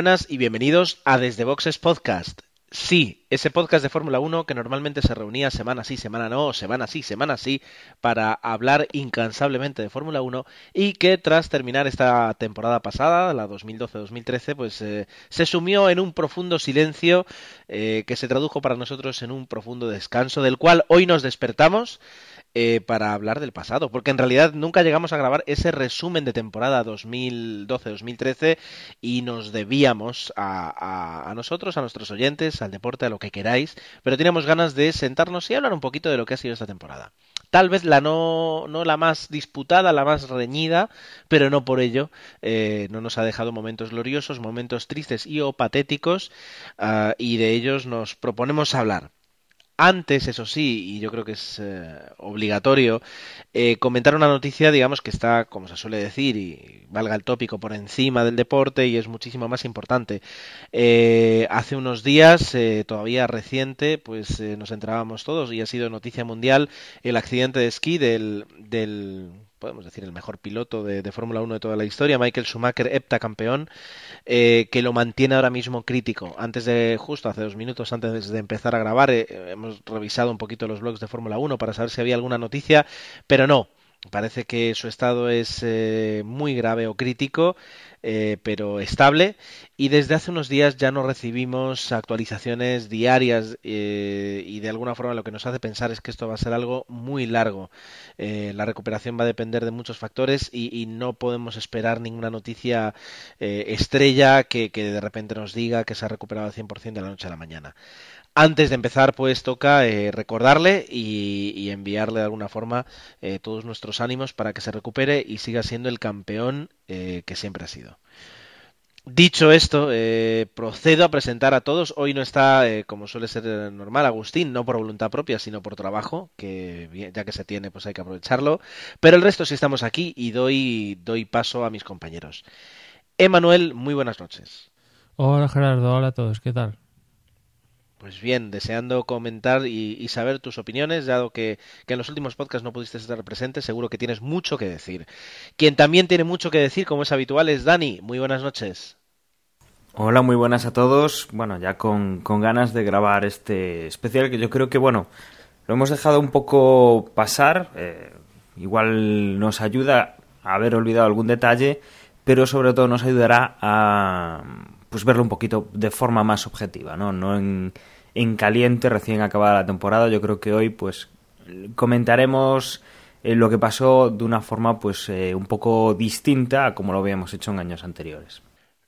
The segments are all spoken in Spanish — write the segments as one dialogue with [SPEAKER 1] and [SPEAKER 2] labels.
[SPEAKER 1] buenas y bienvenidos a Desde Boxes Podcast. Sí, ese podcast de Fórmula 1 que normalmente se reunía semana sí, semana no, semana sí, semana sí, para hablar incansablemente de Fórmula 1 y que tras terminar esta temporada pasada, la 2012-2013, pues eh, se sumió en un profundo silencio eh, que se tradujo para nosotros en un profundo descanso del cual hoy nos despertamos eh, para hablar del pasado, porque en realidad nunca llegamos a grabar ese resumen de temporada 2012-2013 y nos debíamos a, a, nosotros, a nuestros oyentes, al deporte, a lo que queráis, pero teníamos ganas de sentarnos y hablar un poquito de lo que ha sido esta temporada. Tal vez la no, no la más disputada, la más reñida, pero no por ello eh, no nos ha dejado momentos gloriosos, momentos tristes y o patéticos, uh, y de ellos nos proponemos hablar. Antes, eso sí, y yo creo que es eh, obligatorio, eh, comentar una noticia, digamos, que está, como se suele decir, y valga el tópico, por encima del deporte y es muchísimo más importante. Eh, hace unos días, eh, todavía reciente, pues nos enterábamos todos y ha sido noticia mundial el accidente de esquí del, del podemos decir, el mejor piloto de, Fórmula 1 de toda la historia, Michael Schumacher, heptacampeón, eh, que lo mantiene ahora mismo crítico. Antes de, justo hace dos minutos, antes de empezar a grabar, eh, hemos revisado un poquito los blogs de Fórmula 1 para saber si había alguna noticia, pero no. Parece que su estado es eh, muy grave o crítico, eh, pero estable. Y desde hace unos días ya no recibimos actualizaciones diarias eh, y de alguna forma lo que nos hace pensar es que esto va a ser algo muy largo. La recuperación va a depender de muchos factores y, no podemos esperar ninguna noticia estrella que, que, de repente nos diga que se ha recuperado al 100% de la noche a la mañana. Antes de empezar, pues toca eh, recordarle y, enviarle de alguna forma eh, todos nuestros ánimos para que se recupere y siga siendo el campeón eh, que siempre ha sido. Dicho esto, procedo a presentar a todos. Hoy no está, como suele ser normal, Agustín, no por voluntad propia, sino por trabajo, que ya que se tiene, pues hay que aprovecharlo. Pero el resto sí estamos aquí y doy, doy paso a mis compañeros. Emanuel, muy buenas noches.
[SPEAKER 2] Hola Gerardo, hola a todos, ¿qué tal?
[SPEAKER 1] Pues bien, deseando comentar y, saber tus opiniones, dado que, en los últimos podcasts no pudiste estar presente, seguro que tienes mucho que decir. Quien también tiene mucho que decir, como es habitual, es Dani. Muy buenas noches.
[SPEAKER 3] Hola, muy buenas a todos. Bueno, ya con, con ganas de grabar este especial que yo creo que, bueno, lo hemos dejado un poco pasar. Eh, igual nos ayuda a haber olvidado algún detalle, pero sobre todo nos ayudará a pues verlo un poquito de forma más objetiva, ¿no? No en, en caliente, recién acabada la temporada. Yo creo que hoy, pues, comentaremos eh, lo que pasó de una forma, pues, eh, un poco distinta a como lo habíamos hecho en años anteriores.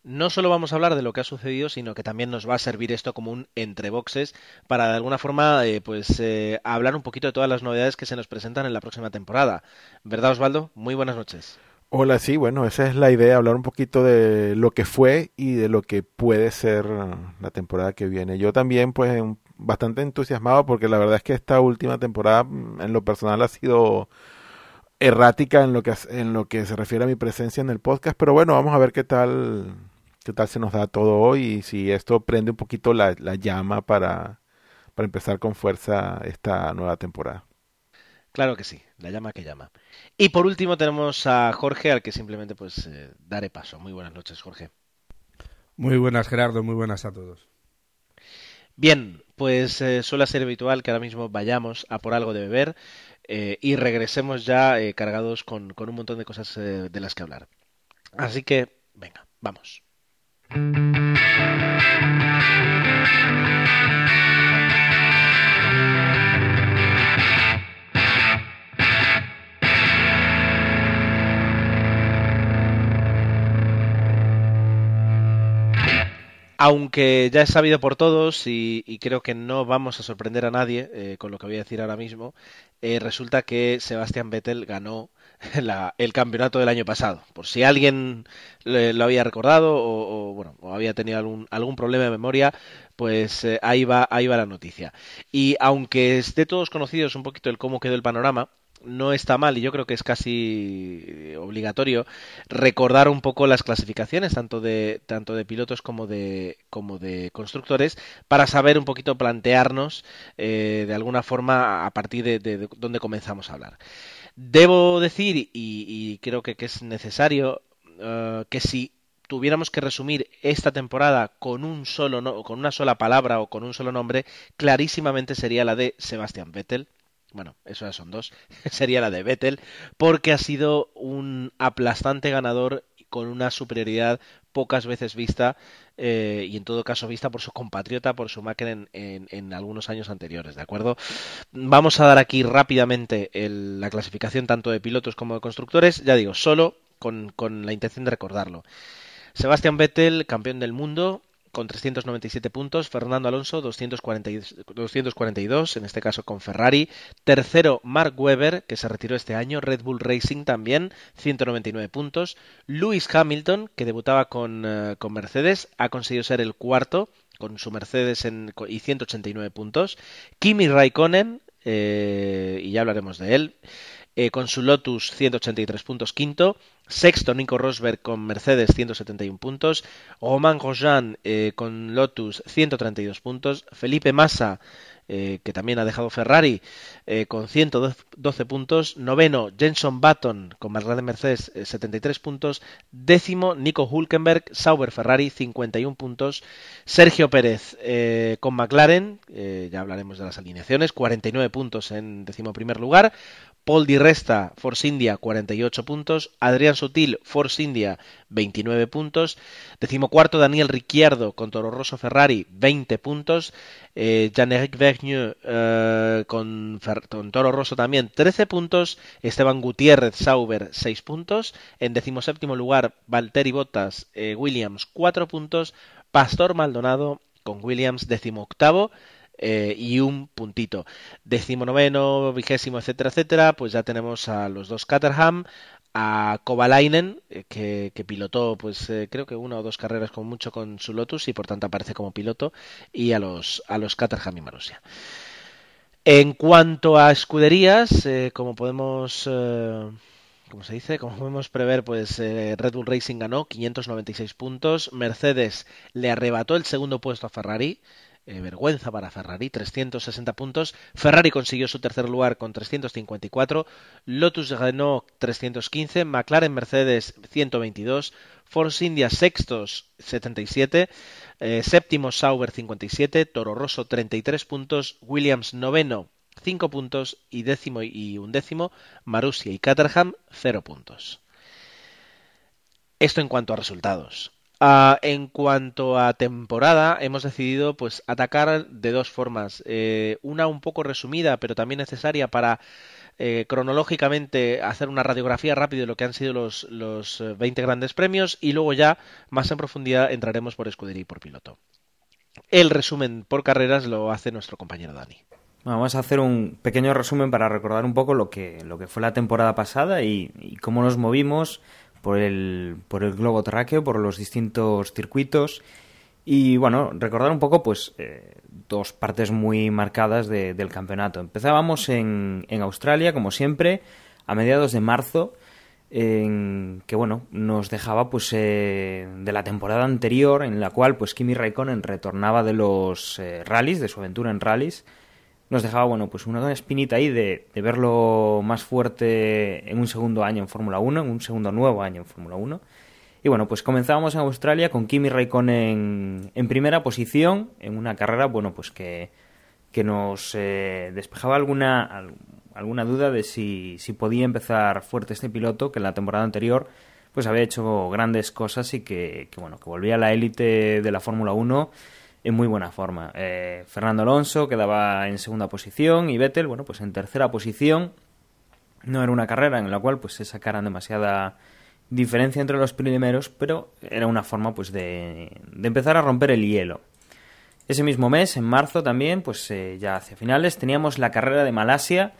[SPEAKER 1] No solo vamos a hablar de lo que ha sucedido, sino que también nos va a servir esto como un entre boxes para de alguna forma eh, pues eh, hablar un poquito de todas las novedades que se nos presentan en la próxima temporada. ¿Verdad, Osvaldo? Muy buenas noches.
[SPEAKER 4] Hola, sí, bueno, esa es la idea, hablar un poquito de lo que fue y de lo que puede ser la temporada que viene. Yo también, pues, bastante entusiasmado porque la verdad es que esta última temporada, en lo personal, ha sido errática en lo que en lo que se refiere a mi presencia en el podcast, pero bueno, vamos a ver qué tal qué tal se nos da todo hoy y si esto prende un poquito la, la llama para, para empezar con fuerza esta nueva temporada.
[SPEAKER 1] Claro que sí, la llama que llama. Y por último tenemos a Jorge, al que simplemente pues eh, daré paso. Muy buenas noches, Jorge.
[SPEAKER 5] Muy buenas, Gerardo, muy buenas a todos.
[SPEAKER 1] Bien, pues eh, suele ser habitual que ahora mismo vayamos a por algo de beber eh, y regresemos ya cargados con, con, un montón de cosas de las que hablar. Así que, venga, vamos. Aunque ya es sabido por todos y, y, creo que no vamos a sorprender a nadie eh, con lo que voy a decir ahora mismo, eh, resulta que Sebastian Vettel ganó el campeonato del año pasado. Por si alguien le, lo había recordado o, o, bueno, o había tenido algún, algún problema de memoria, pues eh, ahí, va, ahí va la noticia. Y aunque esté todos conocidos un poquito el cómo quedó el panorama, no está mal y yo creo que es casi obligatorio recordar un poco las clasificaciones tanto de tanto de pilotos como de como de constructores para saber un poquito plantearnos eh, de alguna forma a partir de, de, donde comenzamos a hablar. Debo decir y, creo que, es necesario uh, que si tuviéramos que resumir esta temporada con un solo no, con una sola palabra o con un solo nombre, clarísimamente sería la de Sebastian Vettel. Bueno, eso ya son dos. sería la de Vettel, porque ha sido un aplastante ganador con una superioridad pocas veces vista eh, y en todo caso vista por su compatriota, por su en, en, en, algunos años anteriores, ¿de acuerdo? Vamos a dar aquí rápidamente el, la clasificación tanto de pilotos como de constructores, ya digo, solo con, con la intención de recordarlo. Sebastian Vettel, campeón del mundo, con 397 puntos, Fernando Alonso 242, 242, en este caso con Ferrari, tercero Mark Webber, que se retiró este año, Red Bull Racing también, 199 puntos, Lewis Hamilton, que debutaba con, uh, con Mercedes, ha conseguido ser el cuarto con su Mercedes en, y 189 puntos, Kimi Raikkonen, eh, y ya hablaremos de él, eh, con su Lotus 183 puntos quinto, sexto Nico Rosberg con Mercedes 171 puntos, Romain Grosjean eh, con Lotus 132 puntos, Felipe Massa eh, que también ha dejado Ferrari eh, con 112 puntos, noveno Jenson Button con McLaren Mercedes 73 puntos, décimo Nico Hulkenberg, Sauber Ferrari 51 puntos, Sergio Pérez con McLaren, ya hablaremos de las alineaciones, 49 puntos en décimo primer lugar, Paul Di Resta, Force India, 48 puntos. Adrián Sutil, Force India, 29 puntos. Decimocuarto, Daniel Ricciardo con Toro Rosso Ferrari, 20 puntos. Eh, Jean-Éric eh, con, con, Toro Rosso también, 13 puntos. Esteban Gutiérrez, Sauber, 6 puntos. En decimoséptimo lugar, Valtteri Bottas, eh, Williams, 4 puntos. Pastor Maldonado con Williams, decimoctavo eh, y un puntito. Décimo noveno, vigésimo, etcétera, etcétera, pues ya tenemos a los dos Caterham, a Kovalainen, eh, que, pilotó, pues eh, creo que una o dos carreras con mucho con su Lotus y por tanto aparece como piloto, y a los, a los Caterham y Marussia. En cuanto a escuderías, como podemos como se dice, como podemos prever, pues Red Bull Racing ganó 596 puntos, Mercedes le arrebató el segundo puesto a Ferrari, eh, vergüenza para Ferrari, 360 puntos. Ferrari consiguió su tercer lugar con 354. Lotus Renault 315. McLaren Mercedes 122. Force India sextos 77. Eh, séptimo Sauber 57. Toro Rosso 33 puntos. Williams noveno 5 puntos. Y décimo y undécimo Marussia y Caterham 0 puntos. Esto en cuanto a resultados. Uh, en cuanto a temporada, hemos decidido pues atacar de dos formas. Eh, una un poco resumida, pero también necesaria para eh, cronológicamente hacer una radiografía rápida de lo que han sido los, los 20 eh, grandes premios y luego ya más en profundidad entraremos por escudería y por piloto. El resumen por carreras lo hace nuestro compañero Dani.
[SPEAKER 3] Vamos a hacer un pequeño resumen para recordar un poco lo que, lo que fue la temporada pasada y cómo nos movimos por el, por el globo terráqueo, por los distintos circuitos. Y bueno, recordar un poco, pues, eh, dos partes muy marcadas de, del campeonato. Empezábamos en, en, Australia, como siempre, a mediados de marzo, en que bueno, nos dejaba pues eh, de la temporada anterior, en la cual pues Kimi Raikkonen retornaba de los eh, rallies, de su aventura en rallies, nos dejaba, bueno, pues una espinita ahí de, verlo más fuerte en un segundo año en Fórmula 1, en un segundo nuevo año en Fórmula 1. Y bueno, pues comenzábamos en Australia con Kimi Raikkonen en, en primera posición, en una carrera, bueno, pues que, que nos eh, despejaba alguna, alguna duda de si, si podía empezar fuerte este piloto, que en la temporada anterior pues había hecho grandes cosas y que, que bueno, que volvía a la élite de la Fórmula 1 en muy buena forma. Eh, Fernando Alonso quedaba en segunda posición y Vettel, bueno, pues en tercera posición. No era una carrera en la cual pues se sacaran demasiada diferencia entre los primeros, pero era una forma pues de, de empezar a romper el hielo. Ese mismo mes, en marzo también, pues eh, ya hacia finales, teníamos la carrera de Malasia,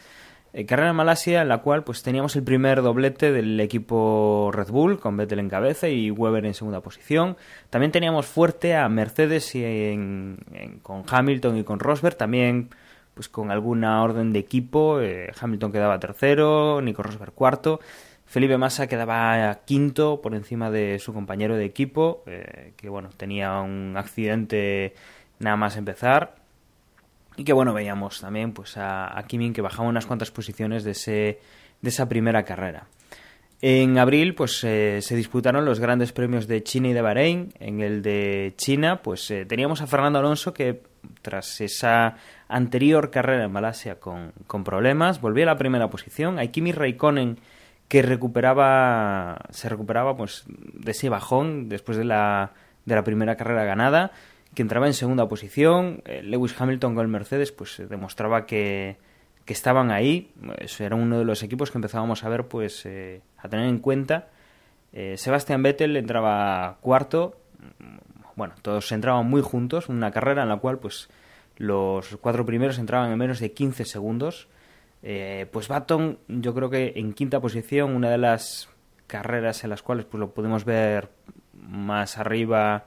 [SPEAKER 3] eh, carrera en Malasia en la cual pues teníamos el primer doblete del equipo Red Bull con Vettel en cabeza y Weber en segunda posición. También teníamos fuerte a Mercedes y en, con Hamilton y con Rosberg, también pues con alguna orden de equipo. Eh, Hamilton quedaba tercero, Nico Rosberg cuarto. Felipe Massa quedaba quinto por encima de su compañero de equipo, eh, que bueno, tenía un accidente nada más empezar. Y que bueno, veíamos también pues a, a Kimin que bajaba unas cuantas posiciones de, ese, de esa primera carrera. En abril pues eh, se disputaron los grandes premios de China y de Bahrein. En el de China pues eh, teníamos a Fernando Alonso que tras esa anterior carrera en Malasia con, con problemas volvió a la primera posición. A Kimi Raikkonen que recuperaba se recuperaba pues de ese bajón después de la, de la primera carrera ganada que entraba en segunda posición. Eh, Lewis Hamilton con el Mercedes pues demostraba que que estaban ahí. Era uno de los equipos que empezábamos a ver, pues, eh, a tener en cuenta. Eh, Sebastian Vettel entraba cuarto. Bueno, todos entraban muy juntos. Una carrera en la cual, pues, los cuatro primeros entraban en menos de 15 segundos. Eh, pues Baton, yo creo que en quinta posición, una de las carreras en las cuales pues lo podemos ver más arriba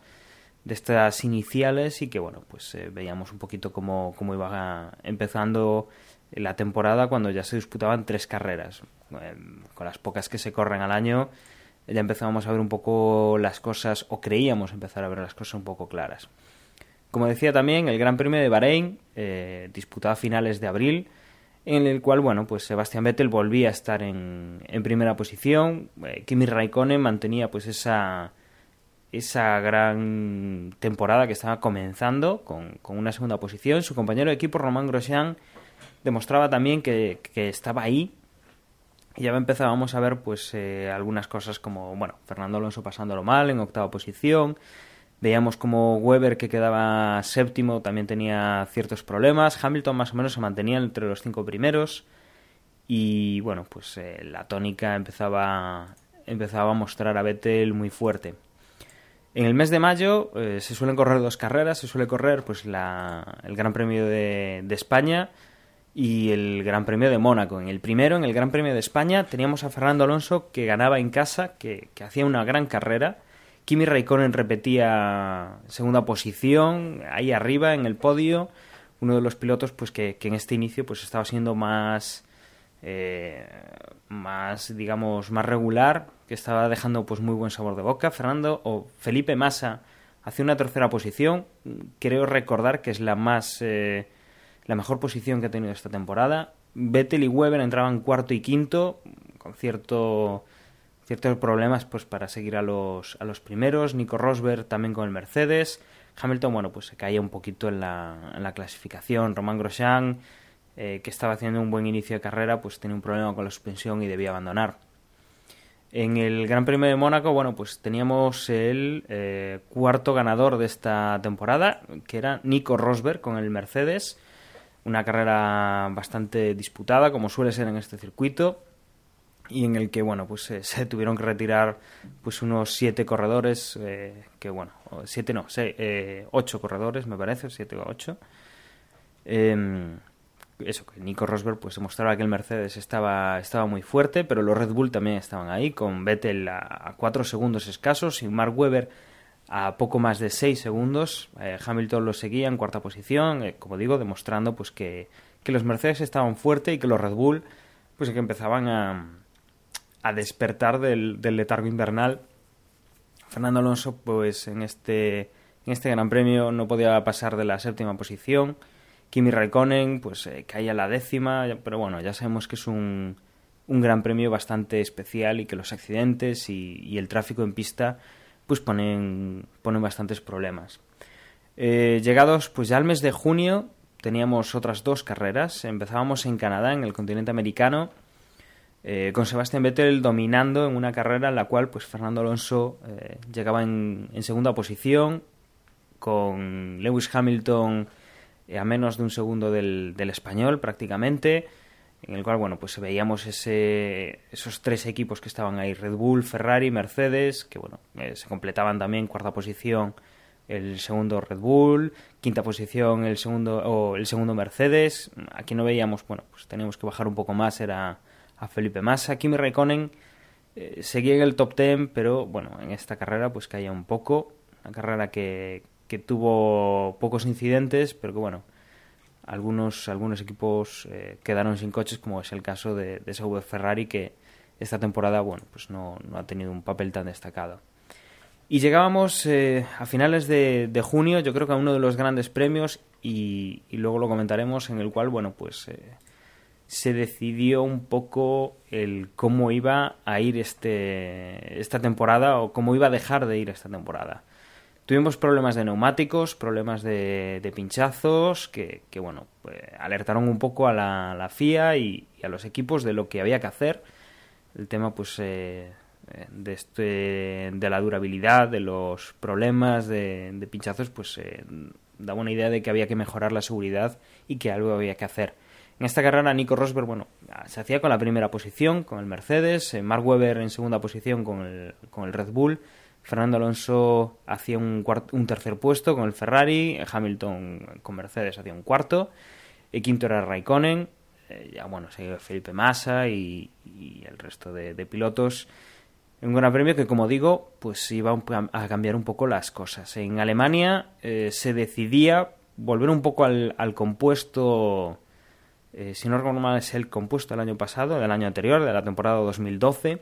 [SPEAKER 3] de estas iniciales y que bueno pues veíamos un poquito cómo, cómo iba empezando la temporada cuando ya se disputaban tres carreras. Em, con las pocas que se corren al año ya empezábamos a ver un poco las cosas, o creíamos empezar a ver las cosas un poco claras. Como decía también, el Gran Premio de Bahrein, eh, disputado a finales de abril, en el cual, bueno, pues Sebastián Vettel volvía a estar en, en primera posición, eh, Kimi Raikkonen mantenía pues esa, esa gran temporada que estaba comenzando con, con una segunda posición, su compañero de equipo Román Grosjean demostraba también que, estaba ahí. Y ya empezábamos a ver pues eh, algunas cosas como, bueno, Fernando Alonso pasándolo mal en octava posición, veíamos como Weber que quedaba séptimo también tenía ciertos problemas, Hamilton más o menos se mantenía entre los cinco primeros. Y bueno, pues eh, la tónica empezaba, empezaba a mostrar a Vettel muy fuerte. En el mes de mayo eh, se suelen correr dos carreras, se suele correr pues la, el Gran Premio de, España, y el Gran Premio de Mónaco. En el primero, en el Gran Premio de España, teníamos a Fernando Alonso que ganaba en casa, que, hacía una gran carrera. Kimi Raikkonen repetía segunda posición, ahí arriba en el podio. Uno de los pilotos pues que, en este inicio pues estaba siendo más, eh, más digamos, más regular, que estaba dejando pues muy buen sabor de boca. Fernando o Felipe Massa hace una tercera posición. Creo recordar que es la más... Eh, la mejor posición que ha tenido esta temporada. Vettel y Weber entraban cuarto y quinto, con cierto, ciertos problemas pues para seguir a los, a los primeros. Nico Rosberg también con el Mercedes. Hamilton, bueno, pues se caía un poquito en la, en la clasificación. Román Grosjean, eh, que estaba haciendo un buen inicio de carrera, pues tenía un problema con la suspensión y debía abandonar. En el Gran Premio de Mónaco, bueno, pues teníamos el eh, cuarto ganador de esta temporada, que era Nico Rosberg con el Mercedes una carrera bastante disputada, como suele ser en este circuito, y en el que, bueno, pues se tuvieron que retirar pues unos siete corredores, eh, que bueno, siete no, eh, ocho corredores, me parece, siete o ocho. Eso, que Nico Rosberg pues demostraba que el Mercedes estaba, estaba muy fuerte, pero los Red Bull también estaban ahí, con Vettel a, cuatro segundos escasos y Mark Webber a poco más de 6 segundos. Eh, Hamilton lo seguía en cuarta posición, eh, como digo, demostrando pues que, los Mercedes estaban fuertes y que los Red Bull pues que empezaban a, a despertar del, letargo invernal. Fernando Alonso pues en este en este Gran Premio no podía pasar de la séptima posición. Kimi Raikkonen pues eh, caía a la décima, pero bueno, ya sabemos que es un, un Gran Premio bastante especial y que los accidentes y, y el tráfico en pista pues ponen, ponen bastantes problemas. Eh, llegados pues ya al mes de junio teníamos otras dos carreras. Empezábamos en Canadá, en el continente americano, eh, con Sebastián Vettel dominando en una carrera en la cual pues Fernando Alonso eh, llegaba en, en, segunda posición, con Lewis Hamilton a menos de un segundo del, del español prácticamente en el cual bueno pues veíamos ese, esos tres equipos que estaban ahí Red Bull Ferrari Mercedes que bueno eh, se completaban también cuarta posición el segundo Red Bull quinta posición el segundo o el segundo Mercedes. Aquí no veíamos bueno pues teníamos que bajar un poco más era a Felipe Massa. Kimi Raikkonen eh, seguía en el top ten pero bueno en esta carrera pues caía un poco. Una carrera que, que tuvo pocos incidentes pero que bueno algunos, algunos equipos eh, quedaron sin coches, como es el caso de, de Ferrari, que esta temporada bueno, pues no, no, ha tenido un papel tan destacado. Y llegábamos eh, a finales de, junio, yo creo que a uno de los grandes premios, y, y luego lo comentaremos, en el cual, bueno, pues eh, se decidió un poco el cómo iba a ir este, esta temporada o cómo iba a dejar de ir esta temporada. Tuvimos problemas de neumáticos, problemas de, pinchazos que, que bueno, pues, alertaron un poco a la, FIA y, a los equipos de lo que había que hacer. El tema, pues, eh, de, este, de la durabilidad, de los problemas de, de pinchazos, pues, eh, daba una idea de que había que mejorar la seguridad y que algo había que hacer. En esta carrera, Nico Rosberg, bueno, se hacía con la primera posición, con el Mercedes, eh, Mark Webber en segunda posición con el, con el Red Bull, Fernando Alonso hacía un, un tercer puesto con el Ferrari, Hamilton con Mercedes hacía un cuarto, y quinto era Raikkonen, eh, ya bueno, seguía Felipe Massa y, y el resto de, pilotos. Un gran premio que, como digo, pues iba a cambiar un poco las cosas. En Alemania eh, se decidía volver un poco al, al compuesto, eh, si no recuerdo mal, es el compuesto del año pasado, del año anterior, de la temporada 2012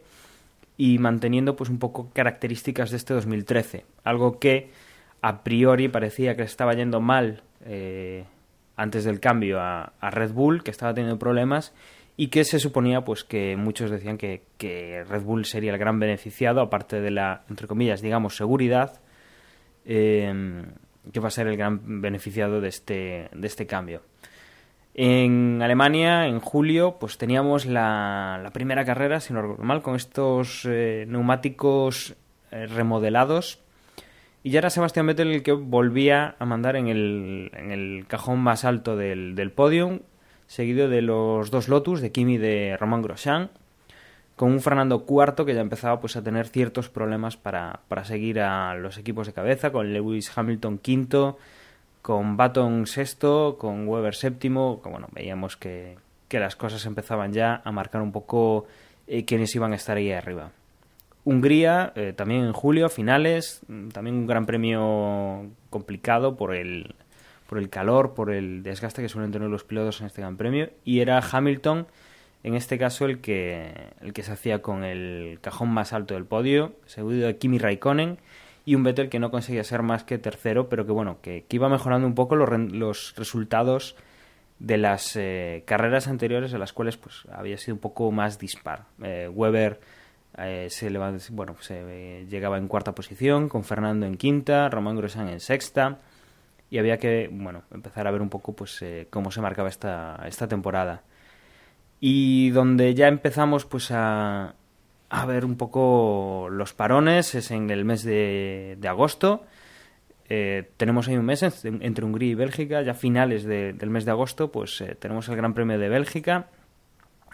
[SPEAKER 3] y manteniendo pues un poco características de este 2013, algo que a priori parecía que estaba yendo mal eh, antes del cambio a, Red Bull, que estaba teniendo problemas y que se suponía pues que muchos decían que, que Red Bull sería el gran beneficiado, aparte de la, entre comillas, digamos, seguridad, eh, que va a ser el gran beneficiado de este, de este cambio. En Alemania, en julio, pues teníamos la, primera carrera, si no recuerdo mal, con estos eh, neumáticos eh, remodelados. Y ya era Sebastián Vettel el que volvía a mandar en el, en el cajón más alto del, del podium, seguido de los dos Lotus, de Kimi y de Romain Grosjean, con un Fernando cuarto que ya empezaba pues, a tener ciertos problemas para, para seguir a los equipos de cabeza, con Lewis Hamilton quinto, con Baton sexto, con Weber séptimo, bueno, veíamos que, que, las cosas empezaban ya a marcar un poco eh, quiénes iban a estar ahí arriba. Hungría, eh, también en julio, finales, también un gran premio complicado por el, por el calor, por el desgaste que suelen tener los pilotos en este gran premio, y era Hamilton, en este caso, el que, el que se hacía con el cajón más alto del podio, seguido de Kimi Raikkonen, y un Vettel que no conseguía ser más que tercero, pero que bueno, que, iba mejorando un poco los, los resultados de las eh, carreras anteriores, en las cuales pues había sido un poco más dispar. Eh, Weber eh, se, bueno, se llegaba en cuarta posición, con Fernando en quinta, Román Grosjean en sexta, y había que bueno empezar a ver un poco pues cómo se marcaba esta, esta temporada. Y donde ya empezamos pues a, a ver un poco los parones es en el mes de, agosto. Eh, tenemos ahí un mes entre Hungría y Bélgica, ya finales de, del mes de agosto, pues eh, tenemos el Gran Premio de Bélgica,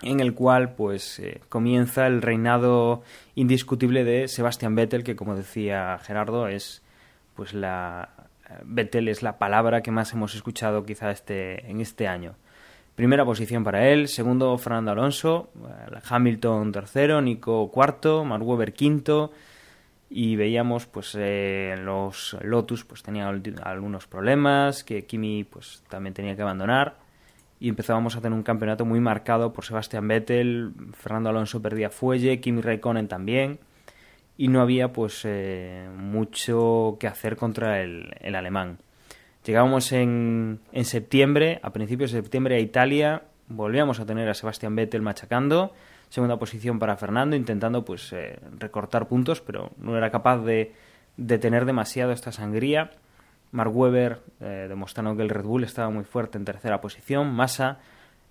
[SPEAKER 3] en el cual pues eh, comienza el reinado indiscutible de Sebastian Vettel, que como decía Gerardo es pues la Vettel es la palabra que más hemos escuchado quizá este en este año. Primera posición para él, segundo Fernando Alonso, Hamilton tercero, Nico cuarto, Mark Webber quinto y veíamos pues eh, los Lotus pues tenían algunos problemas, que Kimi pues también tenía que abandonar y empezábamos a tener un campeonato muy marcado por Sebastian Vettel, Fernando Alonso perdía fuelle, Kimi Raikkonen también y no había pues eh, mucho que hacer contra el, el alemán. Llegábamos en, en septiembre, a principios de septiembre a Italia, volvíamos a tener a Sebastián Vettel machacando, segunda posición para Fernando, intentando pues eh, recortar puntos, pero no era capaz de, de tener demasiado esta sangría. Mark Webber eh, demostrando que el Red Bull estaba muy fuerte en tercera posición, Massa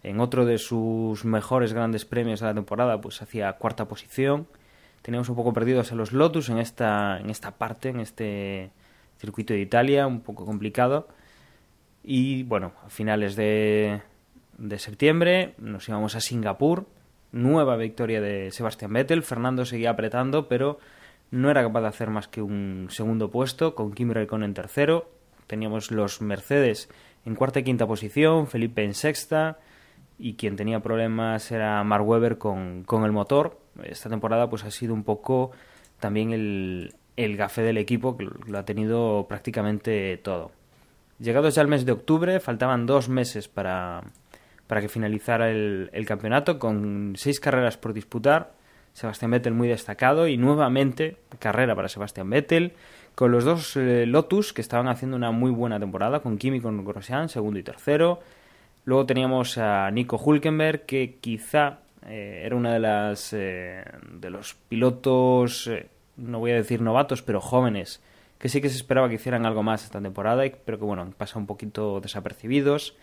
[SPEAKER 3] en otro de sus mejores grandes premios de la temporada pues hacía cuarta posición. Teníamos un poco perdidos a los Lotus en esta, en esta parte, en este circuito de Italia, un poco complicado. Y bueno, a finales de, de septiembre nos íbamos a Singapur, nueva victoria de Sebastian Vettel, Fernando seguía apretando, pero no era capaz de hacer más que un segundo puesto, con Kim Raikkonen en tercero, teníamos los Mercedes en cuarta y quinta posición, Felipe en sexta, y quien tenía problemas era Mark Webber con, con el motor. Esta temporada pues ha sido un poco también el, el gafé del equipo, que lo ha tenido prácticamente todo. Llegados ya al mes de octubre, faltaban dos meses para, para que finalizara el, campeonato, con seis carreras por disputar. Sebastián Vettel muy destacado y nuevamente carrera para Sebastián Vettel con los dos eh, Lotus que estaban haciendo una muy buena temporada, con Kimi con Grosjean, segundo y tercero. Luego teníamos a Nico Hulkenberg, que quizá eh, era uno de, las, eh, de los pilotos, no voy a decir novatos, pero jóvenes, que sí que se esperaba que hicieran algo más esta temporada, pero que bueno, han pasado un poquito desapercibidos.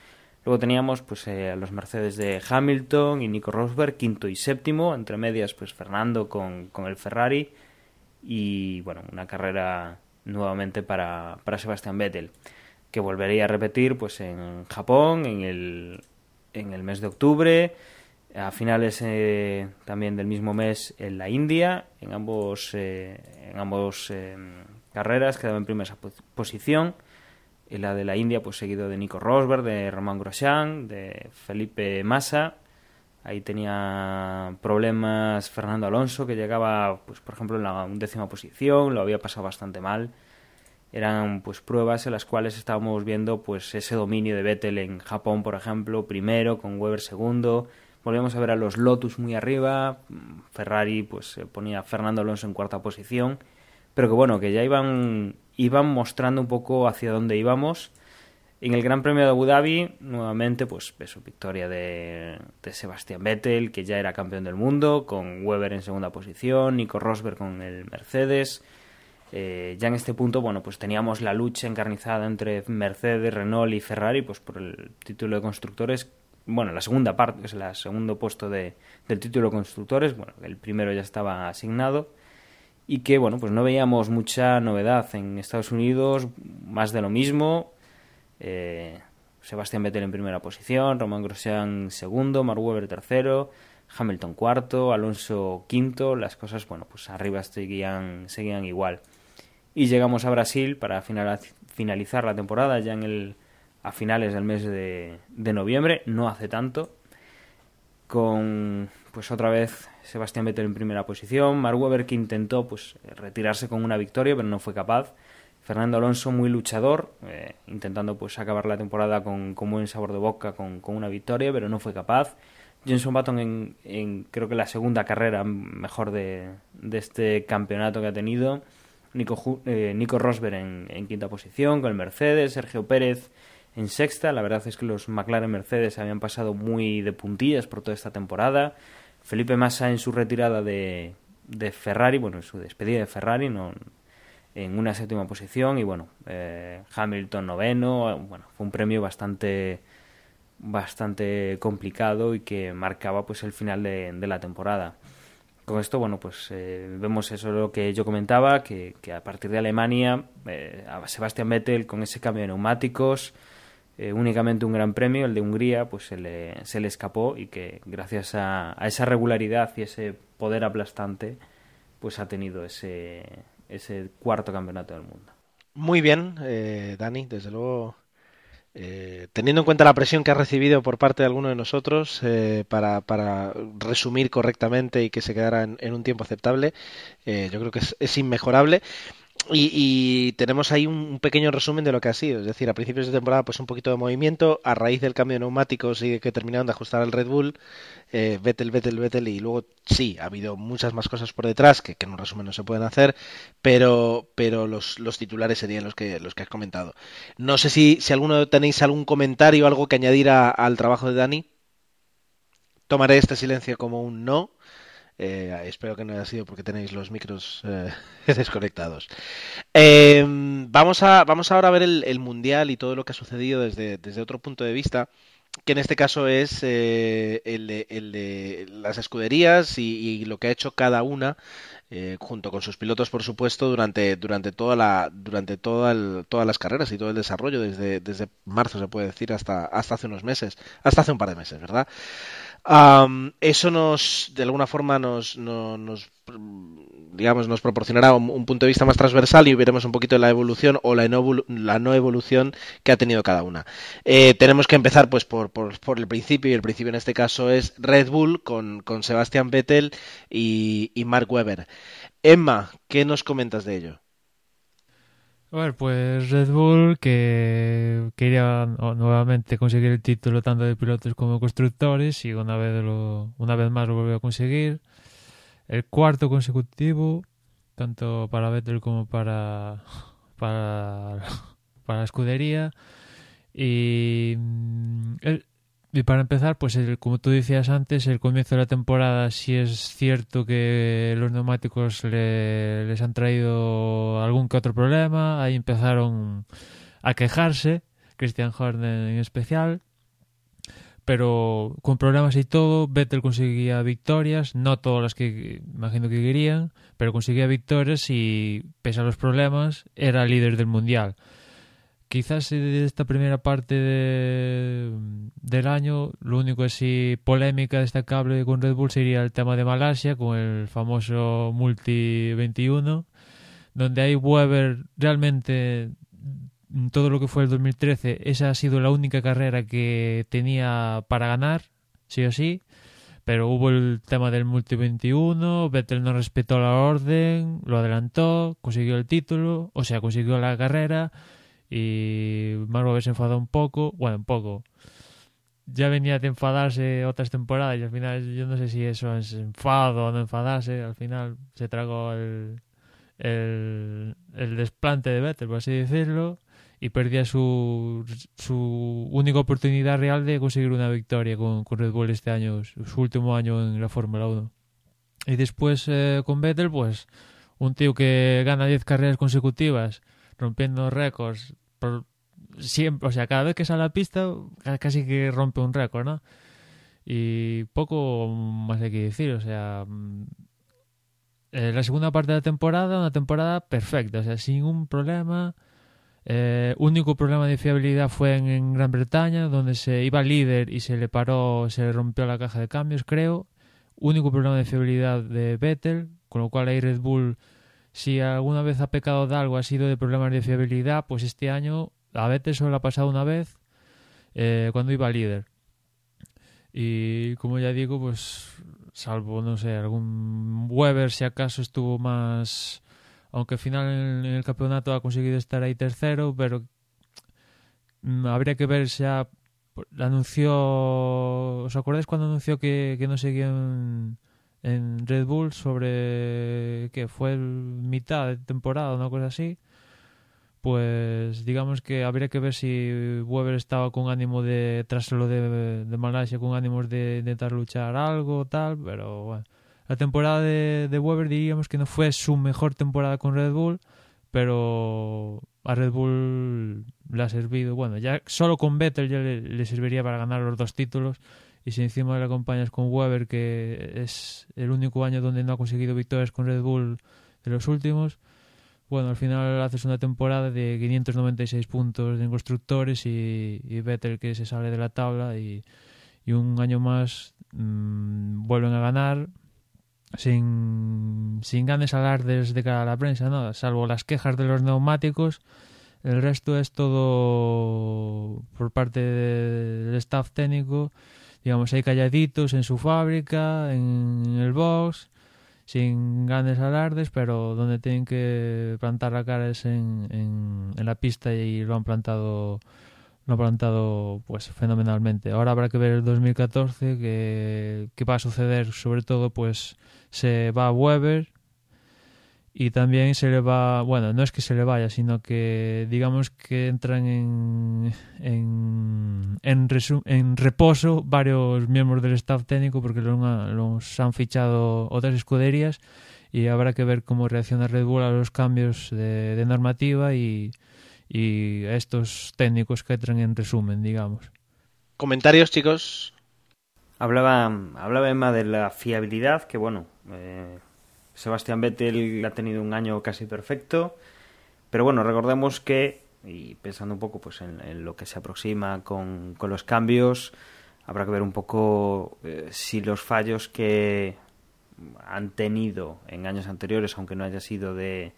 [SPEAKER 3] Luego teníamos pues a los Mercedes de Hamilton y Nico Rosberg, quinto y séptimo, entre medias pues Fernando con, con el Ferrari y bueno, una carrera nuevamente para, para Sebastian Vettel, que volvería a repetir pues en Japón en el, en el mes de octubre, a finales eh, también del mismo mes en la India, en ambos, eh, en ambos eh, carreras quedaba en primera posición. En la de la India, pues seguido de Nico Rosberg, de Román Grosjean, de Felipe Massa. Ahí tenía problemas Fernando Alonso, que llegaba, pues por ejemplo, en la undécima posición, lo había pasado bastante mal eran pues pruebas en las cuales estábamos viendo pues ese dominio de Vettel en Japón por ejemplo primero con Weber segundo volvíamos a ver a los Lotus muy arriba Ferrari pues ponía a Fernando Alonso en cuarta posición pero que bueno que ya iban iban mostrando un poco hacia dónde íbamos. En el Gran Premio de Abu Dhabi nuevamente pues eso victoria de, de Sebastián Vettel que ya era campeón del mundo con Weber en segunda posición Nico Rosberg con el Mercedes. Eh, ya en este punto, bueno, pues teníamos la lucha encarnizada entre Mercedes, Renault y Ferrari, pues por el título de constructores, bueno, la segunda parte, es el segundo puesto de, del título constructores, bueno, el primero ya estaba asignado, y que, bueno, pues no veíamos mucha novedad en Estados Unidos, más de lo mismo, eh, Sebastián Vettel en primera posición, Román Grosjean segundo, Mark Webber tercero, Hamilton cuarto, Alonso quinto, las cosas, bueno, pues arriba seguían, seguían igual. Y llegamos a Brasil para finalizar la temporada ya en el, a finales del mes de, noviembre, no hace tanto, con pues otra vez Sebastián Vettel en primera posición, Mark que intentó pues retirarse con una victoria pero no fue capaz, Fernando Alonso muy luchador, eh, intentando pues acabar la temporada con, con buen sabor de boca, con, con, una victoria pero no fue capaz, Jenson Button en, en, creo que la segunda carrera mejor de, de este campeonato que ha tenido, Nico, eh, Nico Rosberg en, quinta posición con el Mercedes, Sergio Pérez en sexta. La verdad es que los McLaren Mercedes habían pasado muy de puntillas por toda esta temporada. Felipe Massa en su retirada de, de Ferrari, bueno, en su despedida de Ferrari, no, en una séptima posición y bueno, eh, Hamilton noveno, bueno, fue un premio bastante bastante complicado y que marcaba pues el final de la temporada con esto, bueno, pues eh, vemos eso lo que yo comentaba, que, a partir de Alemania, eh, a Sebastián Vettel con ese cambio de neumáticos, eh, únicamente un gran premio, el de Hungría, pues se le, se le escapó y que gracias a, a, esa regularidad y ese poder aplastante, pues ha tenido ese, ese cuarto campeonato del mundo.
[SPEAKER 1] Muy bien, Dani, desde luego eh, teniendo en cuenta la presión que ha recibido por parte de alguno de nosotros eh, para, para, resumir correctamente y que se quedara en, un tiempo aceptable, eh, yo creo que es, inmejorable. Y, tenemos ahí un pequeño resumen de lo que ha sido. Es decir, a principios de temporada, pues un poquito de movimiento. A raíz del cambio de neumáticos y que terminaron de ajustar al Red Bull, eh, Vettel, Vettel, Vettel. Y luego sí, ha habido muchas más cosas por detrás que, en un resumen no se pueden hacer. Pero, pero los, los titulares serían los que, los que has comentado. No sé si, si alguno tenéis algún comentario, algo que añadir al trabajo de Dani. Tomaré este silencio como un no. Eh, espero que no haya sido porque tenéis los micros eh, desconectados. Em, vamos, a, vamos ahora a ver el, Mundial y todo lo que ha sucedido desde, desde otro punto de vista que en este caso es eh, el, de, el, de, las escuderías y, lo que ha hecho cada una junto con sus pilotos por supuesto durante durante toda la durante toda todas las carreras y todo el desarrollo desde, desde marzo se puede decir hasta hasta hace unos meses hasta hace un par de meses verdad eso nos, de alguna forma, nos, nos, digamos, nos proporcionará un, punto de vista más transversal y veremos un poquito la evolución o la no, la no evolución que ha tenido cada una. Eh, tenemos que empezar, pues, por, por, por, el principio y el principio en este caso es Red Bull con, con Sebastian Vettel y, y Mark Webber. Emma, ¿qué nos comentas de ello?
[SPEAKER 2] A ver, pues Red Bull que quería nuevamente conseguir el título tanto de pilotos como constructores y una vez lo, una vez más lo volvió a conseguir. El cuarto consecutivo, tanto para Vettel como para para, para la escudería. Y mm, y para empezar, pues el, como tú decías antes, el comienzo de la temporada sí es cierto que los neumáticos les han traído algún que otro problema. Ahí empezaron a quejarse, Christian Horner en especial. Pero con problemas y todo, Vettel conseguía victorias, no todas las que imagino que querían, pero conseguía victorias y, pese a los problemas, era líder del mundial quizás de esta primera parte de, del año, lo único así polémica destacable con Red Bull sería el tema de Malasia, con el famoso Multi 21, donde hay Weber realmente todo lo que fue el 2013, esa ha sido la única carrera que tenía para ganar, sí o sí. Pero hubo el tema del Multi 21, Vettel no respetó la orden, lo adelantó, consiguió el título, o sea, consiguió la carrera y Marvel se enfadó un poco, bueno, un poco. Ya venía de enfadarse otras temporadas y al final yo no sé si eso es enfado o no enfadarse, al final se tragó el, el, desplante de Vettel, por así decirlo, y perdía su, su única oportunidad real de conseguir una victoria con, con Red Bull este año, su último año en la Fórmula 1. Y después eh, con Vettel, pues un tío que gana 10 carreras consecutivas rompiendo récords siempre, o sea, cada vez que sale a la pista casi que rompe un récord. Y poco más hay que decir, o sea, mm, eh, la segunda parte de la temporada, una temporada perfecta, o sea, sin un problema. Eh, único problema de fiabilidad fue en, en, Gran Bretaña, donde se iba líder y se le paró, se le rompió la caja de cambios, creo. Único problema de fiabilidad de Vettel, con lo cual ahí Red Bull si alguna vez ha pecado de algo ha sido de problemas de fiabilidad, pues este año a Vettel solo ha pasado una vez eh, cuando iba líder. Y como ya digo, pues salvo, no sé, algún Weber si acaso estuvo más... Aunque al final en el campeonato ha conseguido estar ahí tercero, pero mm, habría que ver si ha... Anunció... ¿Os acordáis cuando anunció que, que no seguían en Red Bull sobre que fue mitad de temporada, una cosa así, pues digamos que habría que ver si Weber estaba con ánimo de, tras lo de, de Malasia, con ánimos de intentar luchar algo, tal, pero bueno. La temporada de, de Weber diríamos que no fue su mejor temporada con Red Bull, pero a Red Bull le ha servido, bueno, ya solo con Vettel ya le serviría para ganar los dos títulos y si encima le acompañas con Weber, que es el único año donde no ha conseguido victorias con Red Bull de los últimos, bueno, al final haces una temporada de 596 puntos en constructores y, Vettel que se sale de la tabla y, y un año más mmm, vuelven a ganar sin, sin grandes alardes de cara a la prensa, ¿no? salvo las quejas de los neumáticos. El resto es todo por parte del staff técnico digamos, ahí calladitos en su fábrica, en el box, sin grandes alardes, pero donde tienen que plantar la cara es en, en, la pista y lo han plantado lo han plantado pues fenomenalmente. Ahora habrá que ver el 2014 que, que va a suceder, sobre todo pues se va a Weber y también se le va, bueno, no es que se le vaya, sino que digamos que entran en, en, en, resu, en reposo varios miembros del staff técnico porque los, los, han fichado otras escuderías y habrá que ver cómo reacciona Red Bull a los cambios de, de normativa y, y a estos técnicos que entran en resumen, digamos.
[SPEAKER 1] ¿Comentarios, chicos?
[SPEAKER 3] Hablaba, hablaba Emma de la fiabilidad, que bueno... Eh Sebastián Vettel ha tenido un año casi perfecto, pero bueno, recordemos que, y pensando un poco pues en, en lo que se aproxima con, con, los cambios, habrá que ver un poco eh, si los fallos que han tenido en años anteriores, aunque no haya sido de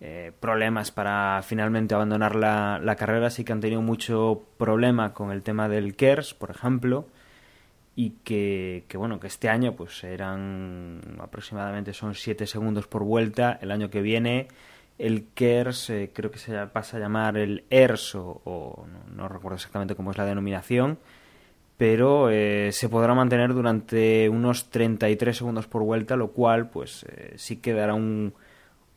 [SPEAKER 3] eh, problemas para finalmente abandonar la, la, carrera, sí que han tenido mucho problema con el tema del KERS, por ejemplo, y que, que, bueno que este año pues eran aproximadamente son 7 segundos por vuelta el año que viene el KERS creo que se pasa a llamar el ERS o, no, recuerdo exactamente cómo es la denominación, pero eh, se podrá mantener durante unos 33 segundos por vuelta, lo cual pues eh, sí que dará un,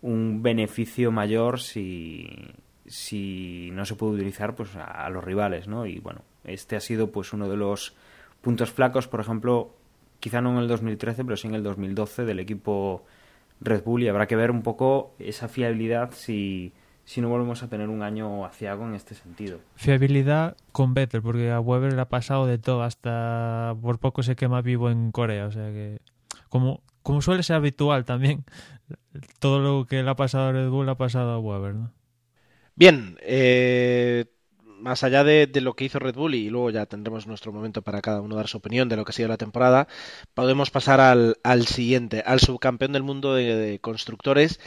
[SPEAKER 3] un beneficio mayor si, si no se puede utilizar pues a, los rivales, ¿no? Y bueno, este ha sido pues uno de los puntos flacos, por ejemplo, quizá no en el 2013, pero sí en el 2012 del equipo Red Bull y habrá que ver un poco esa fiabilidad si, si no volvemos a tener un año aciago en este sentido.
[SPEAKER 2] Fiabilidad con Vettel, porque a Weber le ha pasado de todo, hasta por poco se quema vivo en Corea, o sea que como, como suele ser habitual también, todo lo que le ha pasado a Red Bull le ha pasado a Weber, ¿no?
[SPEAKER 1] Bien, eh, más allá de, lo que hizo Red Bull y luego ya tendremos nuestro momento para cada uno dar su opinión de lo que ha sido la temporada, podemos pasar al, siguiente, al subcampeón del mundo de, constructores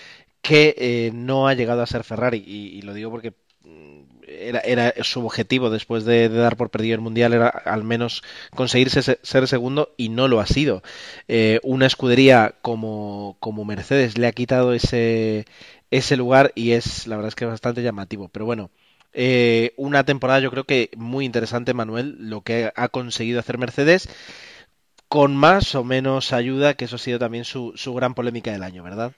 [SPEAKER 1] que eh, no ha llegado a ser Ferrari. Y, lo digo porque mm, era, su objetivo después de, dar por perdido el mundial era al menos conseguirse ser segundo y no lo ha sido. Eh, una escudería como, como Mercedes le ha quitado ese, ese lugar y es la verdad es que es bastante llamativo. Pero bueno, eh, una temporada yo creo que muy interesante, Manuel, lo que ha conseguido hacer Mercedes con más o menos ayuda, que eso ha sido también su, su gran polémica del año, ¿verdad?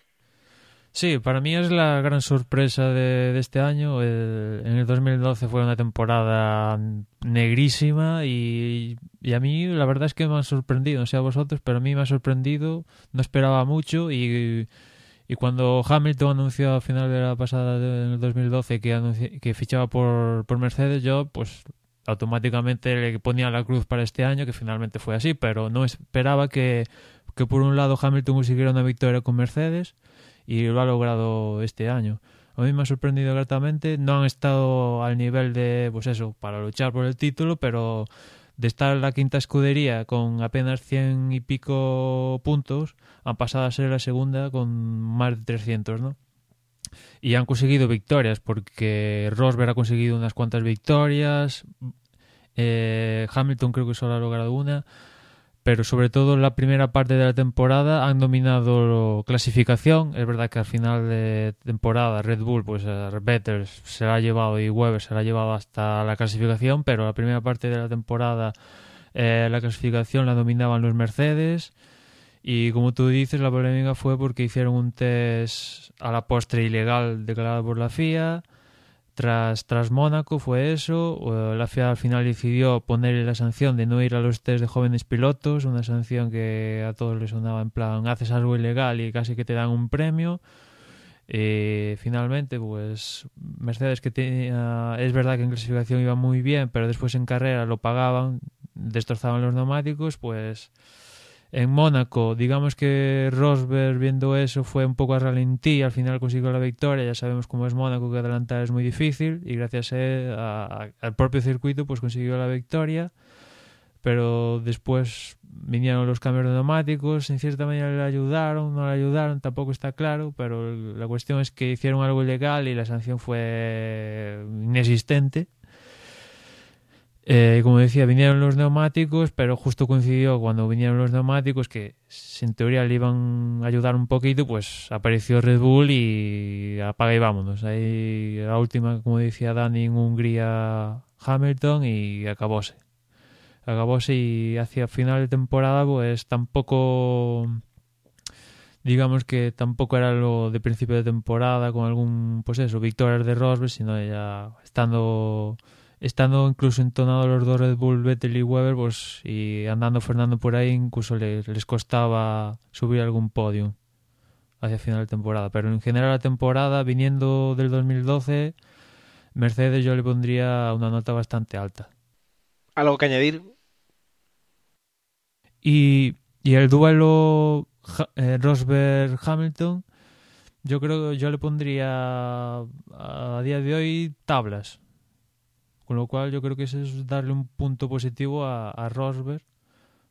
[SPEAKER 2] Sí, para mí es la gran sorpresa de, este año. en el 2012 fue una temporada negrísima y, y, a mí la verdad es que me ha sorprendido, no sé a vosotros, pero a mí me ha sorprendido, no esperaba mucho y cuando Hamilton anunció a final de la pasada del 2012 que, que fichaba por, por Mercedes, yo pues automáticamente le ponía la cruz para este año, que finalmente fue así, pero no esperaba que, que por un lado Hamilton consiguiera una victoria con Mercedes y lo ha logrado este año. A mí me ha sorprendido gratamente, no han estado al nivel de, pues eso, para luchar por el título, pero de estar la quinta escudería con apenas 100 y pico puntos, han pasado a ser la segunda con más de 300, ¿no? Y han conseguido victorias, porque Rosberg ha conseguido unas cuantas victorias, eh, Hamilton creo que solo ha logrado una, pero sobre todo en la primera parte de la temporada han dominado clasificación. Es verdad que al final de temporada Red Bull, pues eh, Vettel se la ha llevado y Weber se la ha llevado hasta la clasificación, pero la primera parte de la temporada eh, la clasificación la dominaban los Mercedes. Y como tú dices, la polémica fue porque hicieron un test a la postre ilegal declarado por la FIA tras, tras Mónaco fue eso, la FIA al final decidió ponerle la sanción de no ir a los test de jóvenes pilotos, una sanción que a todos les sonaba en plan, haces algo ilegal y casi que te dan un premio. Y finalmente, pues Mercedes que es verdad que en clasificación iba muy bien, pero después en carrera lo pagaban, destrozaban los neumáticos, pues en Mónaco, digamos que Rosberg viendo eso fue un poco a ralentí, al final consiguió la victoria, ya sabemos cómo es Mónaco, que adelantar es muy difícil y gracias a, al propio circuito pues consiguió la victoria, pero después vinieron los cambios de neumáticos, en cierta manera le ayudaron, no le ayudaron, tampoco está claro, pero la cuestión es que hicieron algo ilegal y la sanción fue inexistente eh, como decía, vinieron los neumáticos, pero justo coincidió cuando vinieron los neumáticos, que en teoría le iban a ayudar un poquito, pues apareció Red Bull y apaga y vámonos. Ahí la última, como decía Dani, en Hungría Hamilton y acabóse. Acabóse y hacia final de temporada, pues tampoco digamos que tampoco era lo de principio de temporada con algún, pues eso, victorias de Rosberg, sino ya estando estando incluso entonados los dos Red Bull, Vettel y Weber, pues, y andando Fernando por ahí, incluso les, les costaba subir algún podio hacia final de temporada. Pero en general la temporada, viniendo del 2012, Mercedes yo le pondría una nota bastante alta.
[SPEAKER 1] ¿Algo que añadir?
[SPEAKER 2] Y, y el duelo eh, Rosberg-Hamilton, yo creo que yo le pondría a día de hoy tablas. Con lo cual yo creo que eso es darle un punto positivo a, Rosberg,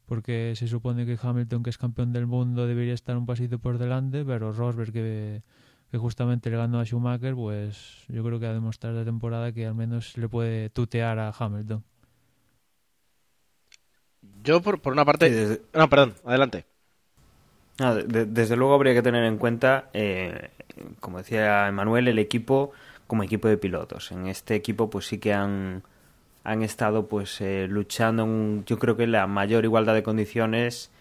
[SPEAKER 2] porque se supone que Hamilton, que es campeón del mundo, debería estar un pasito por delante, pero Rosberg, que, justamente le ganó a Schumacher, pues yo creo que ha demostrado la temporada que al menos le puede tutear a Hamilton.
[SPEAKER 1] Yo, por, por una parte... No, perdón, adelante.
[SPEAKER 3] De- desde luego habría que tener en cuenta, eh, como decía Emanuel, el equipo como equipo de pilotos. En este equipo pues sí que han, han estado pues eh, luchando, en, yo creo que la mayor igualdad de condiciones,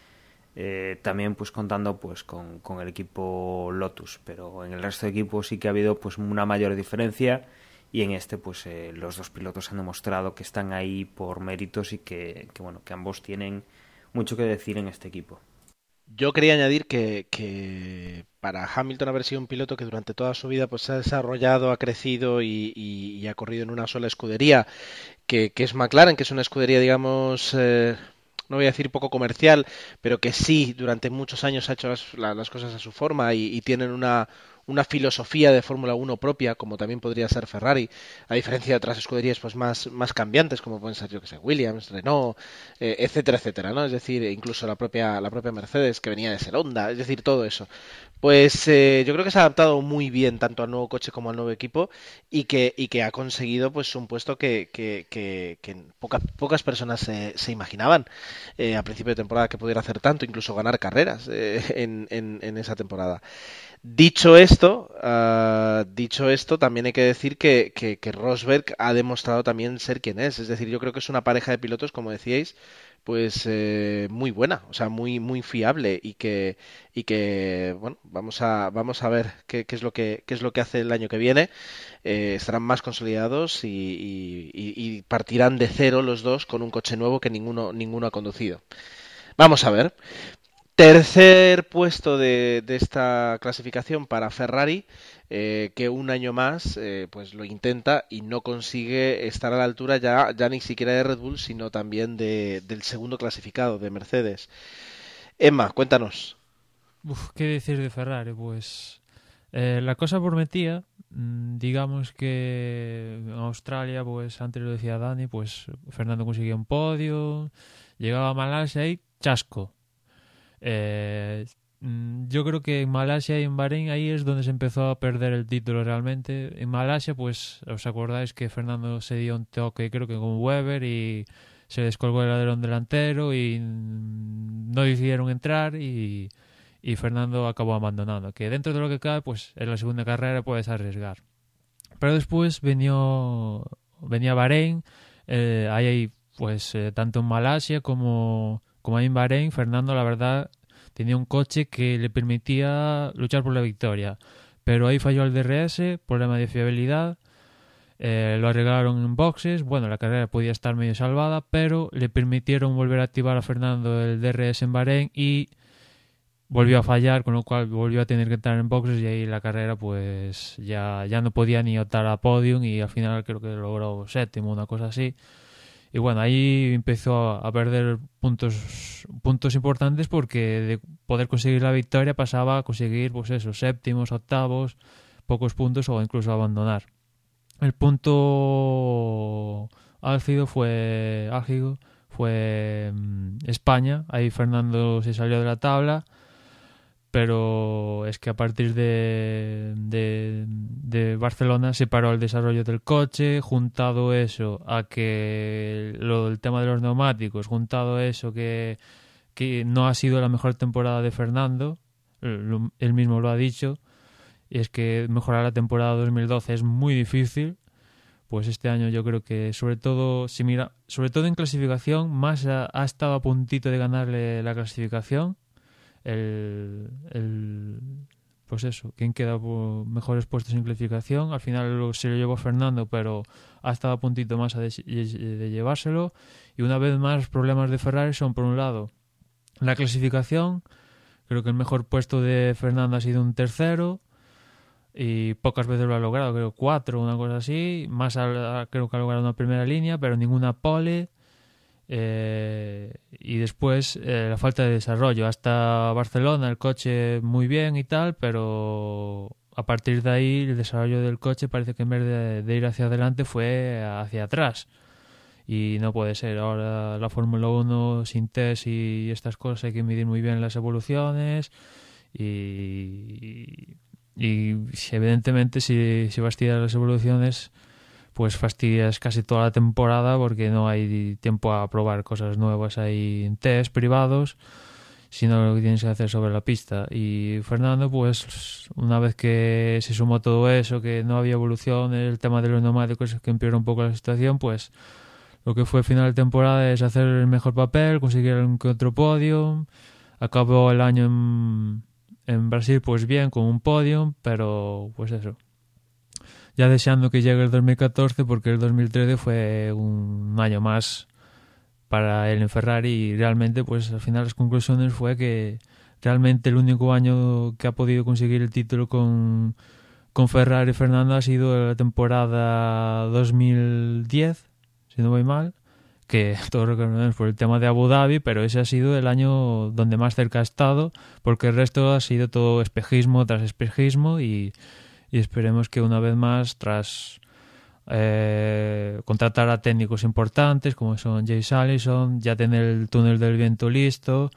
[SPEAKER 3] eh, también pues contando pues con, con el equipo Lotus, pero en el resto de equipos sí que ha habido pues una mayor diferencia y en este pues eh, los dos pilotos han demostrado que están ahí por méritos y que, que bueno que ambos tienen mucho que decir en este equipo.
[SPEAKER 1] Yo quería añadir que, que para Hamilton haber sido un piloto que durante toda su vida pues se ha desarrollado, ha crecido y, ha corrido en una sola escudería, que, que es McLaren, que es una escudería, digamos, eh, no voy a decir poco comercial, pero que sí durante muchos años ha hecho las, la- las cosas a su forma y, y tienen una, una filosofía de Fórmula 1 propia, como también podría ser Ferrari, a diferencia de otras escuderías pues más, más cambiantes, como pueden ser, yo que sé, Williams, Renault, eh, etcétera, etcétera, ¿no? Es decir, incluso la propia, la propia Mercedes, que venía de ser Honda, es decir, todo eso. Pues eh, yo creo que se ha adaptado muy bien tanto al nuevo coche como al nuevo equipo y que, y que ha conseguido pues un puesto que, que, que, que poca- pocas personas se, se imaginaban eh, a principio de temporada que pudiera hacer tanto, incluso ganar carreras eh, en, en, en esa temporada. Dicho esto, ah, dicho esto, también hay que decir que, Rosberg ha demostrado también ser quien es. Es decir, yo creo que es una pareja de pilotos, como decíais, pues eh, muy buena, o sea, muy muy fiable y que y que bueno, vamos a vamos a ver qué, es lo que qué es lo que hace el año que viene. Eh, estarán más consolidados y- y- y partirán de cero los dos con un coche nuevo que ninguno ninguno ha conducido. Vamos a ver. Tercer puesto de, esta clasificación para Ferrari, eh, que un año más eh, pues lo intenta y no consigue estar a la altura ya, ya ni siquiera de Red Bull, sino también de, del segundo clasificado, de Mercedes. Emma, cuéntanos.
[SPEAKER 2] ¿qué decir de Ferrari? Pues eh, la cosa prometía, mm, digamos que en Australia, pues antes lo decía Dani, pues Fernando conseguía un podio, llegaba a Malasia y chasco. Eh, mm, yo creo que en Malasia y en Bahrein ahí es donde se empezó a perder el título realmente. En Malasia, pues os acordáis que Fernando se dio un toque, creo que con Weber y se descolgó el alerón delantero y mm, no decidieron entrar y y Fernando acabó abandonando. Que dentro de lo que cabe, pues en la segunda carrera puedes arriesgar. Pero después venía, venía Bahrein, eh, ahí pues eh, tanto en Malasia como, como en Bahrein, Fernando la verdad tenía un coche que le permitía luchar por la victoria. Pero ahí falló el DRS, problema de fiabilidad. eh, lo arreglaron en boxes. Bueno, la carrera podía estar medio salvada, pero le permitieron volver a activar a Fernando el DRS en Bahrein y volvió a fallar, con lo cual volvió a tener que entrar en boxes y ahí la carrera pues ya, ya no podía ni optar a podium y al final creo que logró séptimo, una cosa así. Y bueno, ahí empezó a perder puntos, puntos importantes porque de poder conseguir la victoria pasaba a conseguir pues eso, séptimos, octavos, pocos puntos o incluso abandonar. El punto álgido fue álgido fue mm, España, ahí Fernando se salió de la tabla pero es que a partir de, de, Barcelona se paró el desarrollo del coche, juntado eso a que lo del tema de los neumáticos, juntado eso que, que no ha sido la mejor temporada de Fernando, él mismo lo ha dicho, y es que mejorar la temporada 2012 es muy difícil, pues este año yo creo que sobre todo, si mira, sobre todo en clasificación, Massa ha estado a puntito de ganarle la clasificación, el, el pues eso, quien queda por mejores puestos en clasificación. Al final se lo llevó Fernando, pero ha estado a puntito más de, de llevárselo. Y una vez más, los problemas de Ferrari son, por un lado, la clasificación. Creo que el mejor puesto de Fernando ha sido un tercero. Y pocas veces lo ha logrado, creo cuatro, una cosa así. Más creo que ha logrado una primera línea, pero ninguna pole. Eh, y después eh, la falta de desarrollo. Hasta Barcelona el coche muy bien y tal, pero a partir de ahí el desarrollo del coche parece que en vez de, ir hacia adelante fue hacia atrás. Y no puede ser. Ahora la Fórmula 1 sin test y estas cosas hay que medir muy bien las evoluciones. Y, evidentemente si, si vas a las evoluciones pues fastidias casi toda la temporada porque no hay tiempo a probar cosas nuevas ahí en test privados sino lo que tienes que hacer sobre la pista. Y Fernando, pues una vez que se sumó todo eso, que no había evolución, el tema de los neumáticos que empeoró un poco la situación, pues lo que fue final de temporada es hacer el mejor papel, conseguir otro podio. Acabó el año en, en Brasil pues bien, con un podio, pero pues eso. Ya deseando que llegue el 2014 porque el 2013 fue un año más para él en Ferrari y realmente pues al final las conclusiones fue que realmente el único año que ha podido conseguir el título con, con Ferrari Fernando ha sido la temporada 2010 si no voy mal que todos reconocemos por el tema de Abu Dhabi, pero ese ha sido el año donde más cerca ha estado, porque el resto ha sido todo espejismo tras espejismo y, y esperemos que una vez más, tras eh, contratar a técnicos importantes como son Jace Allison, ya tener el túnel del viento listo,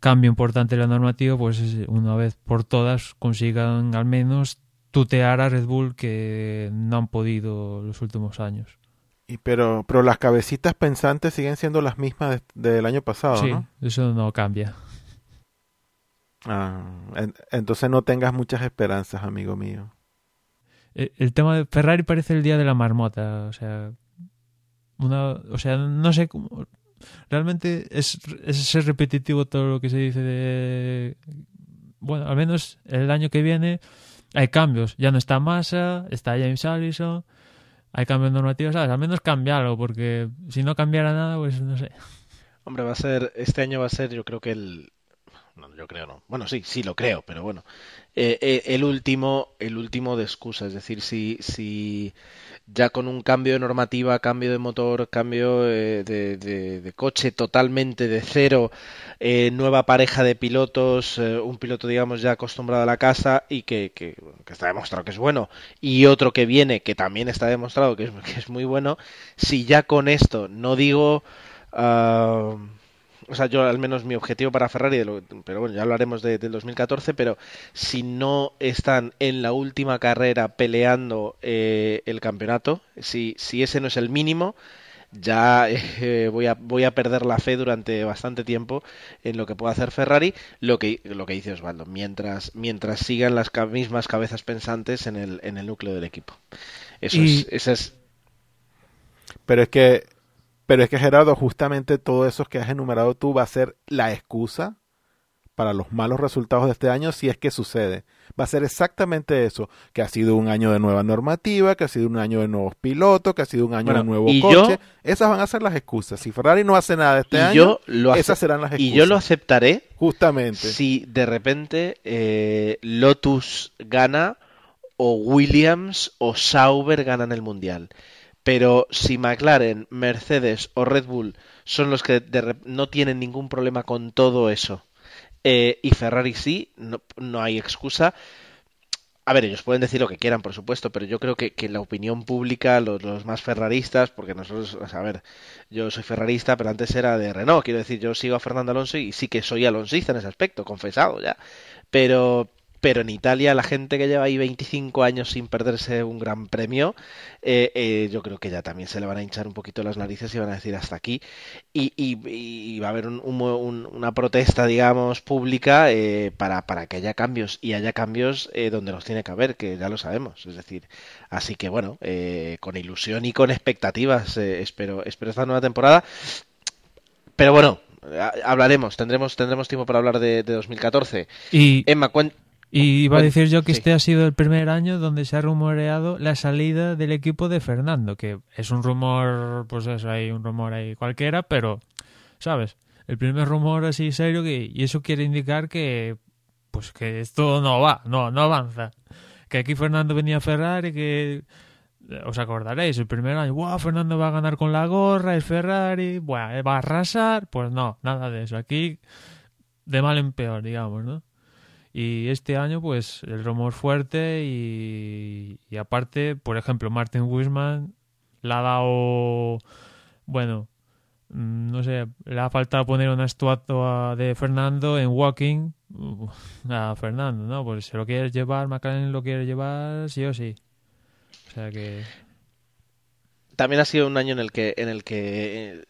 [SPEAKER 2] cambio importante en la normativa, pues una vez por todas consigan al menos tutear a Red Bull que no han podido los últimos años.
[SPEAKER 4] Y pero, pero las cabecitas pensantes siguen siendo las mismas de, del año pasado,
[SPEAKER 2] sí,
[SPEAKER 4] ¿no?
[SPEAKER 2] eso no cambia.
[SPEAKER 4] Ah, en, entonces no tengas muchas esperanzas, amigo mío.
[SPEAKER 2] El, el, tema de Ferrari parece el día de la marmota, o sea, una, o sea, no sé cómo, realmente es, es repetitivo todo lo que se dice de, bueno, al menos el año que viene hay cambios, ya no está Massa, está James Allison, hay cambios normativos, ¿sabes? Al menos cambiarlo, porque si no cambiara nada, pues no sé.
[SPEAKER 1] Hombre, va a ser, este año va a ser, yo creo que el, no, yo creo no. Bueno, sí, sí lo creo, pero bueno. Eh, eh, el último, el último de excusa, es decir, si, si ya con un cambio de normativa, cambio de motor, cambio eh, de, coche totalmente de cero, eh, nueva pareja de pilotos, un piloto digamos ya acostumbrado a la casa y que, que, que, está demostrado que es bueno, y otro que viene que también está demostrado que es, que es muy bueno, si ya con esto no digo... Uh, o sea, yo al menos mi objetivo para Ferrari, de lo, pero bueno, ya hablaremos de, del 2014, pero si no están en la última carrera peleando eh, el campeonato, si, si ese no es el mínimo, ya eh, voy, a, voy a perder la fe durante bastante tiempo en lo que pueda hacer Ferrari, lo que, lo que dice Osvaldo, mientras, mientras sigan las mismas cabezas pensantes en el, en el núcleo del equipo. Eso y... es, esa es...
[SPEAKER 4] Pero es que pero es que Gerardo, justamente todo eso que has enumerado tú va a ser la excusa para los malos resultados de este año si es que sucede. Va a ser exactamente eso, que ha sido un año de nueva normativa, que ha sido un año de nuevos pilotos, que ha sido un año bueno, de nuevo coche. Yo, esas van a ser las excusas. Si Ferrari no hace nada este año, esas serán las excusas.
[SPEAKER 1] Y yo lo aceptaré
[SPEAKER 4] justamente
[SPEAKER 1] si de repente eh, Lotus gana o Williams o Sauber ganan el mundial. Pero si McLaren, Mercedes o Red Bull son los que de, no tienen ningún problema con todo eso eh, y Ferrari sí, no, hay excusa. A ver, ellos pueden decir lo que quieran, por supuesto, pero yo creo que, que la opinión pública, los, los, más ferraristas, porque nosotros, o sea, a ver, yo soy ferrarista, pero antes era de Renault, quiero decir, yo sigo a Fernando Alonso y sí que soy alonsista en ese aspecto, confesado ya. Pero, pero en Italia la gente que lleva ahí 25 años sin perderse un gran premio, eh, eh, yo creo que ya también se le van a hinchar un poquito las narices y van a decir hasta aquí. Y, y, y va a haber un, un, una protesta, digamos, pública eh, para, para, que haya cambios y haya cambios eh, donde los tiene que haber, que ya lo sabemos. Es decir, así que bueno, eh, con ilusión y con expectativas espero, espero esta nueva temporada. Pero bueno, hablaremos, tendremos, tendremos tiempo para hablar de, de 2014.
[SPEAKER 2] Y
[SPEAKER 1] Emma, cuen
[SPEAKER 2] y iba a decir yo que sí. este ha sido el primer año donde se ha rumoreado la salida del equipo de Fernando, que es un rumor, pues eso, hay un rumor ahí cualquiera, pero, ¿sabes? El primer rumor así serio que, y eso quiere indicar que, pues que esto no va, no, no avanza. Que aquí Fernando venía a Ferrari, que os acordaréis, el primer año, wow, Fernando va a ganar con la gorra, es Ferrari, bueno, va a arrasar, pues no, nada de eso. Aquí de mal en peor, digamos, ¿no? Y este año, pues, el rumor fuerte y, aparte, por ejemplo, Martin Wisman le ha dado, bueno, no sé, le ha faltado poner una estatua de Fernando en Walking a Fernando, ¿no? Pues se lo quiere llevar, McLaren lo quiere llevar, sí o sí. O sea que...
[SPEAKER 1] también ha sido un año en el que en el que eh,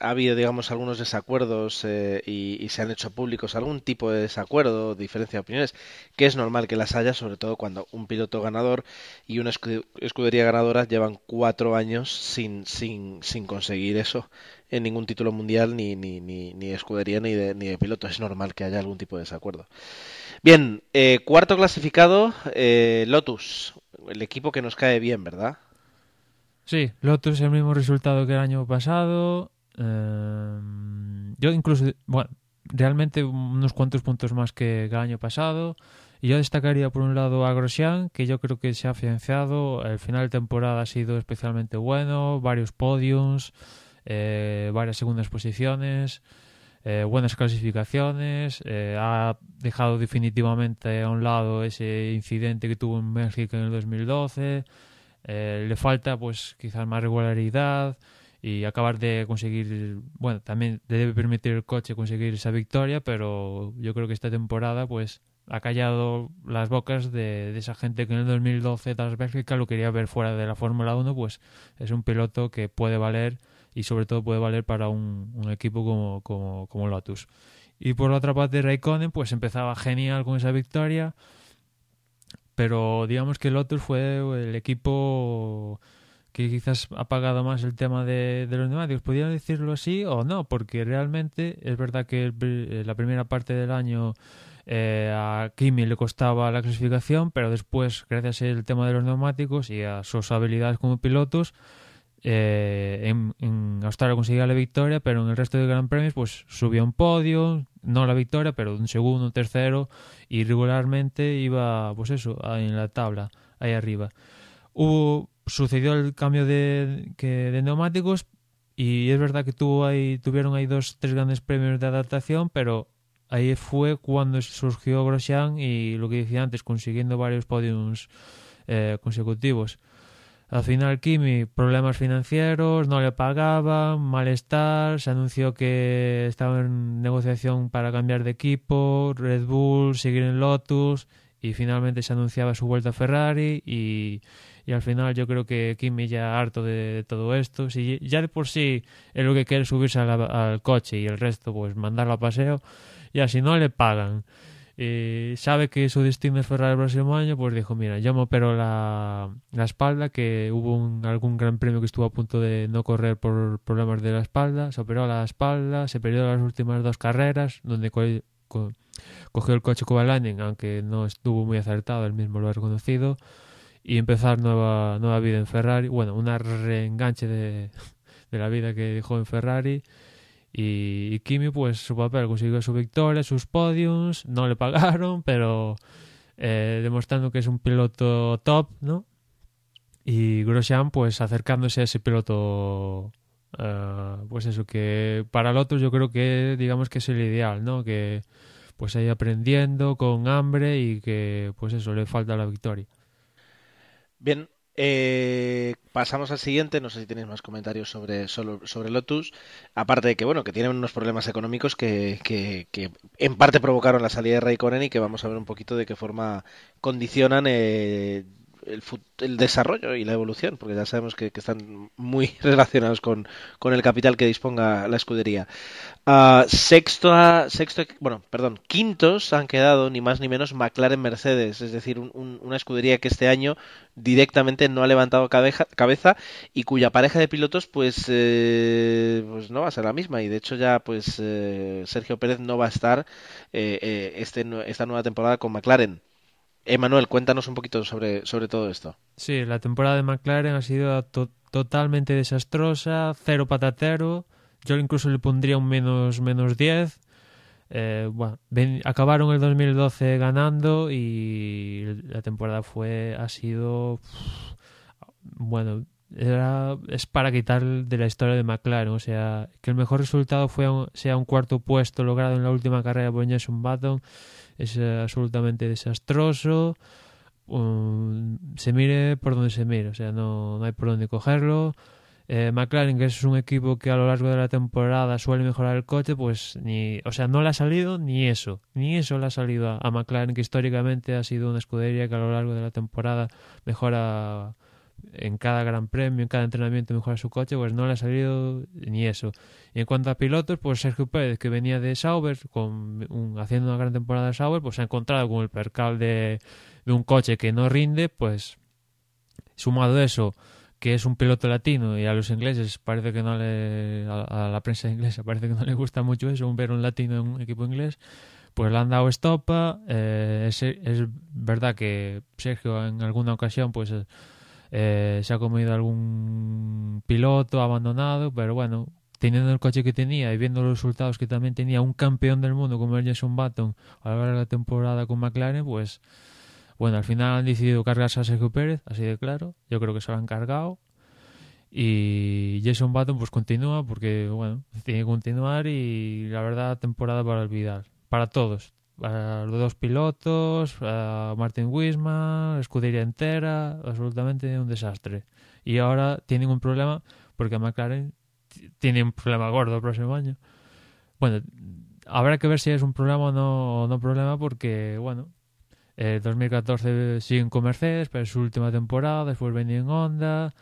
[SPEAKER 1] ha habido digamos algunos desacuerdos eh, y, se han hecho públicos algún tipo de desacuerdo diferencia de opiniones que es normal que las haya sobre todo cuando un piloto ganador y una escudería ganadora llevan cuatro años sin sin, sin conseguir eso en ningún título mundial ni ni, ni, ni de escudería ni de, ni de piloto. Es normal que haya algún tipo de desacuerdo. Bien eh, cuarto clasificado eh, Lotus el equipo que nos cae bien verdad
[SPEAKER 2] Sí, Lotus el mismo resultado que el año pasado. Eh, yo incluso, bueno, realmente unos cuantos puntos más que el año pasado. Y yo destacaría por un lado a Grosjean, que yo creo que se ha afianzado. El final de temporada ha sido especialmente bueno, varios podiums, eh, varias segundas posiciones, eh, buenas clasificaciones. Eh, ha dejado definitivamente a un lado ese incidente que tuvo en México en el 2012. Eh, le falta pues quizás más regularidad y acabar de conseguir, bueno, también le debe permitir el coche conseguir esa victoria, pero yo creo que esta temporada pues ha callado las bocas de, esa gente que en el 2012 tras Bélgica lo quería ver fuera de la Fórmula 1, pues es un piloto que puede valer y sobre todo puede valer para un, un equipo como, como, como Lotus. Y por la otra parte Raikkonen pues empezaba genial con esa victoria, pero digamos que Lotus fue el equipo que quizás ha pagado más el tema de, los neumáticos. ¿Podría decirlo así o no? Porque realmente es verdad que el, la primera parte del año eh, a Kimi le costaba la clasificación, pero después, gracias al tema de los neumáticos y a sus habilidades como pilotos, eh, en, en, Australia conseguía la victoria, pero en el resto de Gran Premios pues subió un podio, no la victoria, pero un segundo, un tercero, y regularmente iba, pues eso, en la tabla, ahí arriba. Hubo, sucedió el cambio de, que, de neumáticos y es verdad que tuvo ahí, tuvieron ahí dos, tres grandes premios de adaptación, pero ahí fue cuando surgió Grosjean y lo que decía antes, consiguiendo varios podiums eh, consecutivos. Al final Kimi, problemas financieros, no le pagaban, malestar, se anunció que estaba en negociación para cambiar de equipo, Red Bull, seguir en Lotus y finalmente se anunciaba su vuelta a Ferrari y, y al final yo creo que Kimi ya harto de, todo esto, si ya de por sí es lo que quiere subirse al, al coche y el resto pues mandarlo a paseo, ya si no le pagan eh, sabe que su destino es Ferrari el próximo año, pues dijo, mira, yo me opero la, la espalda, que hubo un, algún gran premio que estuvo a punto de no correr por problemas de la espalda, se operó la espalda, se perdió las últimas dos carreras, donde co co cogió el coche Kovalainen, aunque no estuvo muy acertado, él mismo lo ha reconocido, y empezar nueva, nueva vida en Ferrari, bueno, una reenganche de, de la vida que dejó en Ferrari, y, Kimi, pues su papel consiguió su victoria, sus podiums, no le pagaron, pero eh, demostrando que es un piloto top, ¿no? Y Grosjean, pues acercándose a ese piloto, uh, pues eso, que para Lotus yo creo que digamos que es el ideal, ¿no? Que pues ahí aprendiendo con hambre y que pues eso, le falta la victoria.
[SPEAKER 1] Bien, eh, pasamos al siguiente, no sé si tenéis más comentarios sobre, sobre, Lotus, aparte de que bueno, que tienen unos problemas económicos que, que, que en parte provocaron la salida de Raikkonen y que vamos a ver un poquito de qué forma condicionan eh, el, el, desarrollo y la evolución, porque ya sabemos que, están muy relacionados con, con, el capital que disponga la escudería. Uh, sexto, a, sexto, bueno, perdón, quintos han quedado ni más ni menos McLaren Mercedes, es decir, un, un, una escudería que este año directamente no ha levantado cabeza, y cuya pareja de pilotos pues, eh, pues no va a ser la misma y de hecho ya pues eh, Sergio Pérez no va a estar eh, este, esta nueva temporada con McLaren. Emanuel, cuéntanos un poquito sobre, sobre todo esto.
[SPEAKER 2] Sí, la temporada de McLaren ha sido to totalmente desastrosa, cero patatero. Yo incluso le pondría un menos, menos 10. Eh, bueno, ven, acabaron el 2012 ganando y la temporada fue ha sido bueno era, es para quitar de la historia de McLaren o sea que el mejor resultado fue un, sea un cuarto puesto logrado en la última carrera de Jenson Button es absolutamente desastroso. Um, se mire por donde se mire o sea no, no hay por dónde cogerlo. Eh, McLaren, que es un equipo que a lo largo de la temporada suele mejorar el coche, pues ni, o sea, no le ha salido ni eso, ni eso le ha salido a, a McLaren, que históricamente ha sido una escudería que a lo largo de la temporada mejora en cada gran premio, en cada entrenamiento mejora su coche, pues no le ha salido ni eso. Y en cuanto a pilotos, pues Sergio Pérez, que venía de Sauber, con haciendo una gran temporada de Sauber, pues se ha encontrado con el percal de, un coche que no rinde, pues sumado eso, que es un piloto latino y a los ingleses parece que no le a, la prensa inglesa parece que no le gusta mucho eso, ver un latino en un equipo inglés, pues le han dado estopa. Eh, es, verdad que Sergio en alguna ocasión pues eh, se ha comido algún piloto abandonado, pero bueno, teniendo el coche que tenía y viendo los resultados que también tenía un campeón del mundo como el Jason Button a lo largo de la temporada con McLaren, pues bueno, al final han decidido cargarse a Sergio Pérez, así de claro. Yo creo que se lo han cargado. Y Jason Button pues continúa porque, bueno, tiene que continuar y la verdad temporada para olvidar. Para todos. Para los dos pilotos, a Martin Wisman, escudería entera, absolutamente un desastre. Y ahora tienen un problema porque McLaren tiene un problema gordo el próximo año. Bueno, habrá que ver si es un problema o no, no problema porque, bueno, eh, 2014 siguen con Mercedes, pero es su última temporada, después venía en Honda.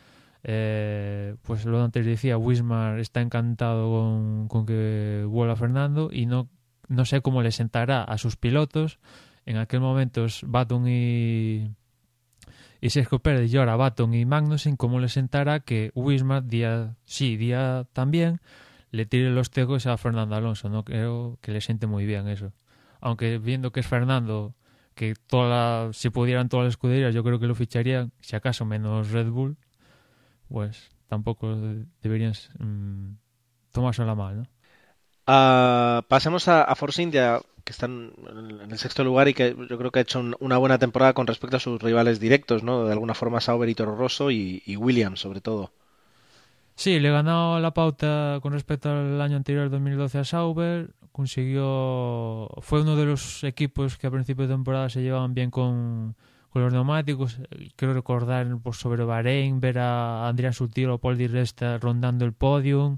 [SPEAKER 2] Eh, pues lo antes decía, Wismar está encantado con, con, que vuelva Fernando y no, no sé cómo le sentará a sus pilotos. En aquel momento es Baton y, y Sergio Pérez y ahora Baton y Magnussen, cómo le sentará que Wismar día sí, día también, le tire los tecos a Fernando Alonso. No creo que le siente muy bien eso. Aunque viendo que es Fernando que toda si pudieran todas las escuderías, yo creo que lo ficharían, si acaso menos Red Bull, pues tampoco deberían mmm, tomársela mal, ¿no?
[SPEAKER 1] Uh, pasemos a, Force India, que están en el sexto lugar y que yo creo que ha hecho un, una buena temporada con respecto a sus rivales directos, ¿no? De alguna forma Sauber y Toro Rosso y, Williams, sobre todo.
[SPEAKER 2] Sí, le ganó la pauta con respecto al año anterior, 2012, a Sauber. Consiguió. Fue uno de los equipos que a principio de temporada se llevaban bien con, con los neumáticos. Quiero recordar pues, sobre Bahrein, ver a Adrián Sutil o Paul Di Resta rondando el podium.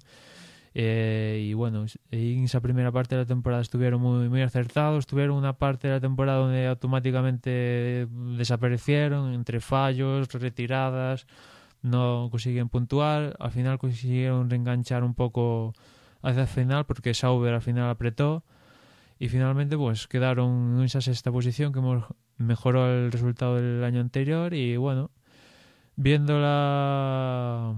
[SPEAKER 2] Eh, y bueno, en esa primera parte de la temporada estuvieron muy, muy acertados. Tuvieron una parte de la temporada donde automáticamente desaparecieron entre fallos, retiradas no consiguen puntuar, al final consiguieron reenganchar un poco hacia el final porque Sauber al final apretó y finalmente pues quedaron en esa sexta posición que mejoró el resultado del año anterior y bueno, viéndola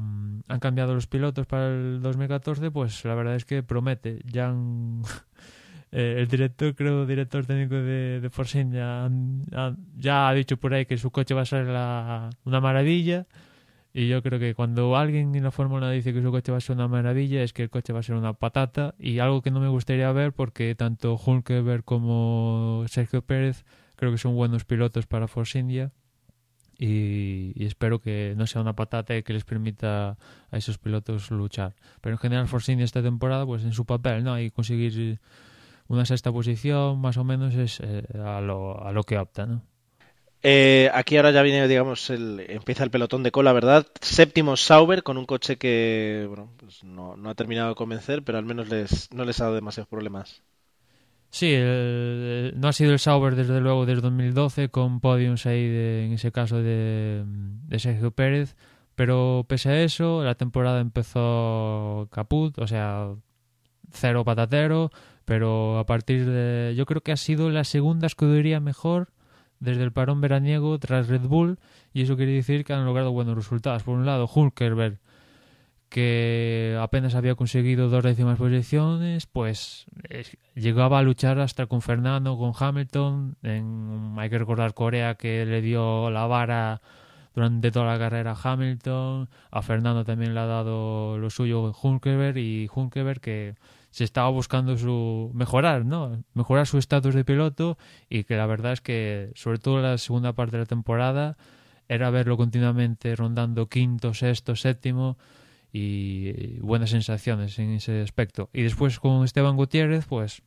[SPEAKER 2] han cambiado los pilotos para el 2014 pues la verdad es que promete han, eh, el director creo director técnico de, Force ya, ya ha dicho por ahí que su coche va a ser la, una maravilla y yo creo que cuando alguien en la Fórmula dice que su coche va a ser una maravilla, es que el coche va a ser una patata. Y algo que no me gustaría ver, porque tanto Hulkeberg como Sergio Pérez creo que son buenos pilotos para Force India. Y, espero que no sea una patata que les permita a esos pilotos luchar. Pero en general Force India esta temporada, pues en su papel, ¿no? Y conseguir una sexta posición, más o menos, es eh, a, lo, a lo que opta, ¿no?
[SPEAKER 1] Eh, aquí ahora ya viene, digamos, el, empieza el pelotón de cola, ¿verdad? Séptimo Sauber con un coche que bueno, pues no, no, ha terminado de convencer, pero al menos les, no les ha dado demasiados problemas.
[SPEAKER 2] Sí, el, no ha sido el Sauber desde luego desde 2012 con podiums ahí de, en ese caso de, de Sergio Pérez, pero pese a eso la temporada empezó caput, o sea, cero patatero, pero a partir de yo creo que ha sido la segunda escudería mejor desde el parón veraniego tras Red Bull y eso quiere decir que han logrado buenos resultados. Por un lado, Hulkerberg, que apenas había conseguido dos décimas posiciones, pues llegaba a luchar hasta con Fernando, con Hamilton. En, hay que recordar Corea que le dio la vara durante toda la carrera a Hamilton. A Fernando también le ha dado lo suyo Hulkerberg y Hulkerberg que se estaba buscando su mejorar, ¿no? Mejorar su estatus de piloto y que la verdad es que sobre todo la segunda parte de la temporada era verlo continuamente rondando quinto, sexto, séptimo y buenas sensaciones en ese aspecto. Y después con Esteban Gutiérrez, pues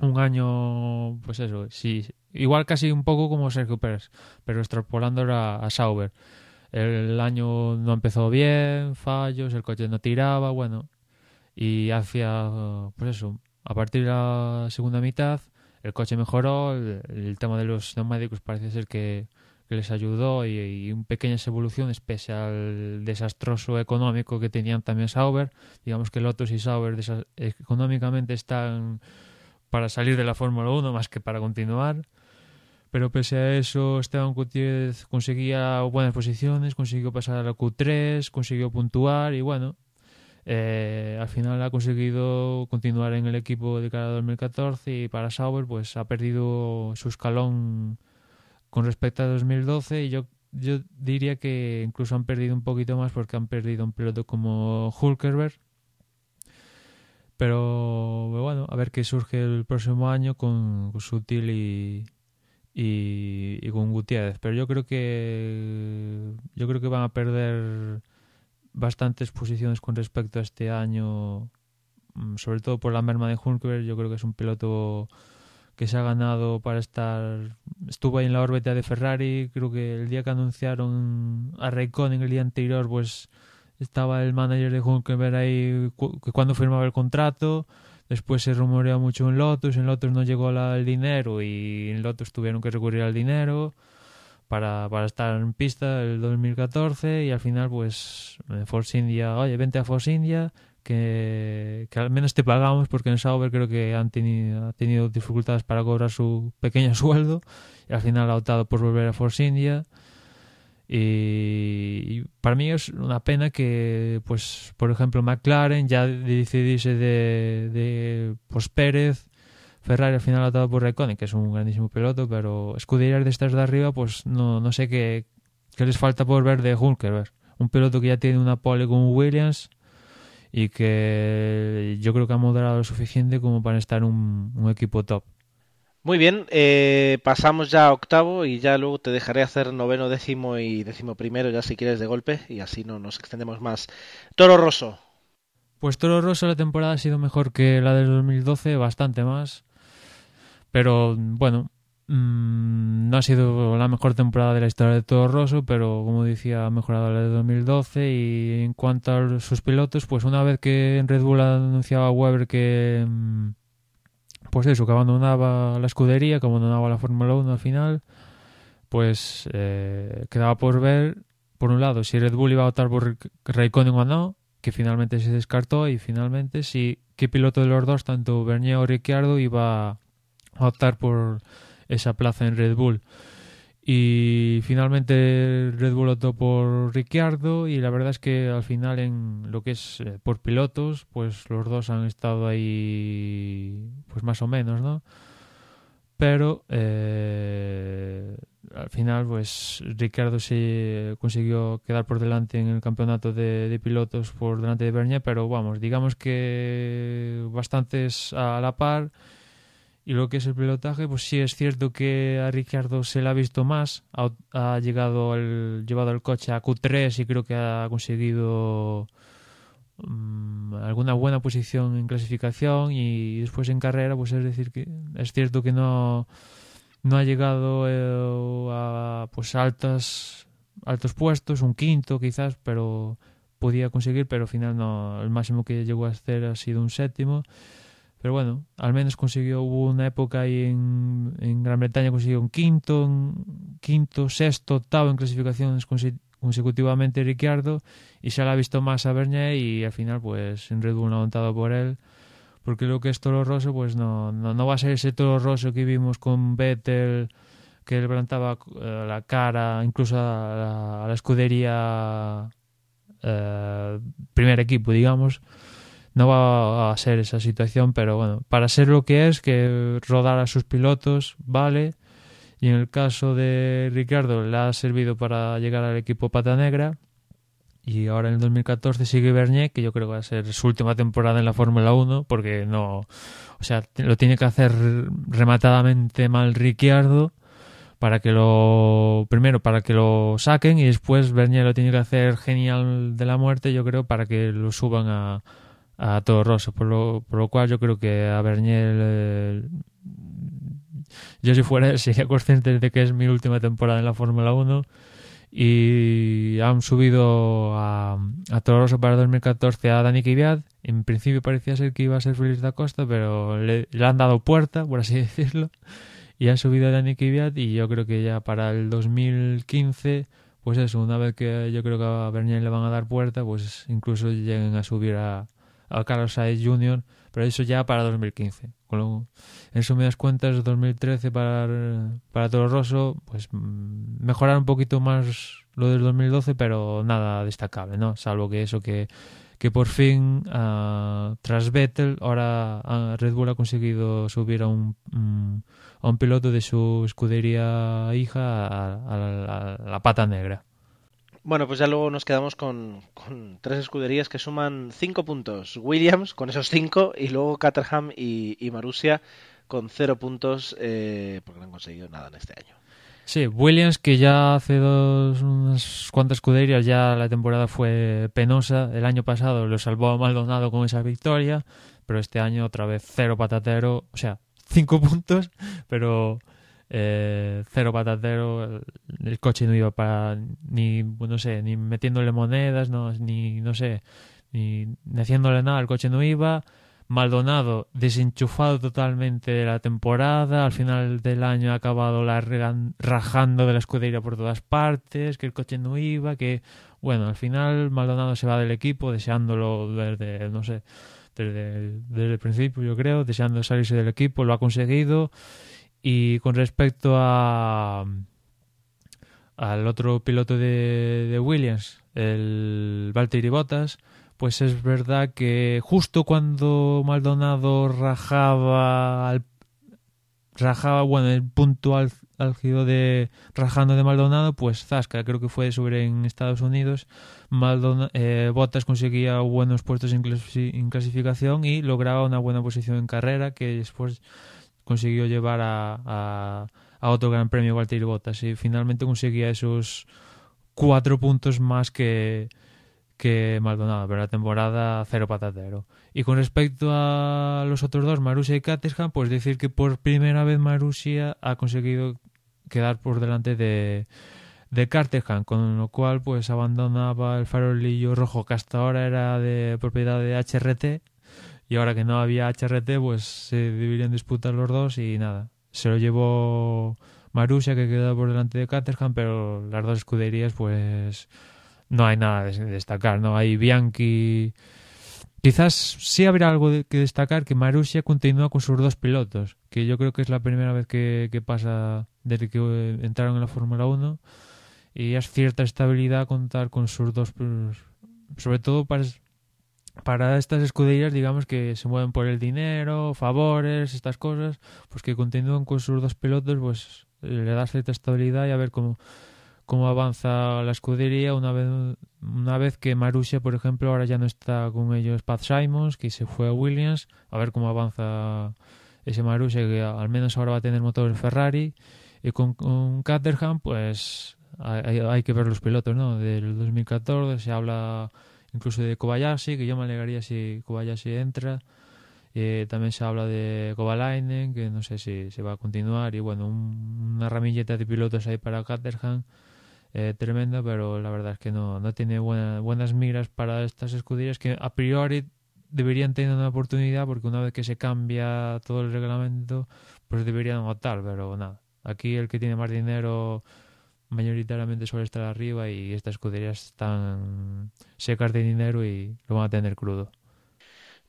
[SPEAKER 2] un año, pues eso, sí, igual casi un poco como Sergio Pérez, pero extrapolando a, a Sauber. El año no empezó bien, fallos, el coche no tiraba, bueno, y hacia, pues eso, a partir de la segunda mitad el coche mejoró, el, el tema de los neumáticos parece ser que, que, les ayudó y, y pequeñas evoluciones pese al desastroso económico que tenían también Sauber. Digamos que Lotus y Sauber económicamente están para salir de la Fórmula 1 más que para continuar. Pero pese a eso, Esteban Gutiérrez conseguía buenas posiciones, consiguió pasar a la Q3, consiguió puntuar y bueno, eh, al final ha conseguido continuar en el equipo de cara a 2014 y para Sauber pues ha perdido su escalón con respecto a 2012 y yo, yo diría que incluso han perdido un poquito más porque han perdido un piloto como Hulkerberg pero bueno, a ver qué surge el próximo año con, Sutil y, con Gutiérrez. Pero yo creo que yo creo que van a perder bastantes posiciones con respecto a este año, mm, sobre todo por la merma de Hulkenberg. Yo creo que es un piloto que se ha ganado para estar. Estuvo ahí en la órbita de Ferrari. Creo que el día que anunciaron a Raikkonen el día anterior, pues estaba el manager de Hulkenberg ahí que cuando firmaba el contrato. Después se rumoreó mucho en Lotus. En Lotus no llegó el dinero y en Lotus tuvieron que recurrir al dinero para, para estar en pista el 2014 y al final pues Force India, oye, vente a Force India que, al menos te pagamos porque en Sauber creo que han tenido, ha tenido dificultades para cobrar su pequeño sueldo y al final ha optado por volver a Force India y, para mí es una pena que pues por ejemplo McLaren ya decidiese de, de pues Pérez Ferrari al final ha dado por Raikkonen, que es un grandísimo piloto, pero escuderías de estas de arriba, pues no, no sé qué, qué les falta por ver de Hulkenberg. Un piloto que ya tiene una pole con Williams y que yo creo que ha moderado lo suficiente como para estar un equipo top.
[SPEAKER 1] Muy bien, eh, pasamos ya a octavo y ya luego te dejaré hacer noveno, décimo y décimo primero, ya si quieres de golpe, y así no nos extendemos más. Toro Rosso.
[SPEAKER 2] Pues Toro Rosso la temporada ha sido mejor que la del 2012, bastante más. Pero bueno, mmm, no ha sido la mejor temporada de la historia de Toro Rosso, pero como decía, ha mejorado la de 2012. Y en cuanto a sus pilotos, pues una vez que en Red Bull anunciaba a Weber que, pues eso, que abandonaba la escudería, que abandonaba la Fórmula 1 al final, pues eh, quedaba por ver, por un lado, si Red Bull iba a votar por Raikkonen o no, que finalmente se descartó, y finalmente si qué piloto de los dos, tanto Bernier o Ricciardo, iba a optar por esa plaza en Red Bull. Y finalmente Red Bull optó por Ricciardo y la verdad es que al final en lo que es eh, por pilotos, pues los dos han estado ahí pues más o menos, ¿no? Pero eh, al final pues Ricciardo se consiguió quedar por delante en el campeonato de, de pilotos por delante de Bernier, pero vamos, digamos que bastantes a la par y lo que es el pilotaje, pues sí es cierto que a Ricciardo se le ha visto más. Ha, llegado el, llevado el coche a Q3 y creo que ha conseguido um, alguna buena posición en clasificación y después en carrera, pues es decir que es cierto que no, no ha llegado eh, a pues altas altos puestos, un quinto quizás, pero podía conseguir, pero al final no, el máximo que llegó a hacer ha sido un séptimo. Pero bueno, al menos consiguió, hubo una época ahí en, en Gran Bretaña, consiguió un quinto, un quinto, sexto, octavo en clasificaciones consecutivamente Ricciardo y se le ha visto más a Bernier y al final pues en Red Bull no ha por él porque lo que es Toro Rosso pues no, no, no va a ser ese Toro Rosso que vimos con Vettel que le plantaba uh, la cara incluso a la, la escudería uh, primer equipo digamos no va a ser esa situación, pero bueno, para ser lo que es, que rodar a sus pilotos, vale. Y en el caso de Ricardo, le ha servido para llegar al equipo Pata Negra. Y ahora en el 2014 sigue Bernier, que yo creo que va a ser su última temporada en la Fórmula 1, porque no. O sea, lo tiene que hacer rematadamente mal Ricciardo para que lo primero para que lo saquen y después Bernier lo tiene que hacer genial de la muerte yo creo para que lo suban a, a Toro Rosso, por lo, por lo cual yo creo que a Bernier yo si fuera sería consciente de que es mi última temporada en la Fórmula 1 y han subido a, a Toro Rosso para 2014 a Dani Kvyat. En principio parecía ser que iba a ser Feliz da Costa pero le, le han dado puerta por así decirlo y ha subido Dani Kvyat y yo creo que ya para el 2015 pues eso, una vez que yo creo que a Bernier le van a dar puerta, pues incluso lleguen a subir a, a Carlos Sainz Jr., pero eso ya para 2015. Con lo, en sumidas cuentas, 2013 para, para Toro Rosso, pues mm, mejorar un poquito más lo del 2012, pero nada destacable, ¿no? Salvo que eso que, que por fin, uh, tras Vettel, ahora uh, Red Bull ha conseguido subir a un, um, a un piloto de su escudería hija a, a la pata negra.
[SPEAKER 1] Bueno, pues ya luego nos quedamos con, tres escuderías que suman cinco puntos. Williams con esos cinco y luego Caterham y, y Marussia con cero puntos eh, porque no han conseguido nada en este año.
[SPEAKER 2] Sí, Williams que ya hace dos, unas cuantas escuderías ya la temporada fue penosa. El año pasado lo salvó a Maldonado con esa victoria, pero este año otra vez cero patatero, o sea, cinco puntos, pero eh, cero patatero, el, el, coche no iba para ni, no sé, ni metiéndole monedas, no, ni, no sé, ni, ni haciéndole nada, el coche no iba. Maldonado desenchufado totalmente de la temporada, al final del año ha acabado la rajando de la escudería por todas partes, que el coche no iba, que bueno, al final Maldonado se va del equipo deseándolo desde, no sé, desde el principio yo creo, deseando salirse del equipo, lo ha conseguido y con respecto a al otro piloto de, de Williams, el Valtteri Bottas, pues es verdad que justo cuando Maldonado rajaba al, rajaba bueno el punto álgido de rajando de Maldonado pues Zasca. Creo que fue sobre en Estados Unidos. Maldonado, eh, Bottas conseguía buenos puestos en, clasificación y lograba una buena posición en carrera que después consiguió llevar a, a, otro gran premio Valtteri Bottas y finalmente conseguía esos cuatro puntos más que que Maldonado, pero la temporada cero patatero. Y con respecto a los otros dos, Marussia y Caterham, pues decir que por primera vez Marussia ha conseguido quedar por delante de, de Caterham, con lo cual pues abandonaba el farolillo rojo que hasta ahora era de propiedad de HRT y ahora que no había HRT pues se deberían disputar los dos y nada, se lo llevó Marussia que quedó por delante de Caterham, pero las dos escuderías pues no hay nada de destacar, ¿no? Hay Bianchi... Quizás sí habrá algo que destacar que Marussia continúa con sus dos pilotos, que yo creo que es la primera vez que, que pasa desde que entraron en la Fórmula 1 y es cierta estabilidad contar con sus dos sobre todo para para estas escuderías digamos que se mueven por el dinero, favores, estas cosas, pues que continúan con sus dos pilotos, pues le da cierta estabilidad y a ver cómo cómo avanza la escudería una vez una vez que Marussia, por ejemplo, ahora ya no está con ellos Pat Simons, que se fue a Williams, a ver cómo avanza ese Marussia, que al menos ahora va a tener motor Ferrari, y con, con Caterham, pues hay, hay, que ver los pilotos, ¿no? Del 2014 se habla incluso de Kobayashi, que yo me alegaría si Kobayashi entra, eh, también se habla de Kovalainen, que no sé si se va a continuar, y bueno, un, una ramilleta de pilotos ahí para Caterham, eh, tremenda, pero la verdad es que no, no tiene buena, buenas miras para estas escuderías que a priori deberían tener una oportunidad porque una vez que se cambia todo el reglamento, pues deberían optar, pero nada. Aquí el que tiene más dinero mayoritariamente suele estar arriba y estas escuderías están secas de dinero y lo van a tener crudo.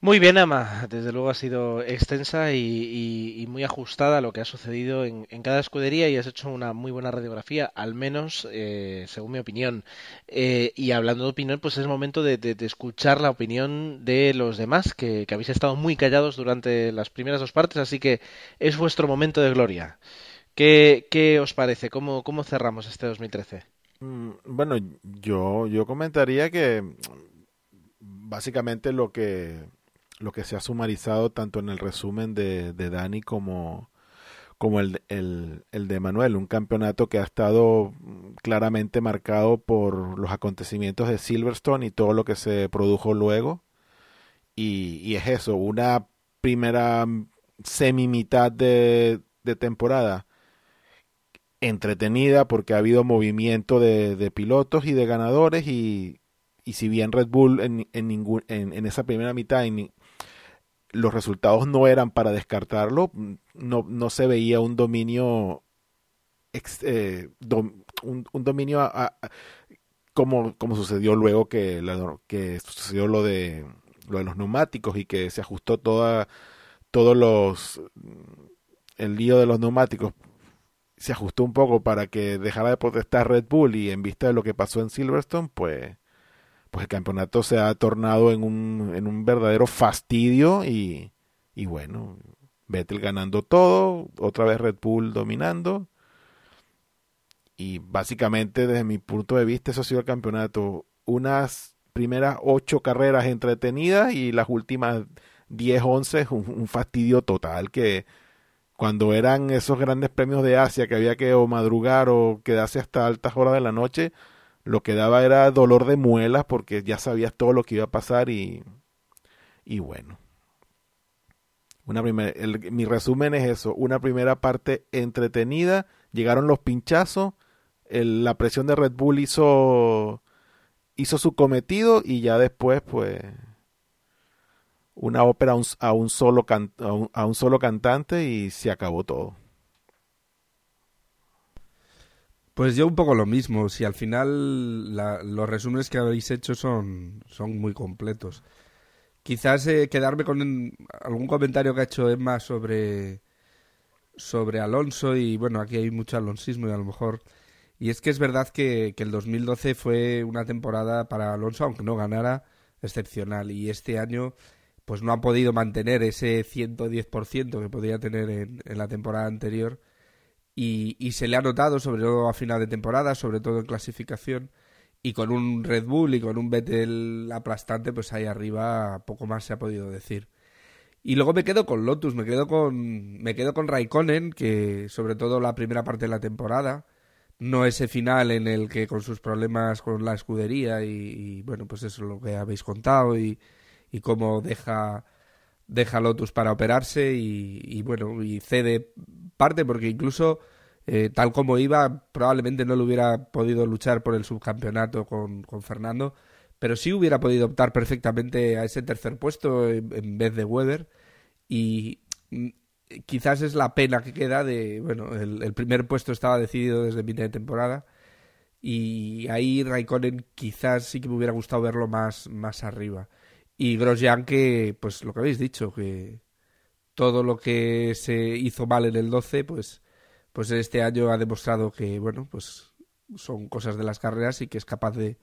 [SPEAKER 1] Muy bien, Ama. Desde luego ha sido extensa y, muy ajustada a lo que ha sucedido en, cada escudería y has hecho una muy buena radiografía, al menos eh, según mi opinión. Eh, y hablando de opinión, pues es momento de escuchar la opinión de los demás, que, que, habéis estado muy callados durante las primeras dos partes, así que es vuestro momento de gloria. ¿Qué, qué os parece? ¿Cómo, ¿Cómo cerramos este 2013?
[SPEAKER 4] Mm, bueno, yo, yo comentaría que básicamente lo que lo que se ha sumarizado tanto en el resumen de, de Dani como, como el, el, el, de Manuel, un campeonato que ha estado claramente marcado por los acontecimientos de Silverstone y todo lo que se produjo luego. Y, y es eso, una primera semi mitad de, de temporada entretenida porque ha habido movimiento de, pilotos y de ganadores y, y si bien Red Bull en, en, ningún, en, esa primera mitad los resultados no eran para descartarlo, no, no se veía un dominio, eh, un, dominio como, como sucedió luego que, que sucedió lo de, lo de los neumáticos y que se ajustó toda, todos los, el lío de los neumáticos se ajustó un poco para que dejara de protestar Red Bull y en vista de lo que pasó en Silverstone, pues pues el campeonato se ha tornado en un, en un verdadero fastidio y, y bueno, Vettel ganando todo, otra vez Red Bull dominando. Y básicamente desde mi punto de vista eso ha sido el campeonato. Unas primeras ocho carreras entretenidas y las últimas diez, once un, un fastidio total que cuando eran esos grandes premios de Asia que había que o madrugar o quedarse hasta altas horas de la noche, lo que daba era dolor de muelas porque ya sabías todo lo que iba a pasar y, y bueno. Una mi resumen es eso, una primera parte entretenida, llegaron los pinchazos, la presión de Red Bull hizo, hizo su cometido y ya después pues una ópera a un, a un solo, a un solo cantante y se acabó todo.
[SPEAKER 5] Pues yo un poco lo mismo. Si al final los resúmenes que habéis hecho son, son muy completos. Quizás eh, quedarme con algún comentario que ha hecho Emma sobre, sobre Alonso y bueno, aquí hay mucho alonsismo y a lo mejor... Y es que es verdad que, que el 2012 fue una temporada para Alonso, aunque no ganara, excepcional. Y este año pues no ha podido mantener ese 110% que podía tener en, la temporada anterior y, se le ha notado, sobre todo a final de temporada, sobre todo en clasificación, y con un Red Bull y con un Vettel aplastante, pues ahí arriba poco más se ha podido decir. Y luego me quedo con Lotus, me quedo con, me quedo con Raikkonen, que sobre todo la primera parte de la temporada, no ese final en el que con sus problemas con la escudería y, bueno, pues eso es lo que habéis contado y, y cómo deja, Lotus para operarse y, bueno, y cede parte porque incluso eh, tal como iba probablemente no le hubiera podido luchar por el subcampeonato con, con Fernando, pero sí hubiera podido optar perfectamente a ese tercer puesto en, vez de Weber y mm, quizás es la pena que queda de, bueno, el, primer puesto estaba decidido desde mitad de temporada y ahí Raikkonen quizás sí que me hubiera gustado verlo más, más arriba. Y Grosjean que, pues lo que habéis dicho, que, todo lo que se hizo mal en el 12, pues, pues este año ha demostrado que, bueno, pues son cosas de las carreras y que es capaz de,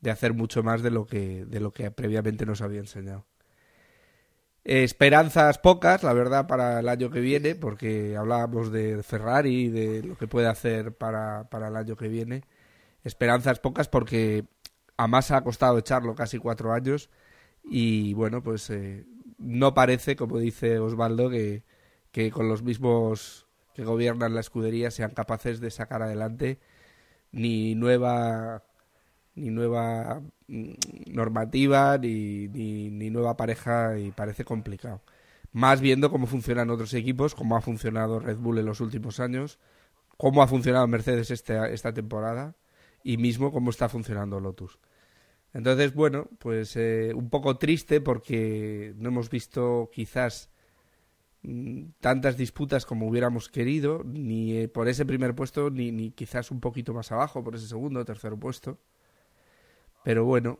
[SPEAKER 5] de hacer mucho más de lo que, de lo que previamente nos había enseñado. Esperanzas pocas, la verdad, para el año que viene, porque hablábamos de Ferrari y de lo que puede hacer para, para el año que viene. Esperanzas pocas porque a Massa ha costado echarlo casi cuatro años y bueno, pues eh, no parece, como dice Osvaldo, que, que con los mismos que gobiernan la escudería sean capaces de sacar adelante ni nueva ni nueva mm, normativa ni, ni, nueva pareja y parece complicado. Más viendo cómo funcionan otros equipos, cómo ha funcionado Red Bull en los últimos años, cómo ha funcionado Mercedes esta, esta temporada y mismo cómo está funcionando Lotus. Entonces, bueno, pues eh, un poco triste porque no hemos visto quizás mm, tantas disputas como hubiéramos querido, ni eh, por ese primer puesto, ni, ni quizás un poquito más abajo, por ese segundo o tercer puesto. Pero bueno,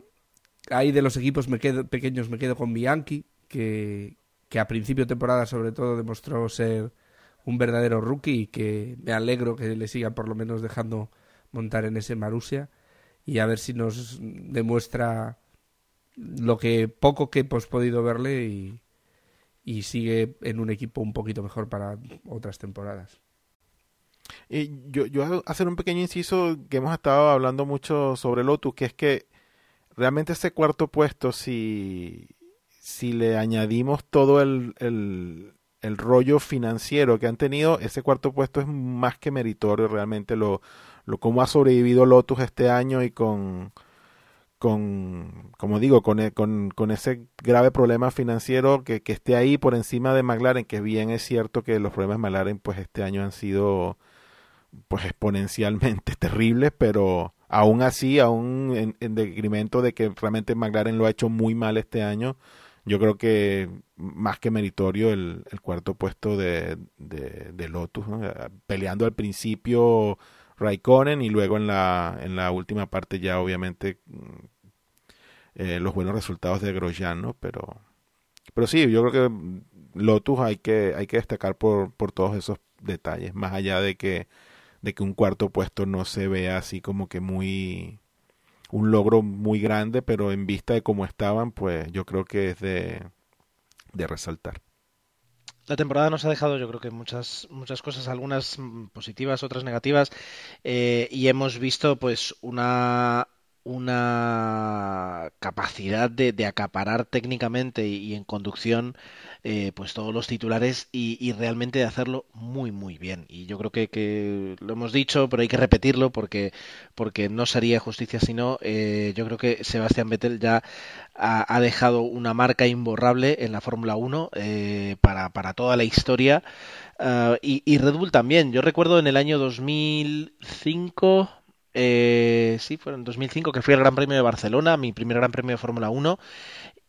[SPEAKER 5] ahí de los equipos me quedo, pequeños me quedo con Bianchi, que, que a principio de temporada sobre todo demostró ser un verdadero rookie y que me alegro que le sigan por lo menos dejando montar en ese Marusia y a ver si nos demuestra lo que poco que hemos podido verle y, sigue en un equipo un poquito mejor para otras temporadas.
[SPEAKER 4] Y yo, yo hacer un pequeño inciso que hemos estado hablando mucho sobre Lotus, que es que realmente ese cuarto puesto, si, si le añadimos todo el, el, el rollo financiero que han tenido, ese cuarto puesto es más que meritorio realmente lo, lo cómo ha sobrevivido Lotus este año y con, con como digo, con, e, con, con ese grave problema financiero que, que, esté ahí por encima de McLaren, que bien es cierto que los problemas de McLaren pues este año han sido pues exponencialmente terribles, pero aún así, aún en, en decremento de que realmente McLaren lo ha hecho muy mal este año, yo creo que más que meritorio el, cuarto puesto de, de, Lotus, peleando al principio Raikkonen y luego en la, en la última parte ya obviamente mm, eh, los buenos resultados de Grosjean, ¿no? Pero, pero sí, yo creo que Lotus hay que, hay que destacar por, por todos esos detalles, más allá de que, de que un cuarto puesto no se vea así como que muy un logro muy grande, pero en vista de cómo estaban, pues yo creo que es de, de resaltar.
[SPEAKER 1] La temporada nos ha dejado, yo creo que muchas muchas cosas, algunas positivas, otras negativas, eh, y hemos visto pues una una capacidad de, de acaparar técnicamente y, en conducción eh, pues todos los titulares y, realmente de hacerlo muy muy bien. Y yo creo que, que, lo hemos dicho pero hay que repetirlo porque porque no sería justicia si no. Eh, yo creo que Sebastián Vettel ya ha, dejado una marca imborrable en la Fórmula 1 eh, para, para toda la historia. Ah, y, y Red Bull también. Yo recuerdo en el año 2005 eh, sí, fue en 2005 que fui al Gran Premio de Barcelona, mi primer Gran Premio de Fórmula 1.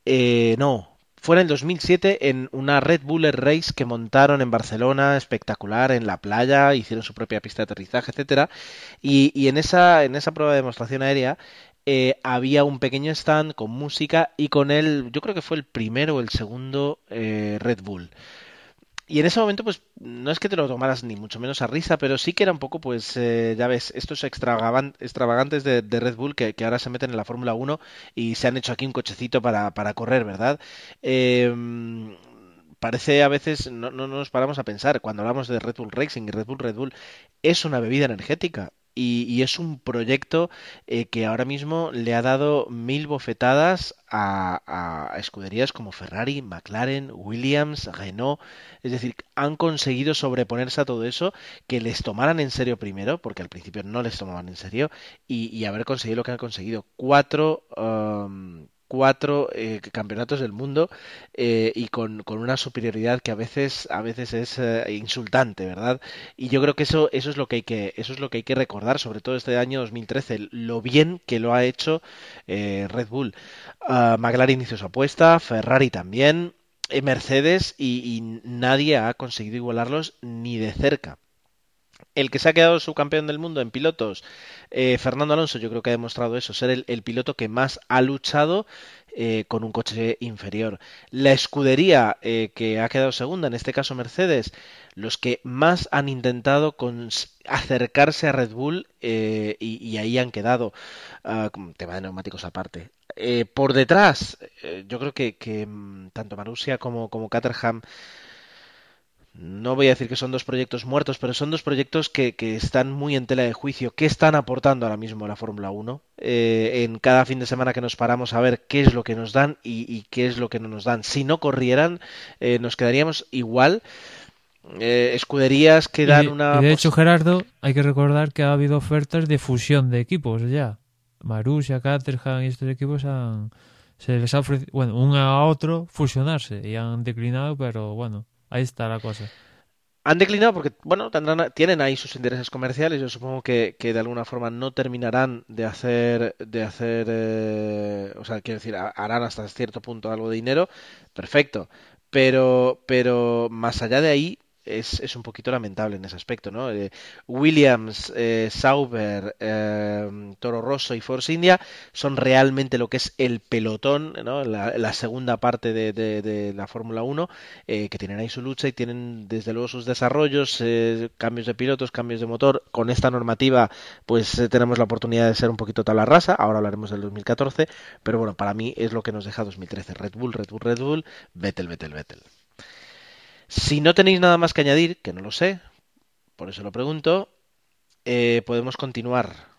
[SPEAKER 1] Eh, no, fue en el 2007 en una Red Bull Race que montaron en Barcelona, espectacular, en la playa, hicieron su propia pista de aterrizaje, etcétera. Y, en esa en esa prueba de demostración aérea eh, había un pequeño stand con música y con él, yo creo que fue el primero o el segundo eh, Red Bull. Y en ese momento, pues, no es que te lo tomaras ni mucho menos a risa, pero sí que era un poco, pues, eh, ya ves, estos extravagantes de, Red Bull que, ahora se meten en la Fórmula 1 y se han hecho aquí un cochecito para, para correr, ¿verdad? Eh, parece a veces, no, no, nos paramos a pensar, cuando hablamos de Red Bull Racing y Red Bull Red Bull, es una bebida energética y, es un proyecto eh, que ahora mismo le ha dado mil bofetadas a, escuderías como Ferrari, McLaren, Williams, Renault. Es decir, han conseguido sobreponerse a todo eso, que les tomaran en serio primero, porque al principio no les tomaban en serio, y, haber conseguido lo que han conseguido. Cuatro um, cuatro eh, campeonatos del mundo eh, y con, una superioridad que a veces a veces es eh, insultante verdad y yo creo que eso eso es lo que hay que eso es lo que hay que recordar sobre todo este año 2013 lo bien que lo ha hecho Red Bull. Uh, McLaren hizo su apuesta Ferrari también Mercedes y nadie ha conseguido igualarlos ni de cerca el que se ha quedado subcampeón del mundo en pilotos, eh, Fernando Alonso, yo creo que ha demostrado eso, ser el, piloto que más ha luchado eh, con un coche inferior. La escudería eh, que ha quedado segunda, en este caso Mercedes, los que más han intentado acercarse a Red Bull y, ahí han quedado, uh, tema de neumáticos aparte. por detrás, yo creo que, mm, tanto Marussia como, como Caterham no voy a decir que son dos proyectos muertos, pero son dos proyectos que, están muy en tela de juicio. ¿Qué están aportando ahora mismo a la Fórmula 1? Eh, en cada fin de semana que nos paramos a ver qué es lo que nos dan y, qué es lo que no nos dan. Si no corrieran, eh, nos quedaríamos igual. Eh, escuderías que dan una...
[SPEAKER 2] de hecho, Gerardo, hay que recordar que ha habido ofertas de fusión de equipos ya. Marussia, Caterham y estos equipos han... Se les ha ofrecido, bueno, uno a otro fusionarse y han declinado, pero bueno, Ahí está la cosa.
[SPEAKER 1] Han declinado porque, bueno, tendrán, tienen ahí sus intereses comerciales. Yo supongo que, que de alguna forma no terminarán de hacer, de hacer, eh, o sea, quiero decir, harán hasta cierto punto algo de dinero. Perfecto. Pero, pero más allá de ahí, es, es, un poquito lamentable en ese aspecto, ¿no? Eh, Williams, eh, Sauber, eh, Toro Rosso y Force India son realmente lo que es el pelotón, ¿no? La, segunda parte de, de, la Fórmula 1, que tienen ahí su lucha y tienen desde luego sus desarrollos, cambios de pilotos, cambios de motor. Con esta normativa, pues tenemos la oportunidad de ser un poquito tal la raza. Ahora hablaremos del 2014, pero bueno, para mí es lo que nos deja 2013. Red Bull, Red Bull, Red Bull, Vettel, Vettel, Vettel. Si no tenéis nada más que añadir, que no lo sé, por eso lo pregunto, eh, podemos continuar.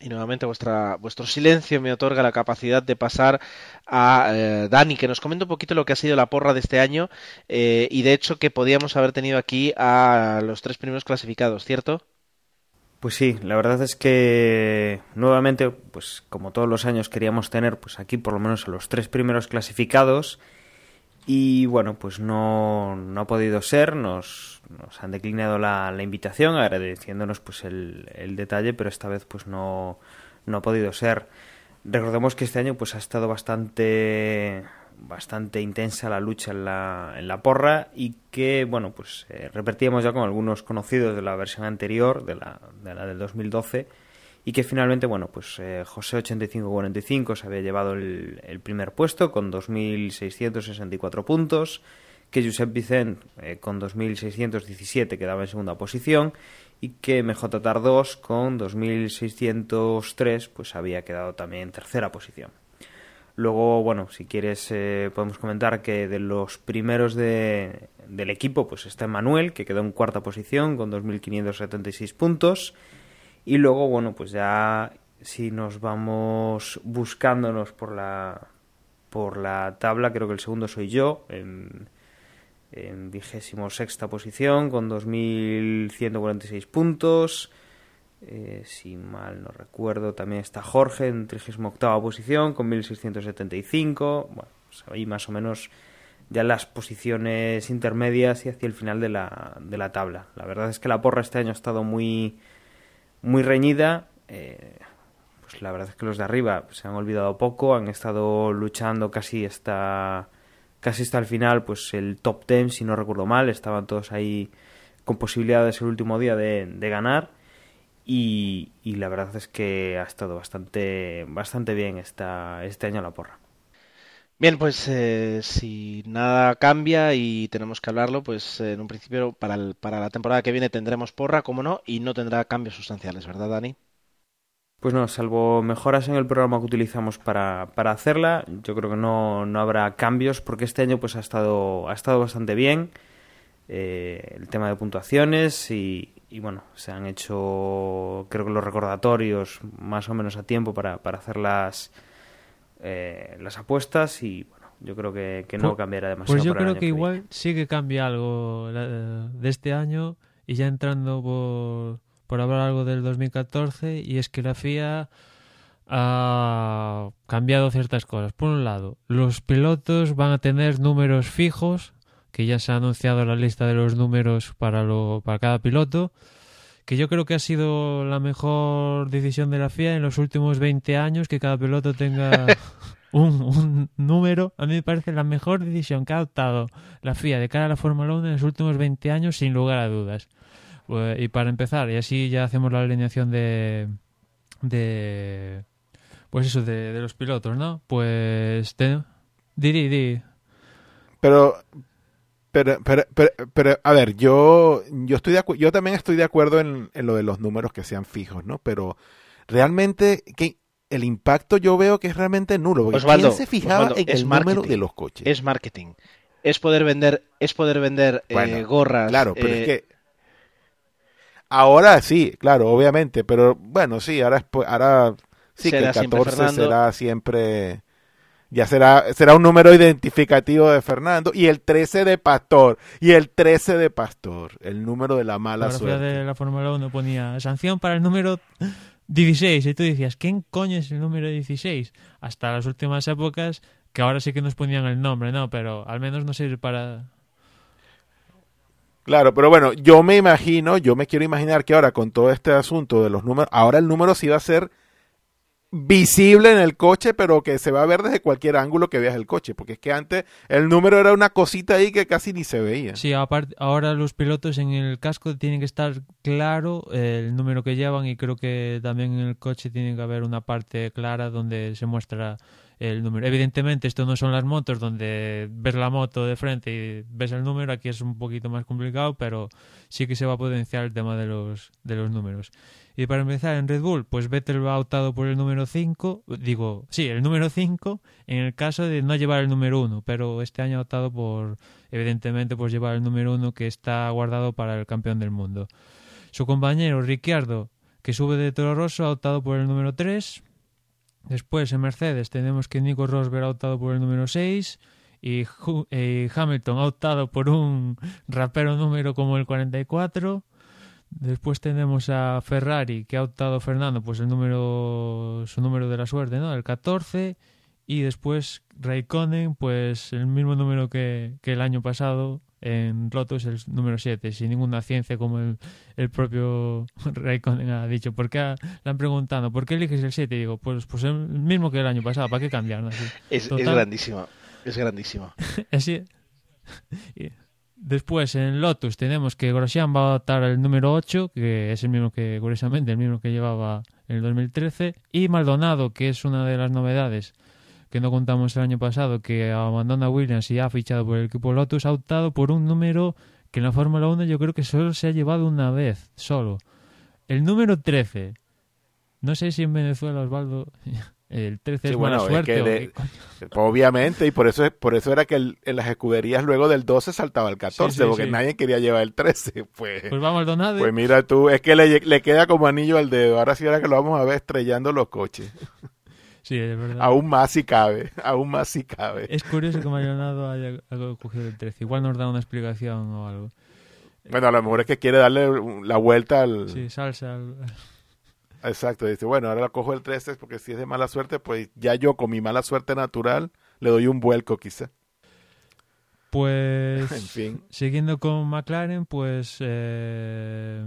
[SPEAKER 1] Y nuevamente vuestra, vuestro silencio me otorga la capacidad de pasar a eh, Dani, que nos comente un poquito lo que ha sido la porra de este año eh, y de hecho que podíamos haber tenido aquí a los tres primeros clasificados, ¿cierto?
[SPEAKER 3] Pues sí, la verdad es que nuevamente, pues como todos los años queríamos tener pues aquí por lo menos a los tres primeros clasificados y bueno, pues no, no ha podido ser, nos, nos han declinado la, la, invitación agradeciéndonos pues el, detalle, pero esta vez pues no, no ha podido ser. Recordemos que este año pues ha estado bastante bastante intensa la lucha en la, en la porra y que, bueno, pues eh, repetíamos ya con algunos conocidos de la versión anterior, de la, de la del 2012, y que finalmente, bueno, pues eh, José 8545 se había llevado el, primer puesto con 2.664 puntos, que Josep Vicent eh, con 2.617 quedaba en segunda posición y que MJ Tardós con 2.603 pues había quedado también en tercera posición. Luego, bueno, si quieres eh, podemos comentar que de los primeros de, del equipo pues está Manuel, que quedó en cuarta posición con 2.576 puntos. Y luego, bueno, pues ya si nos vamos buscándonos por la, por la tabla, creo que el segundo soy yo, en, vigésimo sexta posición con 2.146 puntos. Eh, si mal no recuerdo, también está Jorge en 38 posición con 1675. Bueno, pues ahí más o menos ya las posiciones intermedias y hacia el final de la, de la tabla. La verdad es que la porra este año ha estado muy, muy reñida. Eh, pues la verdad es que los de arriba se han olvidado poco, han estado luchando casi hasta, casi hasta el final, pues el top 10, si no recuerdo mal, estaban todos ahí con posibilidades el último día de, de ganar y, y, la verdad es que ha estado bastante, bastante bien esta, este año la porra.
[SPEAKER 1] Bien, pues eh, si nada cambia y tenemos que hablarlo, pues eh, en un principio para, el, para la temporada que viene tendremos porra, como no, y no tendrá cambios sustanciales, ¿verdad, Dani?
[SPEAKER 3] Pues no, salvo mejoras en el programa que utilizamos para, hacerla, yo creo que no, no, habrá cambios porque este año pues ha estado, ha estado bastante bien eh, el tema de puntuaciones y, y, bueno, se han hecho creo que los recordatorios más o menos a tiempo para, para hacer las, eh, las apuestas y bueno, yo creo que, que no
[SPEAKER 2] Pues-
[SPEAKER 3] cambiará demasiado.
[SPEAKER 2] Pues yo creo que igual sí que cambia algo la- de este año y ya entrando por, por hablar algo del 2014 y es que la FIA ha cambiado ciertas cosas. Por un lado, los pilotos van a tener números fijos, que ya se ha anunciado la lista de los números para, lo, para cada piloto, que yo creo que ha sido la mejor decisión de la FIA en los últimos 20 años, que cada piloto tenga un, un número. A mí me parece la mejor decisión que ha adoptado la FIA de cara a la Fórmula 1 en los últimos 20 años, sin lugar a dudas. Eh, Y para empezar, y así ya hacemos la alineación de. de. pues eso, de, de los pilotos, ¿no? Pues. Te, di, di, di.
[SPEAKER 4] Pero, pero, pero, pero, pero, a ver, yo, yo estoy de yo también estoy de acuerdo en, en lo de los números que sean fijos, ¿no? Pero realmente que el impacto yo veo que es realmente nulo. Porque
[SPEAKER 1] Osvaldo,
[SPEAKER 4] ¿quién se fijaba
[SPEAKER 1] Osvaldo,
[SPEAKER 4] en el número de los coches?
[SPEAKER 1] Es marketing. Es poder vender, es poder vender eh, gorras.
[SPEAKER 4] Claro, pero
[SPEAKER 1] eh,
[SPEAKER 4] es que ahora sí, claro, obviamente, pero bueno, sí, ahora ahora sí
[SPEAKER 1] Será
[SPEAKER 4] que el
[SPEAKER 1] siempre
[SPEAKER 4] 14
[SPEAKER 1] Fernando.
[SPEAKER 4] será siempre ya será será un número identificativo de Fernando y el 13 de Pastor y el 13 de Pastor, el número de la
[SPEAKER 2] La
[SPEAKER 4] mala
[SPEAKER 2] fotografía
[SPEAKER 4] suerte.
[SPEAKER 2] de la Fórmula 1 ponía sanción para el número 16. Y tú decías, ¿quién coño es el número 16? Hasta las últimas épocas, que ahora sí que nos ponían el nombre, ¿no? Pero al menos no sirve para.
[SPEAKER 4] Claro, pero bueno, yo me imagino, yo me quiero imaginar que ahora con todo este asunto de los números, ahora el número sí va a ser visible en el coche, pero que se va a ver desde cualquier ángulo que veas el coche, porque es que antes el número era una cosita ahí que casi ni se veía.
[SPEAKER 2] Sí, aparte, ahora los pilotos en el casco tienen que estar claro el número que llevan y creo que también en el coche tiene que haber una parte clara donde se muestra el número. Evidentemente, esto no son las motos donde ves la moto de frente y ves el número, aquí es un poquito más complicado, pero sí que se va a potenciar el tema de los, de los números. Y para empezar, en Red Bull, pues Vettel va optado por el número 5, digo, sí, el número 5 en el caso de no llevar el número 1, pero este año ha optado por, evidentemente, pues llevar el número 1 que está guardado para el campeón del mundo. Su compañero Ricciardo, que sube de Toro Rosso, ha optado por el número 3. Después en Mercedes tenemos que Nico Rosberg ha optado por el número 6 y, eh, Hamilton ha optado por un rapero número como el 44. Después tenemos a Ferrari que ha optado Fernando, pues el número su número de la suerte, ¿no? El 14 y después Raikkonen, pues el mismo número que, que el año pasado, en Lotus el número 7, sin ninguna ciencia como el, el propio Raikkonen ha dicho. ¿Por qué le han preguntado, ¿por qué eliges el 7? Y digo, pues, pues el mismo que el año pasado, ¿para qué cambiar? Así,
[SPEAKER 1] Es, es
[SPEAKER 2] Total.
[SPEAKER 1] grandísimo. Es grandísimo.
[SPEAKER 2] así- Después en Lotus tenemos que Grosjean va a adoptar el número 8, que es el mismo que, curiosamente, el mismo que llevaba en el 2013. Y Maldonado, que es una de las novedades que no contamos el año pasado, que abandona Williams y ha fichado por el equipo Lotus, ha optado por un número que en la Fórmula 1 yo creo que solo se ha llevado una vez, solo. El número 13. No sé si en Venezuela, Osvaldo, el 13
[SPEAKER 4] Sí,
[SPEAKER 2] es
[SPEAKER 4] bueno,
[SPEAKER 2] buena
[SPEAKER 4] es
[SPEAKER 2] suerte.
[SPEAKER 4] que de-
[SPEAKER 2] coño.
[SPEAKER 4] Obviamente, y por eso, por eso era que el- en las escuderías luego del 12 saltaba el 14,
[SPEAKER 2] Sí, sí,
[SPEAKER 4] porque nadie quería llevar el 13. Pues,
[SPEAKER 2] Pues va Maldonado.
[SPEAKER 4] pues mira tú, es que le, le queda como anillo al dedo. Ahora sí, ahora que lo vamos a ver estrellando los coches.
[SPEAKER 2] Sí, es verdad.
[SPEAKER 4] Aún más si cabe, aún más si cabe.
[SPEAKER 2] Es curioso que Maldonado haya, haya cogido el 13. Igual nos da una explicación o algo.
[SPEAKER 4] Bueno, a lo mejor es que quiere darle la vuelta al...
[SPEAKER 2] Sí, salsa. al-
[SPEAKER 4] Exacto, dice, bueno, ahora cojo el 13 porque si es de mala suerte, pues ya yo con mi mala suerte natural le doy un vuelco quizá.
[SPEAKER 2] Pues.
[SPEAKER 4] En fin.
[SPEAKER 2] Siguiendo con McLaren, pues. Eh,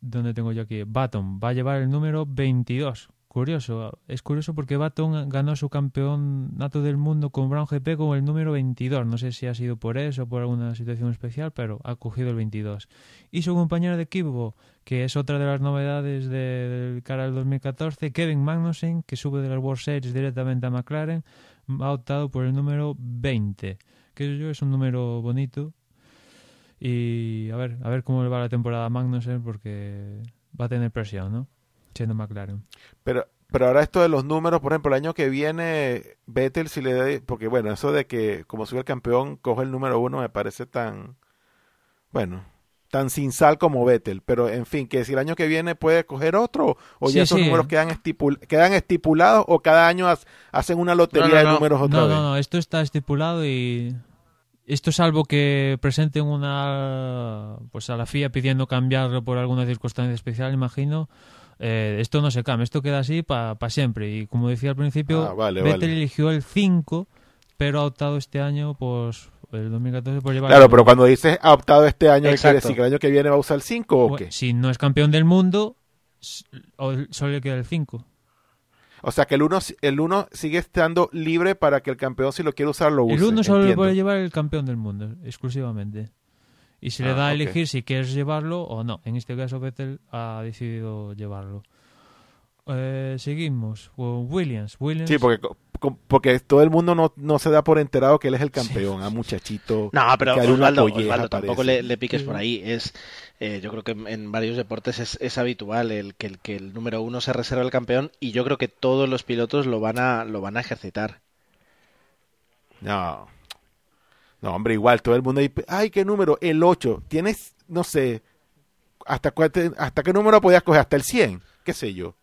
[SPEAKER 2] ¿Dónde tengo yo aquí? Baton va a llevar el número 22. Curioso, es curioso porque Baton ganó su campeonato del mundo con Brown GP con el número 22. No sé si ha sido por eso o por alguna situación especial, pero ha cogido el 22. Y su compañero de equipo, que es otra de las novedades de- del cara al 2014, Kevin Magnussen, que sube de las World Series directamente a McLaren, ha optado por el número 20 que yo es un número bonito. Y a ver, a ver cómo le va la temporada a Magnussen porque va a tener presión, ¿no? Siendo McLaren.
[SPEAKER 4] Pero, pero ahora esto de los números, por ejemplo, el año que viene, Vettel si le da, porque bueno, eso de que como sube el campeón, coge el número uno me parece tan, bueno, tan sin sal como Vettel, pero en fin, que si el año que viene puede coger otro, o
[SPEAKER 2] Sí,
[SPEAKER 4] ya esos
[SPEAKER 2] sí.
[SPEAKER 4] números quedan, estipul quedan estipulados, o cada año ha- hacen una lotería
[SPEAKER 1] No, no,
[SPEAKER 4] de
[SPEAKER 1] no.
[SPEAKER 4] números otra
[SPEAKER 2] No,
[SPEAKER 4] vez.
[SPEAKER 2] no, no, esto está estipulado y esto salvo que presenten una pues a la FIA pidiendo cambiarlo por alguna circunstancia especial, imagino. Eh, esto no se cambia, esto queda así para siempre. Y como decía al principio,
[SPEAKER 4] Ah, vale,
[SPEAKER 2] Vettel
[SPEAKER 4] vale.
[SPEAKER 2] eligió el 5, pero ha optado este año, pues el 2014, por llevar
[SPEAKER 4] Claro,
[SPEAKER 2] el-
[SPEAKER 4] pero cuando dices ha optado este año, ¿qué quiere
[SPEAKER 1] Exacto.
[SPEAKER 4] decir que el año que viene va a usar el 5 o
[SPEAKER 2] Bueno,
[SPEAKER 4] qué?
[SPEAKER 2] Si no es campeón del mundo, solo le queda el 5.
[SPEAKER 4] O sea, que el 1 el uno sigue estando libre para que el campeón, si lo quiere usar, lo use.
[SPEAKER 2] El 1 solo le
[SPEAKER 4] entiendo.
[SPEAKER 2] puede llevar el campeón del mundo, exclusivamente. Y se le
[SPEAKER 4] Ah,
[SPEAKER 2] da a
[SPEAKER 4] ok.
[SPEAKER 2] elegir si quieres llevarlo o no. En este caso, Vettel ha decidido llevarlo. Eh, seguimos. con Williams. Williams.
[SPEAKER 4] Sí, porque, porque todo el mundo no, no se da por enterado que él es el campeón. A muchachito.
[SPEAKER 1] No, pero Osvaldo, Osvaldo, tampoco le, le piques
[SPEAKER 2] Sí.
[SPEAKER 1] por ahí. Es, eh, yo creo que en, en varios deportes es, es habitual el que, el que el número uno se reserva al campeón y yo creo que todos los pilotos lo van a, lo van a ejercitar.
[SPEAKER 4] No. No, hombre, igual, todo el mundo ahí. Ay, ¿qué número? El 8. Tienes, no sé, ¿hasta, hasta qué número podías coger? ¿Hasta el 100? ¿Qué sé yo?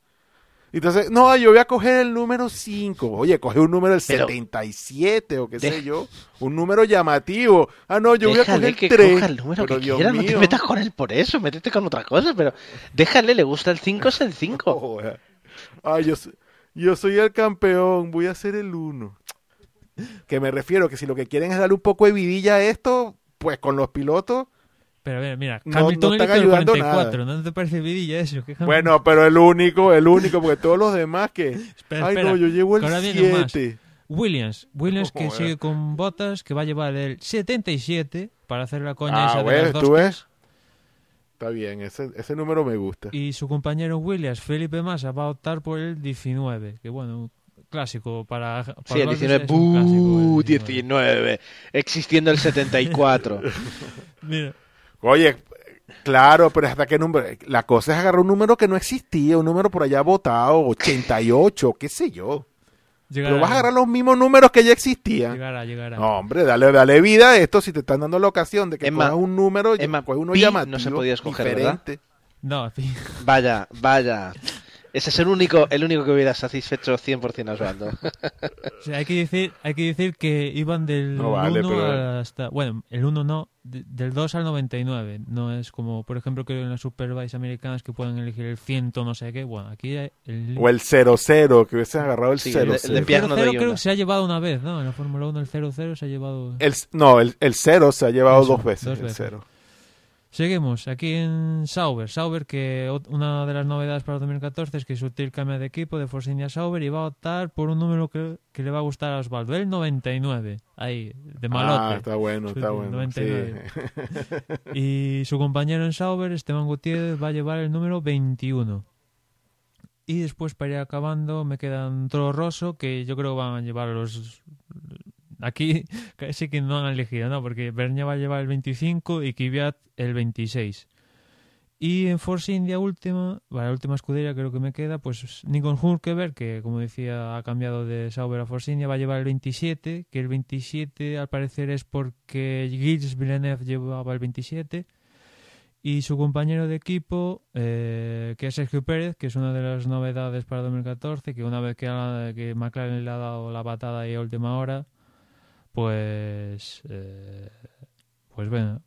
[SPEAKER 4] Entonces, no, yo voy a coger el número 5. Oye, coge un número del
[SPEAKER 1] Pero-
[SPEAKER 4] 77 o qué sé yo. Un número llamativo. Ah, no, yo voy a coger
[SPEAKER 1] que
[SPEAKER 4] el 3.
[SPEAKER 1] coja el número
[SPEAKER 4] Pero
[SPEAKER 1] que
[SPEAKER 4] Dios
[SPEAKER 1] quiera, no te metas con él por eso, métete con otra cosa, pero déjale, le gusta el 5, es el 5.
[SPEAKER 4] Joder. Ay, yo, yo soy el campeón, voy a ser el 1. Que me refiero que si lo que quieren es darle un poco de vidilla a esto, pues con los pilotos.
[SPEAKER 2] Pero mira, mira
[SPEAKER 4] No-
[SPEAKER 2] Hamilton
[SPEAKER 4] no están
[SPEAKER 2] el
[SPEAKER 4] ayudando
[SPEAKER 2] 44. ¿No te parece vidilla eso?
[SPEAKER 4] Bueno, pero el único, el único, porque todos los demás que.
[SPEAKER 2] Espera,
[SPEAKER 4] Ay,
[SPEAKER 2] espera,
[SPEAKER 4] no, yo llevo el
[SPEAKER 2] viene más.
[SPEAKER 4] 7.
[SPEAKER 2] Williams. Williams que
[SPEAKER 4] Joder.
[SPEAKER 2] sigue con botas, que va a llevar el 77 para hacer la coña
[SPEAKER 4] Ah,
[SPEAKER 2] esa de
[SPEAKER 4] ves,
[SPEAKER 2] las
[SPEAKER 4] tú ves. Está bien, ese, ese número me gusta.
[SPEAKER 2] Y su compañero Williams, Felipe Massa, va a optar por el 19. Que bueno, clásico para. para
[SPEAKER 1] Sí, el
[SPEAKER 2] Lotus
[SPEAKER 1] 19,
[SPEAKER 2] es un clásico, el
[SPEAKER 1] ¡buh!
[SPEAKER 2] 19.
[SPEAKER 1] 19, existiendo el 74.
[SPEAKER 2] Mira,
[SPEAKER 4] Oye, claro, pero hasta qué número. La cosa es agarrar un número que no existía, un número por allá votado, 88, qué sé yo.
[SPEAKER 2] llegará.
[SPEAKER 4] Pero vas a agarrar los mismos números que ya existían.
[SPEAKER 2] Llegará, llegará.
[SPEAKER 4] No, hombre, dale, dale vida a esto si te están dando la ocasión de que
[SPEAKER 1] Emma,
[SPEAKER 4] cojas un número,
[SPEAKER 1] Emma,
[SPEAKER 4] coges uno
[SPEAKER 1] pi
[SPEAKER 4] llamativo,
[SPEAKER 1] no se podía escoger,
[SPEAKER 4] diferente.
[SPEAKER 2] No, sí.
[SPEAKER 1] Vaya, vaya. Ese es el único, el único que hubiera satisfecho 100% a Osvaldo.
[SPEAKER 2] O sea, hay que decir, hay que decir que iban del
[SPEAKER 4] No vale,
[SPEAKER 2] 1
[SPEAKER 4] pero-
[SPEAKER 2] hasta, bueno, el 1 no, de- del 2 al 99. No es como, por ejemplo, que en las Superbikes americanas que pueden elegir el 100 no sé qué. Bueno, aquí hay el
[SPEAKER 4] O el 0-0, que hubiesen agarrado el
[SPEAKER 1] Sí,
[SPEAKER 4] 0-0.
[SPEAKER 1] el de- el de Pierre no
[SPEAKER 2] 0
[SPEAKER 1] doy
[SPEAKER 2] creo
[SPEAKER 1] una.
[SPEAKER 2] que se ha llevado una vez, ¿no? En la Fórmula 1 el 0-0 se ha llevado...
[SPEAKER 4] El- no, el, el 0 se ha llevado
[SPEAKER 2] Eso,
[SPEAKER 4] dos veces.
[SPEAKER 2] dos
[SPEAKER 4] el
[SPEAKER 2] veces.
[SPEAKER 4] 0.
[SPEAKER 2] Seguimos aquí en Sauber. Sauber, que una de las novedades para el 2014 es que Sutil cambia de equipo de Force India Sauber y va a optar por un número que, que le va a gustar a Osvaldo. El 99. Ahí, de malote.
[SPEAKER 4] Ah, está bueno, está bueno.
[SPEAKER 2] 99.
[SPEAKER 4] sí.
[SPEAKER 2] Y su compañero en Sauber, Esteban Gutiérrez, va a llevar el número 21. Y después, para ir acabando, me quedan Toro Rosso, que yo creo que van a llevar los... Aquí casi que no han elegido, ¿no? Porque Bernia va a llevar el 25 y Kvyat el 26. Y en Force India última, bueno, la última escudería creo que me queda, pues Nikon Hulkeberg, que como decía ha cambiado de Sauber a Force India, va a llevar el 27, que el 27 al parecer es porque Gilles Villeneuve llevaba el 27. Y su compañero de equipo, eh, que es Sergio Pérez, que es una de las novedades para 2014, que una vez que, que McLaren le ha dado la patada ahí a última hora, pues, eh, pues bueno,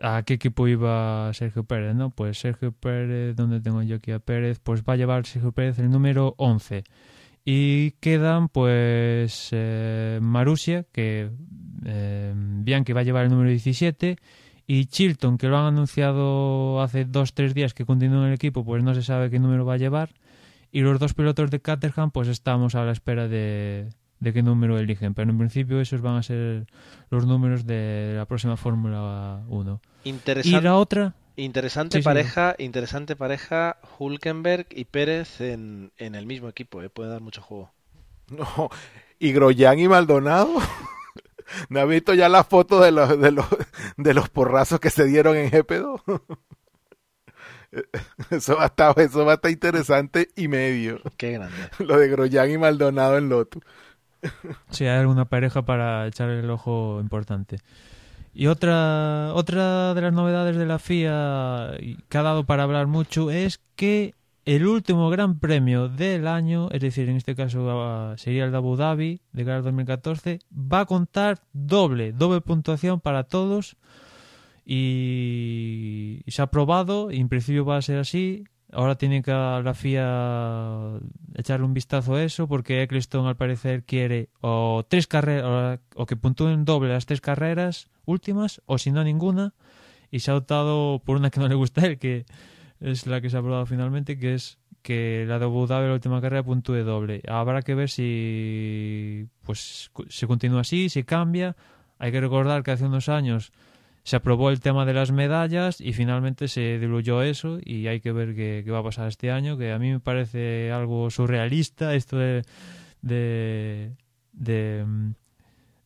[SPEAKER 2] ¿a qué equipo iba Sergio Pérez? no Pues Sergio Pérez, ¿dónde tengo yo aquí a Pérez? Pues va a llevar Sergio Pérez el número 11. Y quedan pues eh, Marusia, que eh, Bianchi va a llevar el número 17, y Chilton, que lo han anunciado hace dos tres días que continúa en el equipo, pues no se sabe qué número va a llevar. Y los dos pilotos de Caterham, pues estamos a la espera de, de qué número eligen. Pero en principio esos van a ser los números de la próxima Fórmula 1. Y
[SPEAKER 1] Interesante,
[SPEAKER 2] la otra,
[SPEAKER 1] interesante
[SPEAKER 2] Sí, sí.
[SPEAKER 1] pareja, interesante pareja Hulkenberg y Pérez en, en el mismo equipo, ¿eh? puede dar mucho juego.
[SPEAKER 4] No, y Groyan y Maldonado. ¿No has visto ya las fotos de los, de los, de los porrazos que se dieron en GP2? Eso va a estar, eso va a estar interesante y medio.
[SPEAKER 1] Qué grande.
[SPEAKER 4] Lo de Groyan y Maldonado en Lotus.
[SPEAKER 2] si hay alguna pareja para echar el ojo importante. Y otra, otra de las novedades de la FIA que ha dado para hablar mucho es que el último gran premio del año, es decir, en este caso sería el de Abu Dhabi de cara al 2014, va a contar doble, doble puntuación para todos y, se ha aprobado y en principio va a ser así. Ahora tiene que la FIA echarle un vistazo a eso porque Eccleston al parecer quiere o tres carreras o que puntúen doble las tres carreras últimas o si no ninguna y se ha optado por una que no le gusta a él que es la que se ha aprobado finalmente que es que la de Abu la última carrera puntúe doble. Habrá que ver si pues se continúa así, si cambia. Hay que recordar que hace unos años se aprobó el tema de las medallas y finalmente se diluyó eso y hay que ver qué, qué va a pasar este año, que a mí me parece algo surrealista esto de, de, de,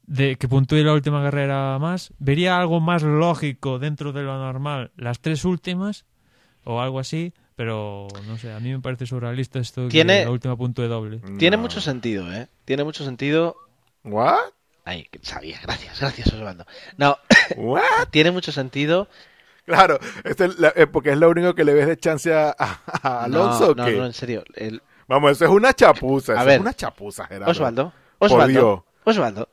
[SPEAKER 2] de que puntúe la última carrera más. Vería algo más lógico dentro de lo normal las tres últimas o algo así, pero no sé, a mí me parece surrealista esto de
[SPEAKER 1] Tiene-
[SPEAKER 2] que la última puntúe doble.
[SPEAKER 1] Tiene
[SPEAKER 4] No.
[SPEAKER 1] mucho sentido, ¿eh? Tiene mucho sentido.
[SPEAKER 4] ¿What?
[SPEAKER 1] Ay, sabía, gracias, gracias Osvaldo. No,
[SPEAKER 4] ¿What?
[SPEAKER 1] tiene mucho sentido.
[SPEAKER 4] Claro, este es la- eh, porque es lo único que le ves de chance a, Alonso.
[SPEAKER 1] no,
[SPEAKER 4] ¿o qué?
[SPEAKER 1] no, no, en serio. El-
[SPEAKER 4] Vamos, eso es una chapuza.
[SPEAKER 1] A
[SPEAKER 4] Eso
[SPEAKER 1] ver,
[SPEAKER 4] es una chapuza, Gerardo.
[SPEAKER 1] Osvaldo, Osvaldo. Osvaldo.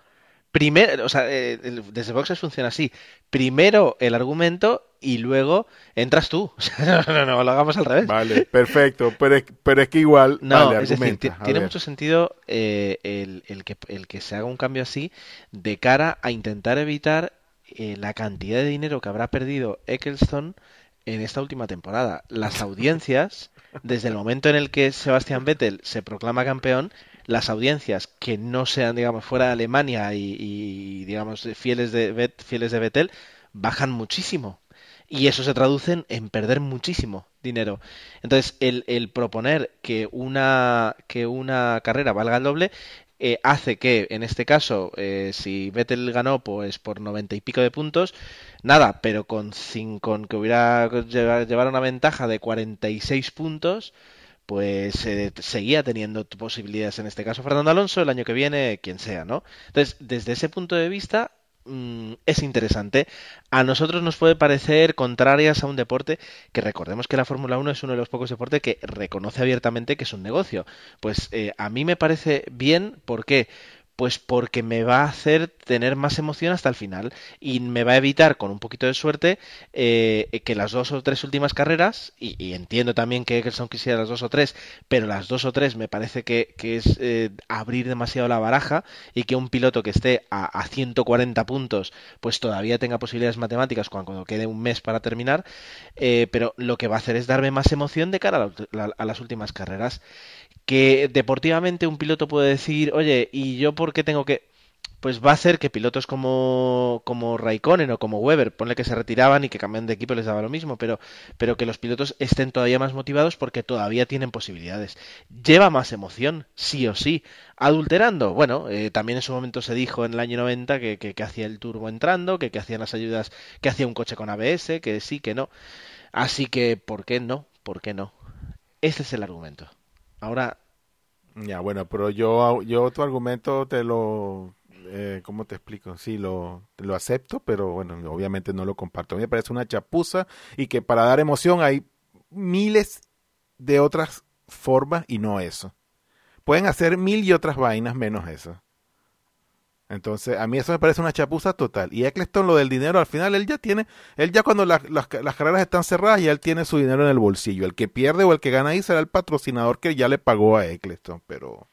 [SPEAKER 1] Primero, o sea, eh, el- desde Boxes funciona así. Primero el argumento y luego entras tú. O sea, no, no, no, lo hagamos al revés.
[SPEAKER 4] Vale, perfecto. Pero es, pero es que igual.
[SPEAKER 1] No,
[SPEAKER 4] vale,
[SPEAKER 1] es
[SPEAKER 4] argumenta,
[SPEAKER 1] tiene
[SPEAKER 4] ver.
[SPEAKER 1] mucho sentido eh, el, el que, el que se haga un cambio así de cara a intentar evitar eh, la cantidad de dinero que habrá perdido Ecclestone en esta última temporada. Las audiencias, desde el momento en el que Sebastian Vettel se proclama campeón, las audiencias que no sean, digamos, fuera de Alemania y, digamos, fieles de, Bet- fieles de Vettel, bajan muchísimo. Y eso se traduce en perder muchísimo dinero. Entonces, el, el proponer que una, que una carrera valga el doble eh, hace que, en este caso, eh, si Vettel ganó pues por noventa y pico de puntos, nada, pero con, cin- con que hubiera llevar una ventaja de 46 puntos, pues eh, seguía teniendo posibilidades en este caso Fernando Alonso, el año que viene, quien sea, ¿no? Entonces, desde ese punto de vista, mm, es interesante. A nosotros nos puede parecer contrarias a un deporte que recordemos que la Fórmula 1 es uno de los pocos deportes que reconoce abiertamente que es un negocio. Pues eh, a mí me parece bien, ¿por qué? Pues porque me va a hacer tener más emoción hasta el final y me va a evitar, con un poquito de suerte, eh, que las dos o tres últimas carreras, y, entiendo también que Eccleston quisiera las dos o tres, pero las dos o tres me parece que, es eh, abrir demasiado la baraja y que un piloto que esté a, 140 puntos, pues todavía tenga posibilidades matemáticas cuando, quede un mes para terminar, eh, pero lo que va a hacer es darme más emoción de cara a las últimas carreras. Que deportivamente un piloto puede decir, oye, ¿y yo por qué tengo que...? Pues va a hacer que pilotos como, como Raikkonen o como Weber, ponle que se retiraban y que cambian de equipo les daba lo mismo, pero, pero que los pilotos estén todavía más motivados porque todavía tienen posibilidades. Lleva más emoción, sí o sí. Adulterando, bueno, eh, también en su momento se dijo en el año 90 que, que, hacía el turbo entrando, que, que hacían las ayudas, que hacía un coche con ABS, que sí, que no. Así que, ¿por qué no? ¿Por qué no? Ese es el argumento. Ahora.
[SPEAKER 4] Ya, bueno, pero yo, yo tu argumento te lo. Eh, ¿Cómo te explico? Sí, lo, lo acepto, pero bueno, obviamente no lo comparto. A me parece una chapuza y que para dar emoción hay miles de otras formas y no eso. Pueden hacer mil y otras vainas menos eso. Entonces, a mí eso me parece una chapuza total. Y Eccleston, lo del dinero, al final él ya tiene, él ya cuando las, las, carreras están cerradas, ya él tiene su dinero en el bolsillo. El que pierde o el que gana ahí será el patrocinador que ya le pagó a Eccleston, pero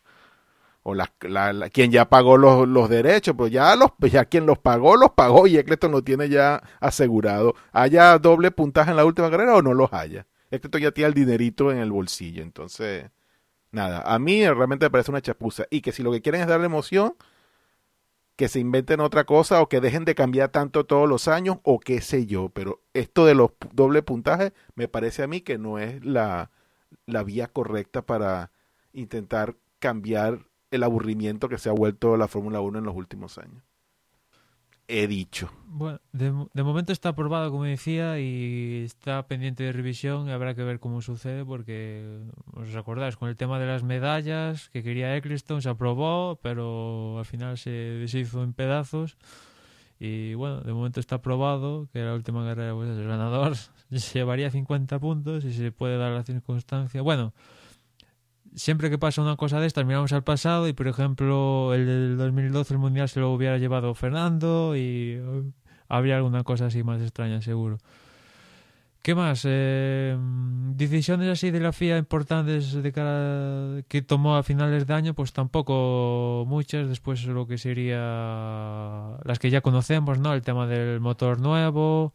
[SPEAKER 4] o la, la, quien ya pagó los, los, derechos, pues ya los, ya quien los pagó, los pagó y Eccleston lo tiene ya asegurado. Haya doble puntaje en la última carrera o no los haya. Eccleston ya tiene el dinerito en el bolsillo, entonces, nada, a mí realmente me parece una chapuza. Y que si lo que quieren es darle emoción, que se inventen otra cosa o que dejen de cambiar tanto todos los años o qué sé yo, pero esto de los doble puntajes me parece a mí que no es la, la vía correcta para intentar cambiar el aburrimiento que se ha vuelto la Fórmula 1 en los últimos años he dicho.
[SPEAKER 2] Bueno, de, de, momento está aprobado, como decía, y está pendiente de revisión. Y habrá que ver cómo sucede, porque os acordáis, con el tema de las medallas que quería Eccleston, se aprobó, pero al final se deshizo en pedazos. Y bueno, de momento está aprobado, que la última carrera, pues el ganador llevaría 50 puntos y se puede dar la circunstancia. Bueno, siempre que pasa una cosa de estas, miramos al pasado y, por ejemplo, el del 2012 el Mundial se lo hubiera llevado Fernando y uh, habría alguna cosa así más extraña, seguro. ¿Qué más? Eh, decisiones así de la FIA importantes de cara que tomó a finales de año, pues tampoco muchas. Después lo que sería las que ya conocemos, ¿no? El tema del motor nuevo,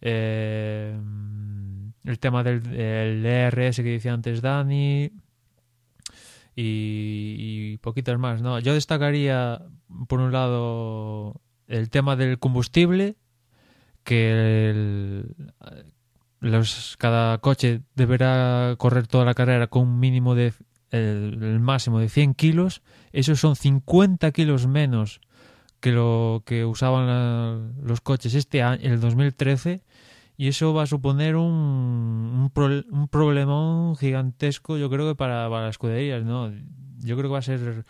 [SPEAKER 2] eh, el tema del el ERS que decía antes Dani, y, poquitas más, ¿no? Yo destacaría, por un lado, el tema del combustible, que los, cada coche deberá correr toda la carrera con un mínimo de, el, máximo de 100 kilos. Esos son 50 kilos menos que lo que usaban los coches este año, el 2013 y eso va a suponer un, un, un problemón gigantesco, yo creo que para, para las escuderías, ¿no? Yo creo que va a ser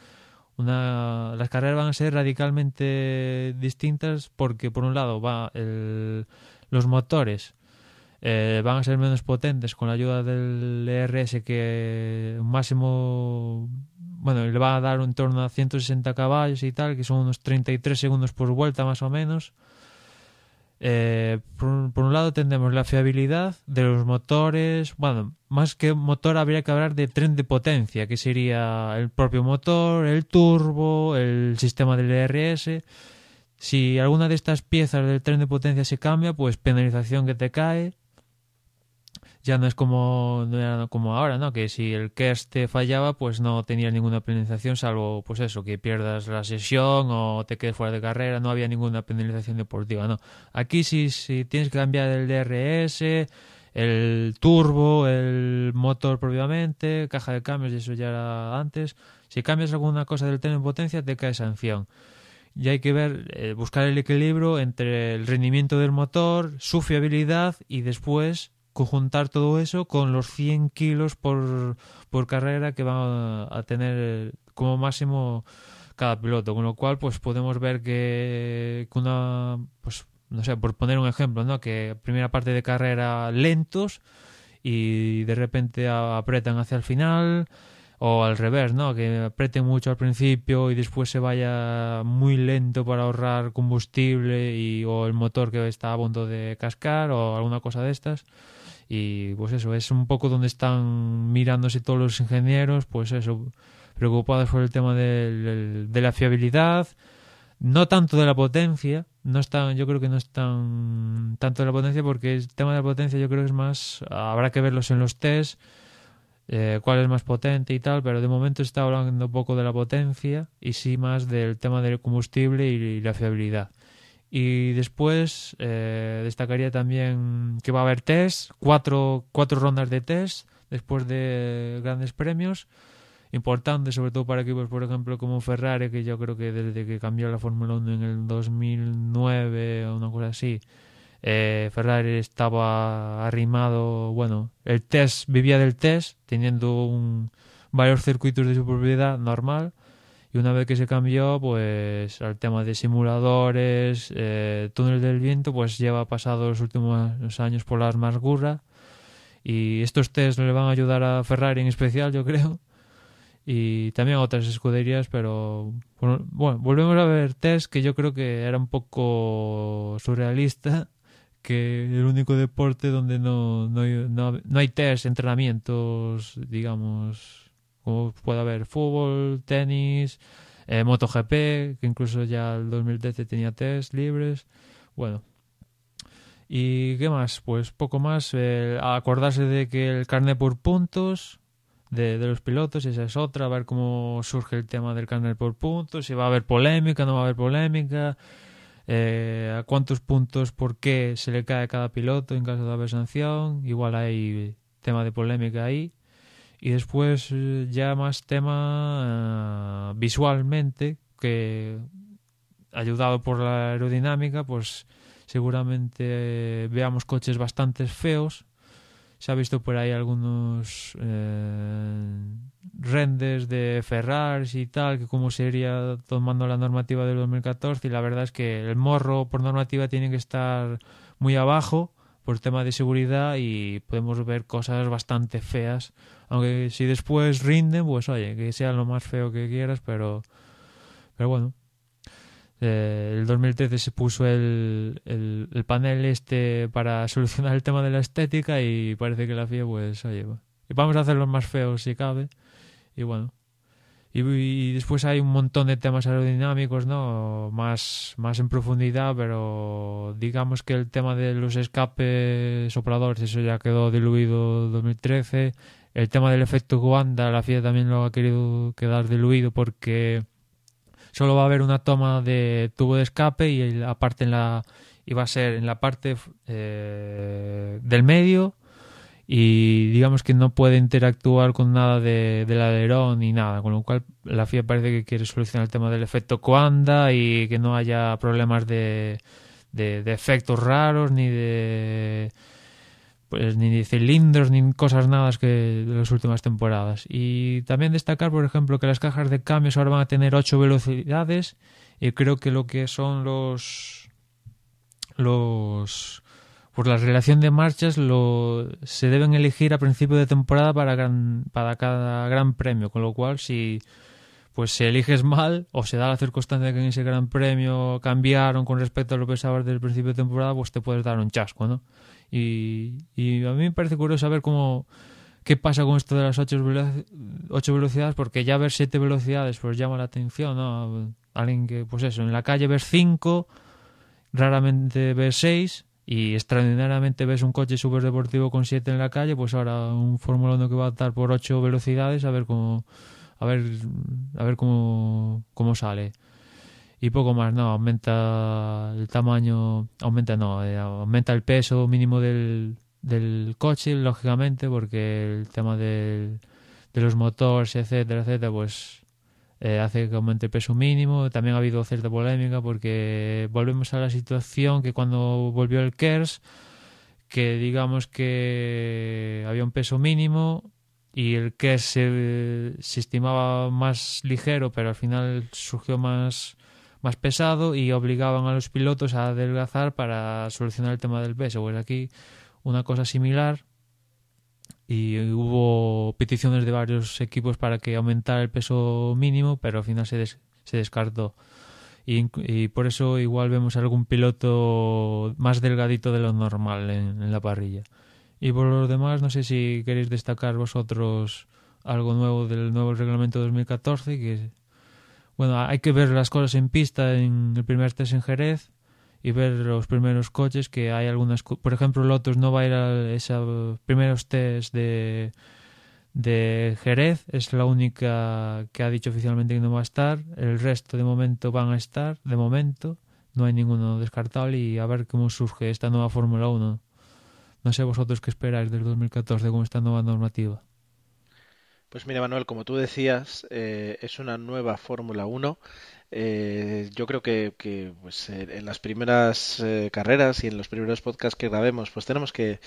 [SPEAKER 2] una las carreras van a ser radicalmente distintas porque por un lado va el, los motores eh, van a ser menos potentes con la ayuda del ERS que un máximo bueno le va a dar en torno a 160 caballos y tal que son unos 33 segundos por vuelta más o menos eh, por, un lado tendremos la fiabilidad de los motores, bueno, más que motor habría que hablar de tren de potencia, que sería el propio motor, el turbo, el sistema del ERS. Si alguna de estas piezas del tren de potencia se cambia, pues penalización que te cae ya no es como, como ahora, ¿no? Que si el KERS te fallaba, pues no tenías ninguna penalización, salvo, pues eso, que pierdas la sesión o te quedes fuera de carrera, no había ninguna penalización deportiva, ¿no? Aquí si, si tienes que cambiar el DRS, el turbo, el motor propiamente, caja de cambios, y eso ya era antes, si cambias alguna cosa del tren en potencia, te cae sanción. Y hay que ver, eh, buscar el equilibrio entre el rendimiento del motor, su fiabilidad y después conjuntar todo eso con los 100 kilos por, por carrera que van a, tener como máximo cada piloto, con lo cual pues podemos ver que, una pues no sé, por poner un ejemplo, ¿no? Que primera parte de carrera lentos y de repente apretan hacia el final o al revés, ¿no? Que aprieten mucho al principio y después se vaya muy lento para ahorrar combustible y o el motor que está a punto de cascar o alguna cosa de estas. Y pues eso, es un poco donde están mirándose todos los ingenieros, pues eso, preocupados por el tema de la fiabilidad, no tanto de la potencia, no están, yo creo que no están tanto de la potencia porque el tema de la potencia yo creo que es más, habrá que verlos en los test, eh, cuál es más potente y tal, pero de momento está hablando poco de la potencia y sí más del tema del combustible y, la fiabilidad. Y después eh, destacaría también que va a haber test, cuatro, cuatro rondas de test después de grandes premios importante, sobre todo para equipos, por ejemplo, como Ferrari, que yo creo que desde que cambió la Fórmula 1 en el 2009 o una cosa así, eh, Ferrari estaba arrimado, bueno, el test, vivía del test, teniendo un, varios circuitos de su propiedad normal, una vez que se cambió, pues al tema de simuladores, eh, túnel del viento, pues lleva pasado los últimos años por la amargura, y estos test le van a ayudar a Ferrari en especial, yo creo, y también otras escuderías, pero bueno, volvemos a ver test que yo creo que era un poco surrealista, que el único deporte donde no, no, no, no hay test, entrenamientos, digamos, como puede haber fútbol, tenis, eh, MotoGP, que incluso ya el 2013 tenía test libres, bueno. ¿Y qué más? Pues poco más. Eh, acordarse de que el carnet por puntos, de, los pilotos, esa es otra, a ver cómo surge el tema del carnet por puntos, si va a haber polémica, no va a haber polémica, eh, a cuántos puntos, por qué se le cae a cada piloto en caso de haber sanción, igual hay tema de polémica ahí. Y después eh, ya más tema eh, visualmente, que ayudado por la aerodinámica, pues seguramente veamos coches bastante feos, se ha visto por ahí algunos eh, renders de Ferrari y tal, que como sería tomando la normativa del 2014 y la verdad es que el morro por normativa tiene que estar muy abajo por tema de seguridad y podemos ver cosas bastante feas, aunque si después rinden, pues oye, que sea lo más feo que quieras, pero pero bueno, eh, el 2013 se puso el, el, panel este para solucionar el tema de la estética y parece que la FIA pues oye y vamos a hacerlo más feos si cabe y bueno. Y, después hay un montón de temas aerodinámicos no más más en profundidad pero digamos que el tema de los escapes sopladores eso ya quedó diluido en 2013 el tema del efecto Wanda la FIA también lo ha querido quedar diluido porque solo va a haber una toma de tubo de escape y aparte en la iba a ser en la parte eh, del medio y digamos que no puede interactuar con nada de, del alerón ni nada, con lo cual la FIA parece que quiere solucionar el tema del efecto Coanda y que no haya problemas de, de efectos raros ni de pues ni cilindros ni cosas nada que de las últimas temporadas. Y también destacar, por ejemplo, que las cajas de cambios ahora van a tener 8 velocidades y creo que lo que son los los por la relación de marchas lo se deben elegir a principio de temporada para gran, para cada gran premio, con lo cual si pues si eliges mal o se da la circunstancia que en ese gran premio cambiaron con respecto a lo que pensabas del principio de temporada, pues te puedes dar un chasco, ¿no? Y, a mí me parece curioso saber cómo qué pasa con esto de las ocho, velocidades, porque ya ver siete velocidades pues llama la atención, ¿no? Alguien que, pues eso, en la calle ves cinco, raramente ves seis, y extraordinariamente ves un coche súper deportivo con siete en la calle, pues ahora un Fórmula 1 que va a estar por ocho velocidades, a ver cómo, a ver, a ver cómo, cómo sale y poco más, no, aumenta el tamaño, aumenta no, eh, aumenta el peso mínimo del, del coche, lógicamente, porque el tema del, de los motores, etcétera, etcétera, pues eh, hace que aumente el peso mínimo. También ha habido cierta polémica porque volvemos a la situación que cuando volvió el KERS, que digamos que había un peso mínimo y el que se, se estimaba más ligero, pero al final surgió más, más pesado y obligaban a los pilotos a adelgazar para solucionar el tema del peso. Pues aquí una cosa similar y hubo peticiones de varios equipos para que aumentara el peso mínimo, pero al final se, descartó. Y, por eso igual vemos algún piloto más delgadito de lo normal en, en la parrilla. Y por lo demás, no sé si queréis destacar vosotros algo nuevo del nuevo reglamento 2014, que bueno, hay que ver las cosas en pista en el primer test en Jerez y ver los primeros coches que hay algunas, por ejemplo, Lotus no va a ir a esos primeros test de de Jerez es la única que ha dicho oficialmente que no va a estar, el resto de momento van a estar, de momento no hay ninguno descartable y a ver cómo surge esta nueva Fórmula 1. No sé vosotros qué esperáis del 2014 con esta nueva normativa.
[SPEAKER 1] Pues mira, Manuel, como tú decías, eh, es una nueva Fórmula 1. Eh, yo creo que, que pues, en las primeras eh, carreras y en los primeros podcasts que grabemos, pues tenemos que,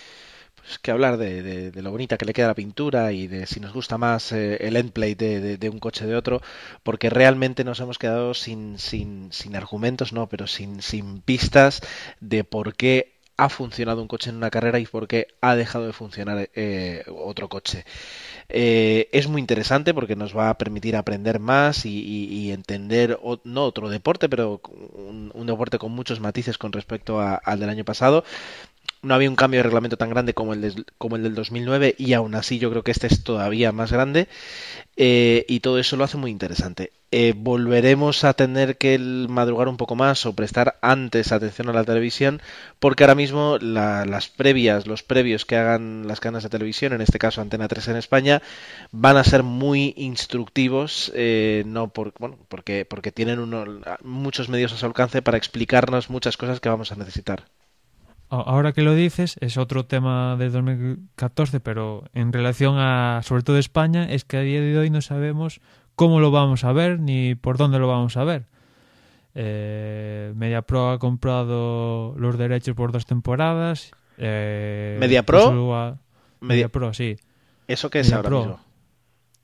[SPEAKER 1] pues, que hablar de, de, lo bonita que le queda la pintura y de si nos gusta más eh, el endplay de, de, un coche de otro, porque realmente nos hemos quedado sin, sin, sin argumentos, no, pero sin, sin pistas de por qué ha funcionado un coche en una carrera y por qué ha dejado de funcionar eh, otro coche. Eh, es muy interesante porque nos va a permitir aprender más y, entender, no otro deporte, pero un, deporte con muchos matices con respecto al del año pasado no había un cambio de reglamento tan grande como el, como el del 2009 y aún así yo creo que este es todavía más grande eh, y todo eso lo hace muy interesante. Eh, volveremos a tener que madrugar un poco más o prestar antes atención a la televisión porque ahora mismo la, las previas, los previos que hagan las cadenas de televisión, en este caso Antena 3 en España, van a ser muy instructivos, eh, no porque, porque tienen uno, muchos medios a su alcance para explicarnos muchas cosas que vamos a necesitar
[SPEAKER 2] ahora que lo dices, es otro tema de 2014, pero en relación a, sobre todo España, es que a día de hoy no sabemos cómo lo vamos a ver ni por dónde lo vamos a ver. Eh, MediaPro ha comprado los derechos por dos temporadas. Eh,
[SPEAKER 1] ¿MediaPro?
[SPEAKER 2] A... MediaPro, sí.
[SPEAKER 1] ¿Eso qué es Media ahora Pro. mismo?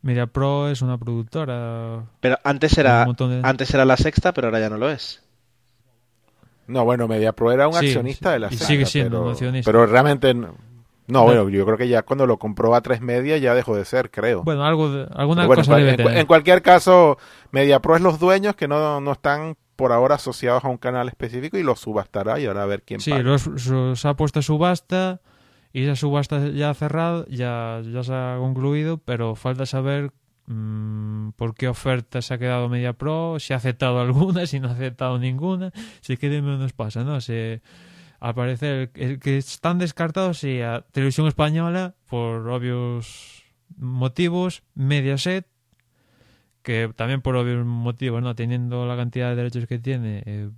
[SPEAKER 2] MediaPro es una productora.
[SPEAKER 1] Pero antes era, de... antes era la sexta, pero ahora ya no lo es.
[SPEAKER 4] No, bueno, MediaPro era un
[SPEAKER 2] sí,
[SPEAKER 4] accionista de la
[SPEAKER 2] y sigue siendo
[SPEAKER 4] pero,
[SPEAKER 2] un accionista.
[SPEAKER 4] pero realmente no, no, bueno, yo creo que ya cuando lo compró a tres media ya dejó de ser, creo.
[SPEAKER 2] Bueno, algo de, alguna
[SPEAKER 4] bueno,
[SPEAKER 2] cosa
[SPEAKER 4] en,
[SPEAKER 2] debe
[SPEAKER 4] en,
[SPEAKER 2] tener.
[SPEAKER 4] en, cualquier caso, MediaPro es los dueños que no, no están por ahora asociados a un canal específico y los subastará y ahora a ver quién
[SPEAKER 2] Sí,
[SPEAKER 4] paga.
[SPEAKER 2] los, los ha puesto a subasta y esa subasta ya ha cerrado, ya, ya se ha concluido, pero falta saber mmm, por qué oferta se ha quedado MediaPro, si ha aceptado alguna, si no ha aceptado ninguna, si qué nos pasa, ¿no? Se, al parecer, el, que están descartados sí a Televisión Española, por obvios motivos, Mediaset, que también por obvios motivos, ¿no? Teniendo la cantidad de derechos que tiene, eh,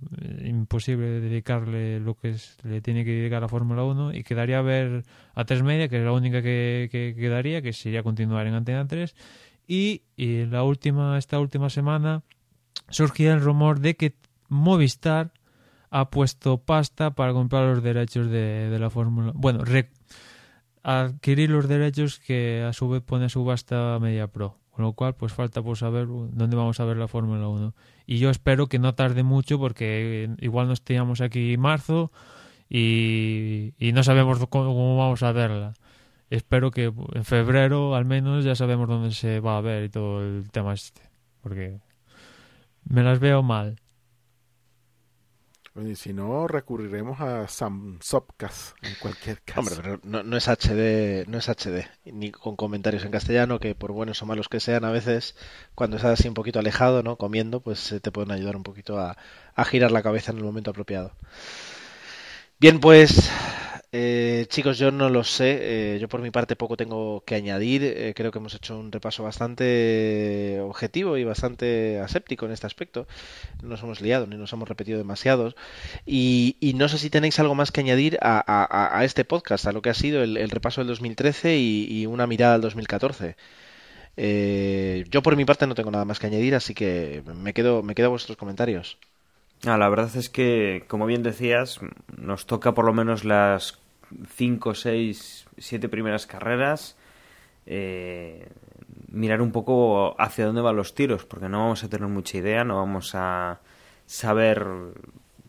[SPEAKER 2] imposible dedicarle lo que le tiene que dedicar a Fórmula 1 y quedaría a ver a 3 Media, que es la única que, que quedaría, que sería continuar en Antena 3 y, y la última, esta última semana surgía el rumor de que Movistar ha puesto pasta para comprar los derechos de, de la Fórmula. Bueno, re, adquirir los derechos que a su vez pone a subasta Media Pro. Con lo cual, pues falta por saber dónde vamos a ver la Fórmula 1. Y yo espero que no tarde mucho porque igual nos teníamos aquí marzo y, y no sabemos cómo vamos a verla espero que en febrero al menos ya sabemos dónde se va a ver y todo el tema este. Porque me las veo mal.
[SPEAKER 4] Y si no, recurriremos a Samsopcast en cualquier caso.
[SPEAKER 1] Hombre, pero no, no, es HD, no es HD, ni con comentarios en castellano, que por buenos o malos que sean, a veces cuando estás así un poquito alejado, ¿no? Comiendo, pues te pueden ayudar un poquito a, a girar la cabeza en el momento apropiado. Bien, pues eh, chicos, yo no lo sé. Eh, yo por mi parte poco tengo que añadir. Eh, creo que hemos hecho un repaso bastante objetivo y bastante aséptico en este aspecto. No nos hemos liado ni nos hemos repetido demasiados. Y, no sé si tenéis algo más que añadir a, este podcast, a lo que ha sido el, el repaso del 2013 y, y, una mirada al 2014. Eh, yo por mi parte no tengo nada más que añadir, así que me quedo, me quedo a vuestros comentarios.
[SPEAKER 3] Ah, la verdad es que, como bien decías, nos toca por lo menos las 5, 6, 7 primeras carreras. eh, mirar un poco hacia dónde van los tiros, porque no vamos a tener mucha idea, no vamos a saber,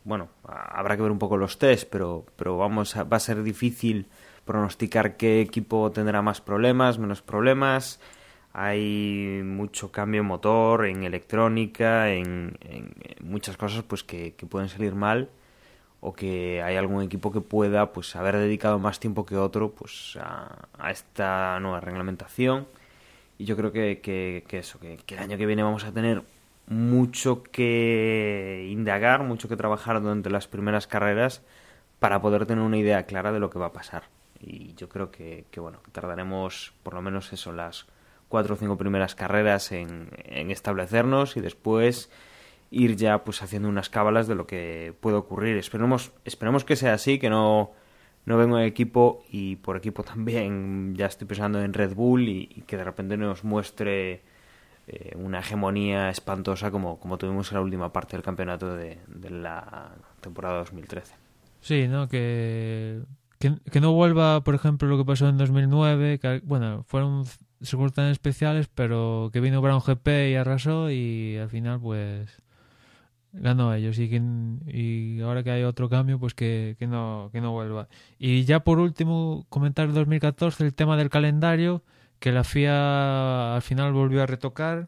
[SPEAKER 3] bueno, habrá que ver un poco los test, pero, pero vamos a, va a ser difícil pronosticar qué equipo tendrá más problemas, menos problemas. Hay mucho cambio en motor, en electrónica, en, muchas cosas pues que, que, pueden salir mal o que hay algún equipo que pueda pues haber dedicado más tiempo que otro pues a, a esta nueva reglamentación y yo creo que, que, eso, que, el año que viene vamos a tener mucho que indagar, mucho que trabajar durante las primeras carreras para poder tener una idea clara de lo que va a pasar. Y yo creo que, que bueno, que tardaremos por lo menos eso, las cuatro o cinco primeras carreras en establecernos y después ir ya pues haciendo unas cábalas de lo que puede ocurrir. Esperemos, esperemos que sea así, que no no vengo en equipo y por equipo también ya estoy pensando en Red Bull y, que de repente nos muestre eh, una hegemonía espantosa como, como tuvimos en la última parte del campeonato de, la temporada 2013.
[SPEAKER 2] Sí, ¿no? Que, que, no vuelva, por ejemplo, lo que pasó en 2009, que, bueno, fueron circunstancias especiales, pero que vino Brown GP y arrasó y al final pues ganó a ellos y, que, y ahora que hay otro cambio pues que, que, no, que no vuelva. Y ya por último comentar el 2014 el tema del calendario que la FIA al final volvió a retocar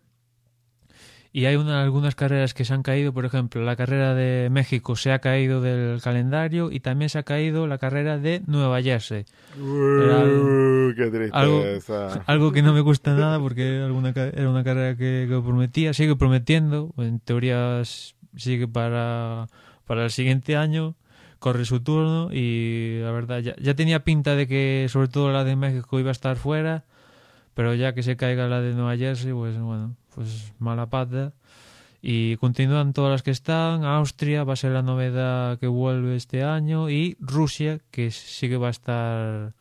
[SPEAKER 2] y hay una, algunas carreras que se han caído, por ejemplo, la carrera de México se ha caído del calendario y también se ha caído la carrera de Nueva Jersey.
[SPEAKER 4] algo, qué
[SPEAKER 2] Algo, que no me gusta nada porque alguna, era una carrera que, que prometía, sigue prometiendo, en teoría sigue para, para el siguiente año, corre su turno y la verdad ya, ya tenía pinta de que sobre todo la de México iba a estar fuera, pero ya que se caiga la de Nueva Jersey, pues bueno, pues mala pata. Y continúan todas las que están. Austria va a ser la novedad que vuelve este año. Y Rusia, que sí que va a estar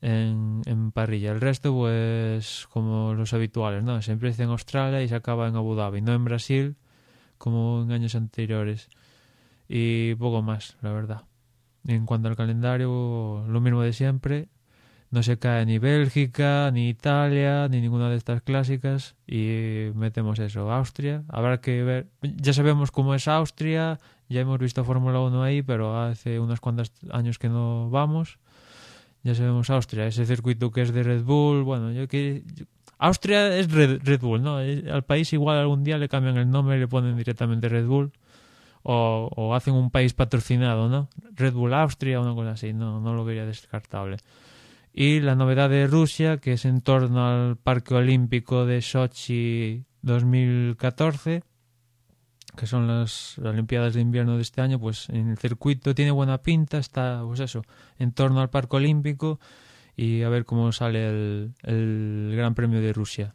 [SPEAKER 2] en, en parrilla. El resto, pues como los habituales, ¿no? Se empieza en Australia y se acaba en Abu Dhabi, no en Brasil, como en años anteriores. Y poco más, la verdad. En cuanto al calendario, lo mismo de siempre. No se cae ni Bélgica, ni Italia, ni ninguna de estas clásicas. Y metemos eso, Austria. Habrá que ver. Ya sabemos cómo es Austria. Ya hemos visto Fórmula 1 ahí, pero hace unos cuantos años que no vamos. Ya sabemos Austria, ese circuito que es de Red Bull. Bueno, yo, que, Austria es Red, Bull, ¿no? Eh, al país igual algún día le cambian el nombre y le ponen directamente Red Bull. O, hacen un país patrocinado, ¿no? Red Bull Austria una cosa así, no, no lo vería descartable. Y la novedad de Rusia, que es en torno al Parque Olímpico de Sochi 2014, que son las Olimpiadas de invierno de este año, pues en el circuito tiene buena pinta, está, pues eso, en torno al Parque Olímpico y a ver cómo sale el, el Gran Premio de Rusia.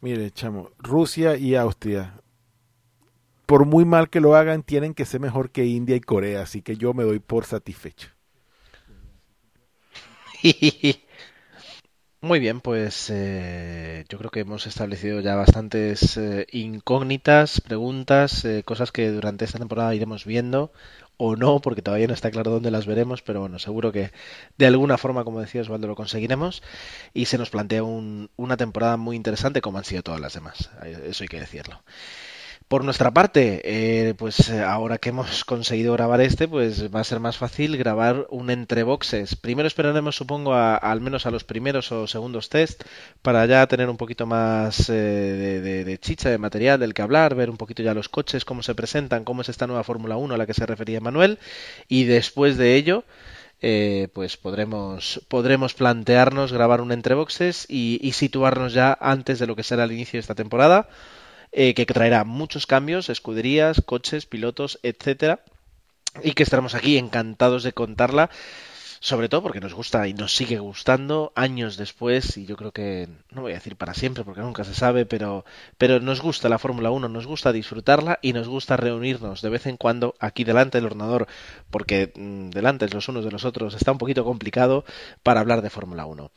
[SPEAKER 4] Mire, chamo, Rusia y Austria, por muy mal que lo hagan, tienen que ser mejor que India y Corea, así que yo me doy por satisfecho.
[SPEAKER 1] Muy bien, pues eh, yo creo que hemos establecido ya bastantes eh, incógnitas, preguntas, eh, cosas que durante esta temporada iremos viendo o no, porque todavía no está claro dónde las veremos, pero bueno, seguro que de alguna forma, como decía Osvaldo, lo conseguiremos y se nos plantea una temporada muy interesante como han sido todas las demás, eso hay que decirlo. Por nuestra parte, eh, pues eh, ahora que hemos conseguido grabar este, pues va a ser más fácil grabar un entre boxes. Primero esperaremos, supongo, al menos a los primeros o segundos test para ya tener un poquito más eh, de, chicha, de material del que hablar, ver un poquito ya los coches, cómo se presentan, cómo es esta nueva Fórmula 1 a la que se refería Manuel. Y después de ello, pues podremos, podremos plantearnos grabar un entre boxes y, y situarnos ya antes de lo que será el inicio de esta temporada eh, que traerá muchos cambios, escuderías, coches, pilotos, etcétera, y que estaremos aquí encantados de contarla sobre todo porque nos gusta y nos sigue gustando años después y yo creo que no voy a decir para siempre porque nunca se sabe, pero pero nos gusta la Fórmula 1, nos gusta disfrutarla y nos gusta reunirnos de vez en cuando aquí delante del ordenador porque mm, delante los unos de los otros está un poquito complicado para hablar de Fórmula 1.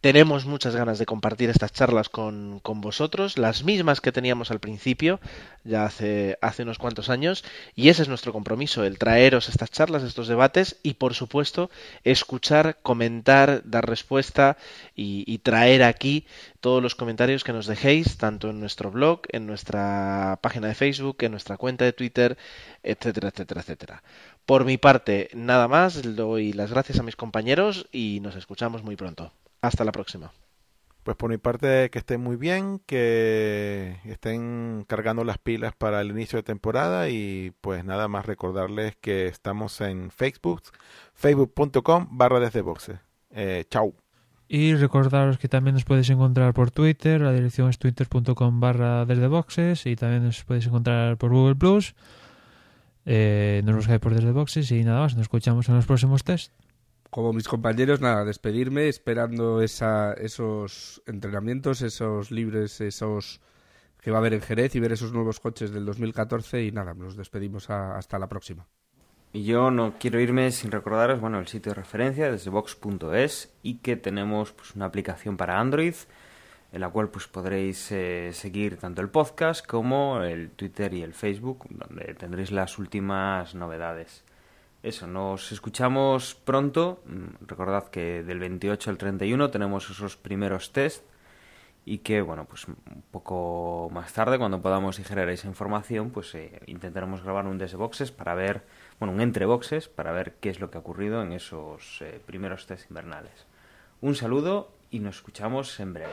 [SPEAKER 1] Tenemos muchas ganas de compartir estas charlas con, con, vosotros, las mismas que teníamos al principio, ya hace, hace unos cuantos años, y ese es nuestro compromiso, el traeros estas charlas, estos debates y, por supuesto, escuchar, comentar, dar respuesta y, y traer aquí todos los comentarios que nos dejéis, tanto en nuestro blog, en nuestra página de Facebook, en nuestra cuenta de Twitter, etcétera, etcétera, etcétera. Por mi parte, nada más, doy las gracias a mis compañeros y nos escuchamos muy pronto. Hasta la próxima.
[SPEAKER 4] Pues por mi parte que estén muy bien, que estén cargando las pilas para el inicio de temporada y pues nada más recordarles que estamos en Facebook, facebook.com barra desde boxe. Eh, chau.
[SPEAKER 2] Y recordaros que también nos podéis encontrar por Twitter, la dirección es twitter.com barra desde boxes y también nos podéis encontrar por Google Plus. Eh, nos buscáis por desde boxes y nada más, nos escuchamos en los próximos test
[SPEAKER 5] como mis compañeros, nada, despedirme esperando esa, esos entrenamientos, esos libres, esos que va a haber en Jerez y ver esos nuevos coches del 2014 y nada, nos despedimos a, hasta la próxima.
[SPEAKER 3] Y yo no quiero irme sin recordaros, bueno, el sitio de referencia desde box.es y que tenemos pues una aplicación para Android en la cual pues podréis eh, seguir tanto el podcast como el Twitter y el Facebook, donde tendréis las últimas novedades. Eso, nos escuchamos pronto. Mm, recordad que del 28 al 31 tenemos esos primeros test y que, bueno, pues un poco más tarde, cuando podamos digerir esa información, pues eh, intentaremos grabar un desde boxes para ver, bueno, un entre boxes para ver qué es lo que ha ocurrido en esos eh, primeros test invernales. Un saludo y nos escuchamos en breve.